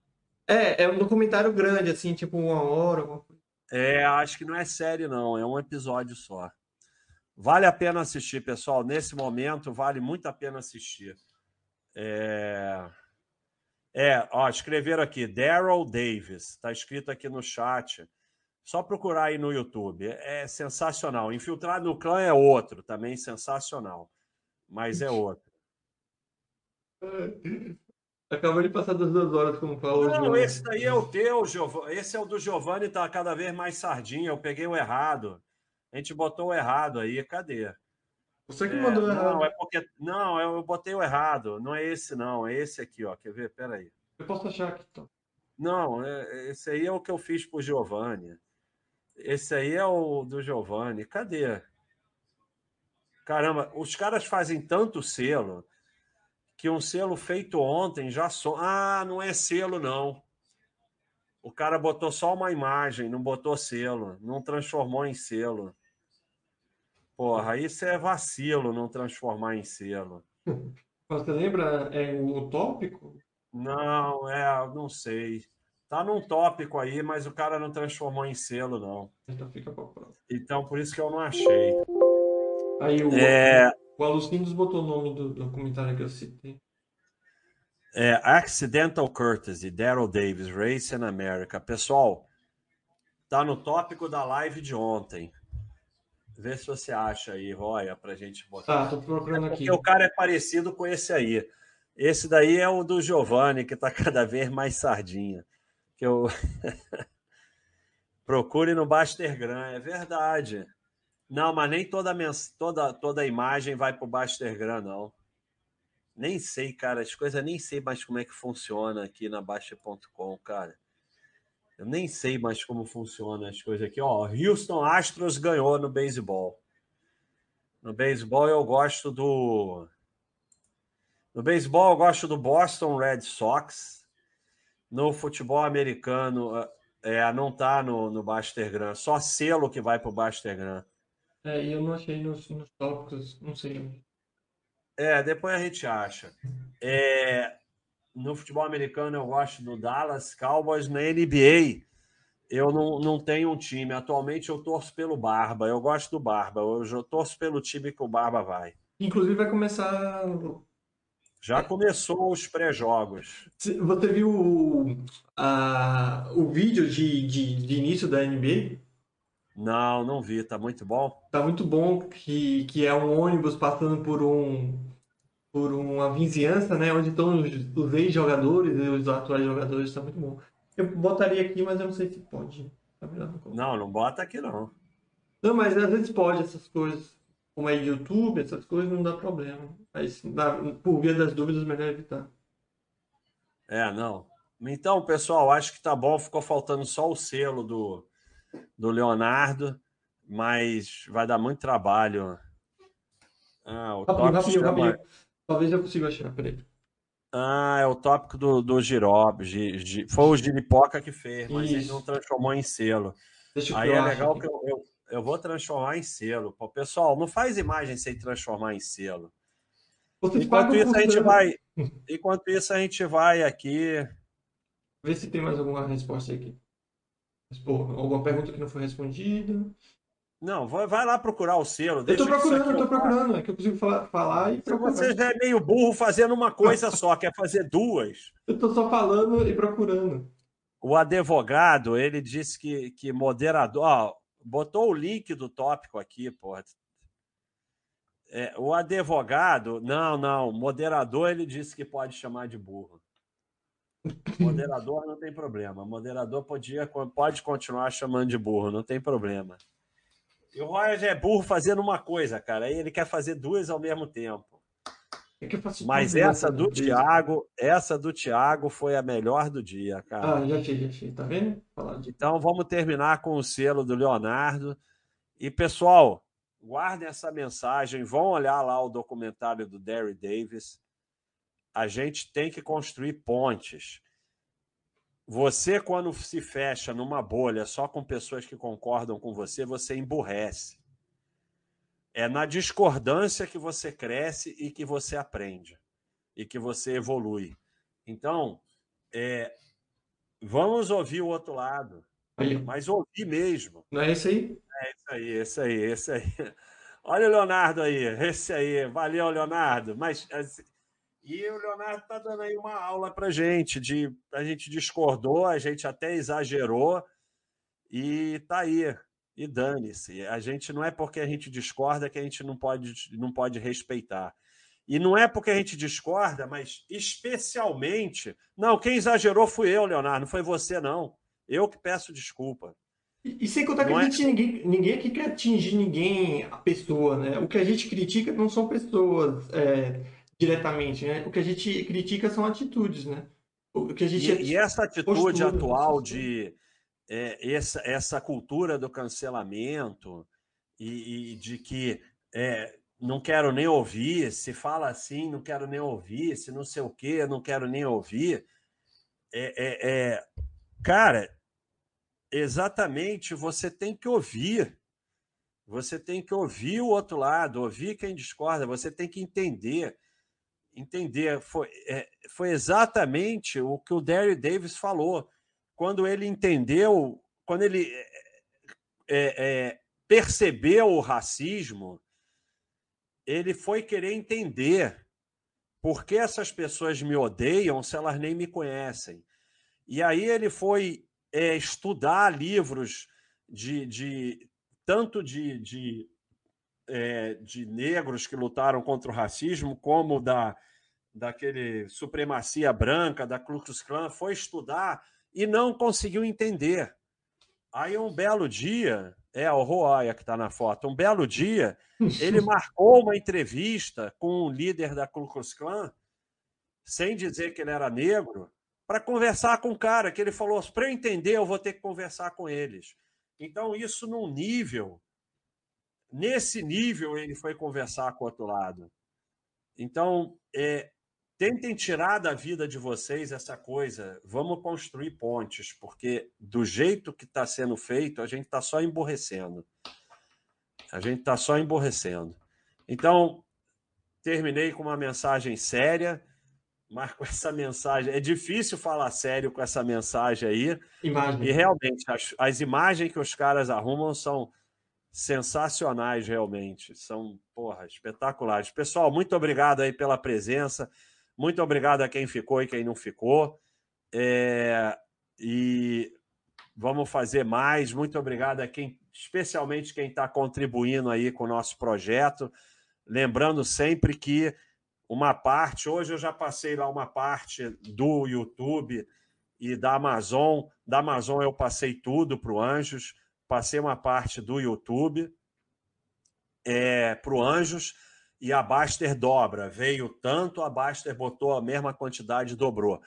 É, é um documentário grande, assim, tipo uma hora. Alguma coisa. É, acho que não é série, não. É um episódio só. Vale a pena assistir, pessoal. Nesse momento, vale muito a pena assistir. É, é ó, escreveram aqui, Daryl Davis. Está escrito aqui no chat. Só procurar aí no YouTube. É sensacional. Infiltrado no clã é outro, também sensacional. Mas é outro. Acabou de passar das duas horas, como falou. Não, esse daí é o teu, Giovanni. Esse é o do Giovanni, tá cada vez mais sardinha. Eu peguei o errado. A gente botou o errado aí, cadê? Você que é, mandou não, errado. É porque, não, eu botei o errado. Não é esse, não. É esse aqui, ó. Quer ver? Pera aí. Eu posso achar aqui, então. Não, é, esse aí é o que eu fiz pro Giovanni. Esse aí é o do Giovanni. Cadê? Caramba, os caras fazem tanto selo que um selo feito ontem já só. Ah, não é selo, não. O cara botou só uma imagem, não botou selo, não transformou em selo. Porra, isso é vacilo não transformar em selo. Você lembra é, o tópico? Não, é, não sei. Tá num tópico aí, mas o cara não transformou em selo, não. Então fica pra próxima. Então, por isso que eu não achei. Aí o, É, o Alucindos botou o nome do documentário que eu citei. é Accidental Courtesy, Daryl Davis, Race in America. Pessoal, tá no tópico da live de ontem. Vê se você acha aí, Roya, pra gente botar. Tá, tô procurando aqui. Porque o cara é parecido com esse aí. Esse daí é o do Giovanni, que tá cada vez mais sardinha. Que eu... Procure no Bastergram, é verdade. Não, mas nem toda, mens... toda, toda a imagem vai para o Bastergram, não. Nem sei, cara, as coisas nem sei mais como é que funciona aqui na Baixa.com, cara. Eu nem sei mais como funciona as coisas aqui. Ó, Houston Astros ganhou no beisebol. No beisebol eu gosto do. No beisebol eu gosto do Boston Red Sox. No futebol americano é, não tá no, no Bastergram. Só selo que vai pro Bastergram. É, e eu não achei nos, nos tópicos, não sei. É, depois a gente acha. É, no futebol americano eu gosto do Dallas Cowboys. Na NBA eu não, não tenho um time. Atualmente eu torço pelo Barba. Eu gosto do Barba. Eu, eu torço pelo time que o Barba vai. Inclusive vai começar. Já começou os pré-jogos. Você viu o, a, o vídeo de, de, de início da NBA? Não, não vi. Tá muito bom. Tá muito bom que, que é um ônibus passando por um por uma vizinhança, né, onde estão os, os ex-jogadores e os atuais jogadores, tá muito bom. Eu botaria aqui, mas eu não sei se pode. Tá melhor não. Não, não bota aqui não. Não, mas às vezes pode essas coisas. Como é YouTube, essas coisas não dá problema. Mas dá- por via das dúvidas, melhor evitar. É, não. Então, pessoal, acho que tá bom. Ficou faltando só o selo do, do Leonardo, mas vai dar muito trabalho. Ah, o chama- rapidinho. Talvez eu consiga achar, peraí. Ah, é o tópico do, do Girob. Gi- Gi- Foi o Giripoca que fez, mas ele Isso. não transformou em selo. Deixa eu Aí eu é legal aqui. que eu, eu, eu vou transformar em selo. Pô, pessoal, não faz imagem sem transformar em selo. Vocês Enquanto isso, a gente vai. Enquanto isso, a gente vai aqui. Vê se tem mais alguma resposta aqui. Pô, alguma pergunta que não foi respondida. Não, vai, vai lá procurar o selo. Eu tô procurando, eu tô procurando. É que eu consigo falar, falar e procurar. você já é meio burro fazendo uma coisa só, quer fazer duas. Eu tô só falando e procurando. O advogado, ele disse que, que moderador. Ó, botou o link do tópico aqui, porra. É, o advogado, não, não, moderador ele disse que pode chamar de burro. Moderador não tem problema. Moderador podia, pode continuar chamando de burro, não tem problema. E o Roger é burro fazendo uma coisa, cara. Aí ele quer fazer duas ao mesmo tempo. É Mas essa do. Thiago, essa do Thiago foi a melhor do dia, cara. Ah, já achei, já achei. Tá vendo? Então vamos terminar com o selo do Leonardo. E pessoal, guardem essa mensagem, vão olhar lá o documentário do Derry Davis. A gente tem que construir pontes. Você, quando se fecha numa bolha só com pessoas que concordam com você, você emburrece. É na discordância que você cresce e que você aprende e que você evolui. Então, é, vamos ouvir o outro lado, Aí, mas ouvir mesmo. não é esse aí? Esse aí, esse aí, esse aí. Olha o Leonardo aí, esse aí. Valeu, Leonardo. Mas assim, e o Leonardo está dando aí uma aula para gente. De, a gente discordou, a gente até exagerou e tá aí. E dane-se. A gente não é porque a gente discorda que a gente não pode, não pode respeitar. E não é porque a gente discorda, mas especialmente. Não, quem exagerou fui eu, Leonardo, não foi você, não. Eu que peço desculpa. E, e sem contar que a é... gente, ninguém, ninguém aqui quer atingir ninguém, a pessoa, né? O que a gente critica não são pessoas é, diretamente, né? O que a gente critica são atitudes, né? O que a gente e, e essa atitude postura, atual de é, essa, essa cultura do cancelamento e, e de que é, não quero nem ouvir, se fala assim, não quero nem ouvir, se não sei o quê, não quero nem ouvir. É, é, é, cara, exatamente, você tem que ouvir. Você tem que ouvir o outro lado, ouvir quem discorda, você tem que entender. Entender. Foi, é, foi exatamente o que o Derry Davis falou. Quando ele entendeu, quando ele é, é percebeu o racismo, ele foi querer entender por que essas pessoas me odeiam se elas nem me conhecem. E aí ele foi é, estudar livros de, de tanto de, de, é, de negros que lutaram contra o racismo, como da daquele supremacia branca, da Ku Klux Klan, foi estudar e não conseguiu entender. Aí um belo dia, é o Roaya que está na foto. Um belo dia, ele marcou uma entrevista com um líder da Ku Klux Klan, sem dizer que ele era negro, para conversar com o cara, que ele falou: para eu entender, eu vou ter que conversar com eles. Então, isso num nível. Nesse nível, ele foi conversar com o outro lado. Então, é, tentem tirar da vida de vocês essa coisa. Vamos construir pontes, porque do jeito que está sendo feito, a gente está só emborrecendo. A gente está só emborrecendo. Então, terminei com uma mensagem séria, mas com essa mensagem. É difícil falar sério com essa mensagem aí. Imagem. E realmente, as, as imagens que os caras arrumam são sensacionais, realmente. São, porra, espetaculares. Pessoal, muito obrigado aí pela presença. Muito obrigado a quem ficou e quem não ficou. É, e vamos fazer mais. Muito obrigado a quem, especialmente quem está contribuindo aí com o nosso projeto. Lembrando sempre que uma parte, hoje eu já passei lá uma parte do YouTube e da Amazon. Da Amazon eu passei tudo para o Anjos, passei uma parte do YouTube é, para o Anjos e a Baster dobra. Veio tanto, a Baster botou a mesma quantidade e dobrou.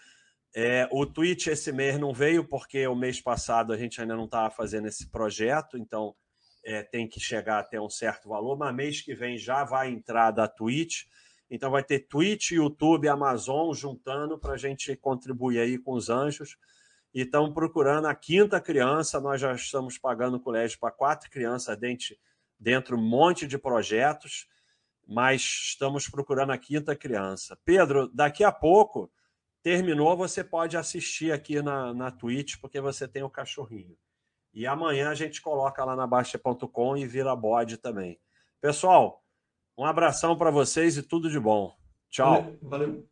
É, o Twitch esse mês não veio porque o mês passado a gente ainda não estava fazendo esse projeto, então é, tem que chegar até um certo valor, mas mês que vem já vai entrar da Twitch. Então vai ter Twitch, YouTube, Amazon juntando para a gente contribuir aí com os anjos. E estamos procurando a quinta criança. Nós já estamos pagando colégio para quatro crianças dentro, dentro um monte de projetos mas estamos procurando a quinta criança. Pedro, daqui a pouco, terminou, você pode assistir aqui na, na Twitch, porque você tem o cachorrinho. E amanhã a gente coloca lá na Baixa.com e vira bode também. Pessoal, um abração para vocês e tudo de bom. Tchau. Valeu. Valeu.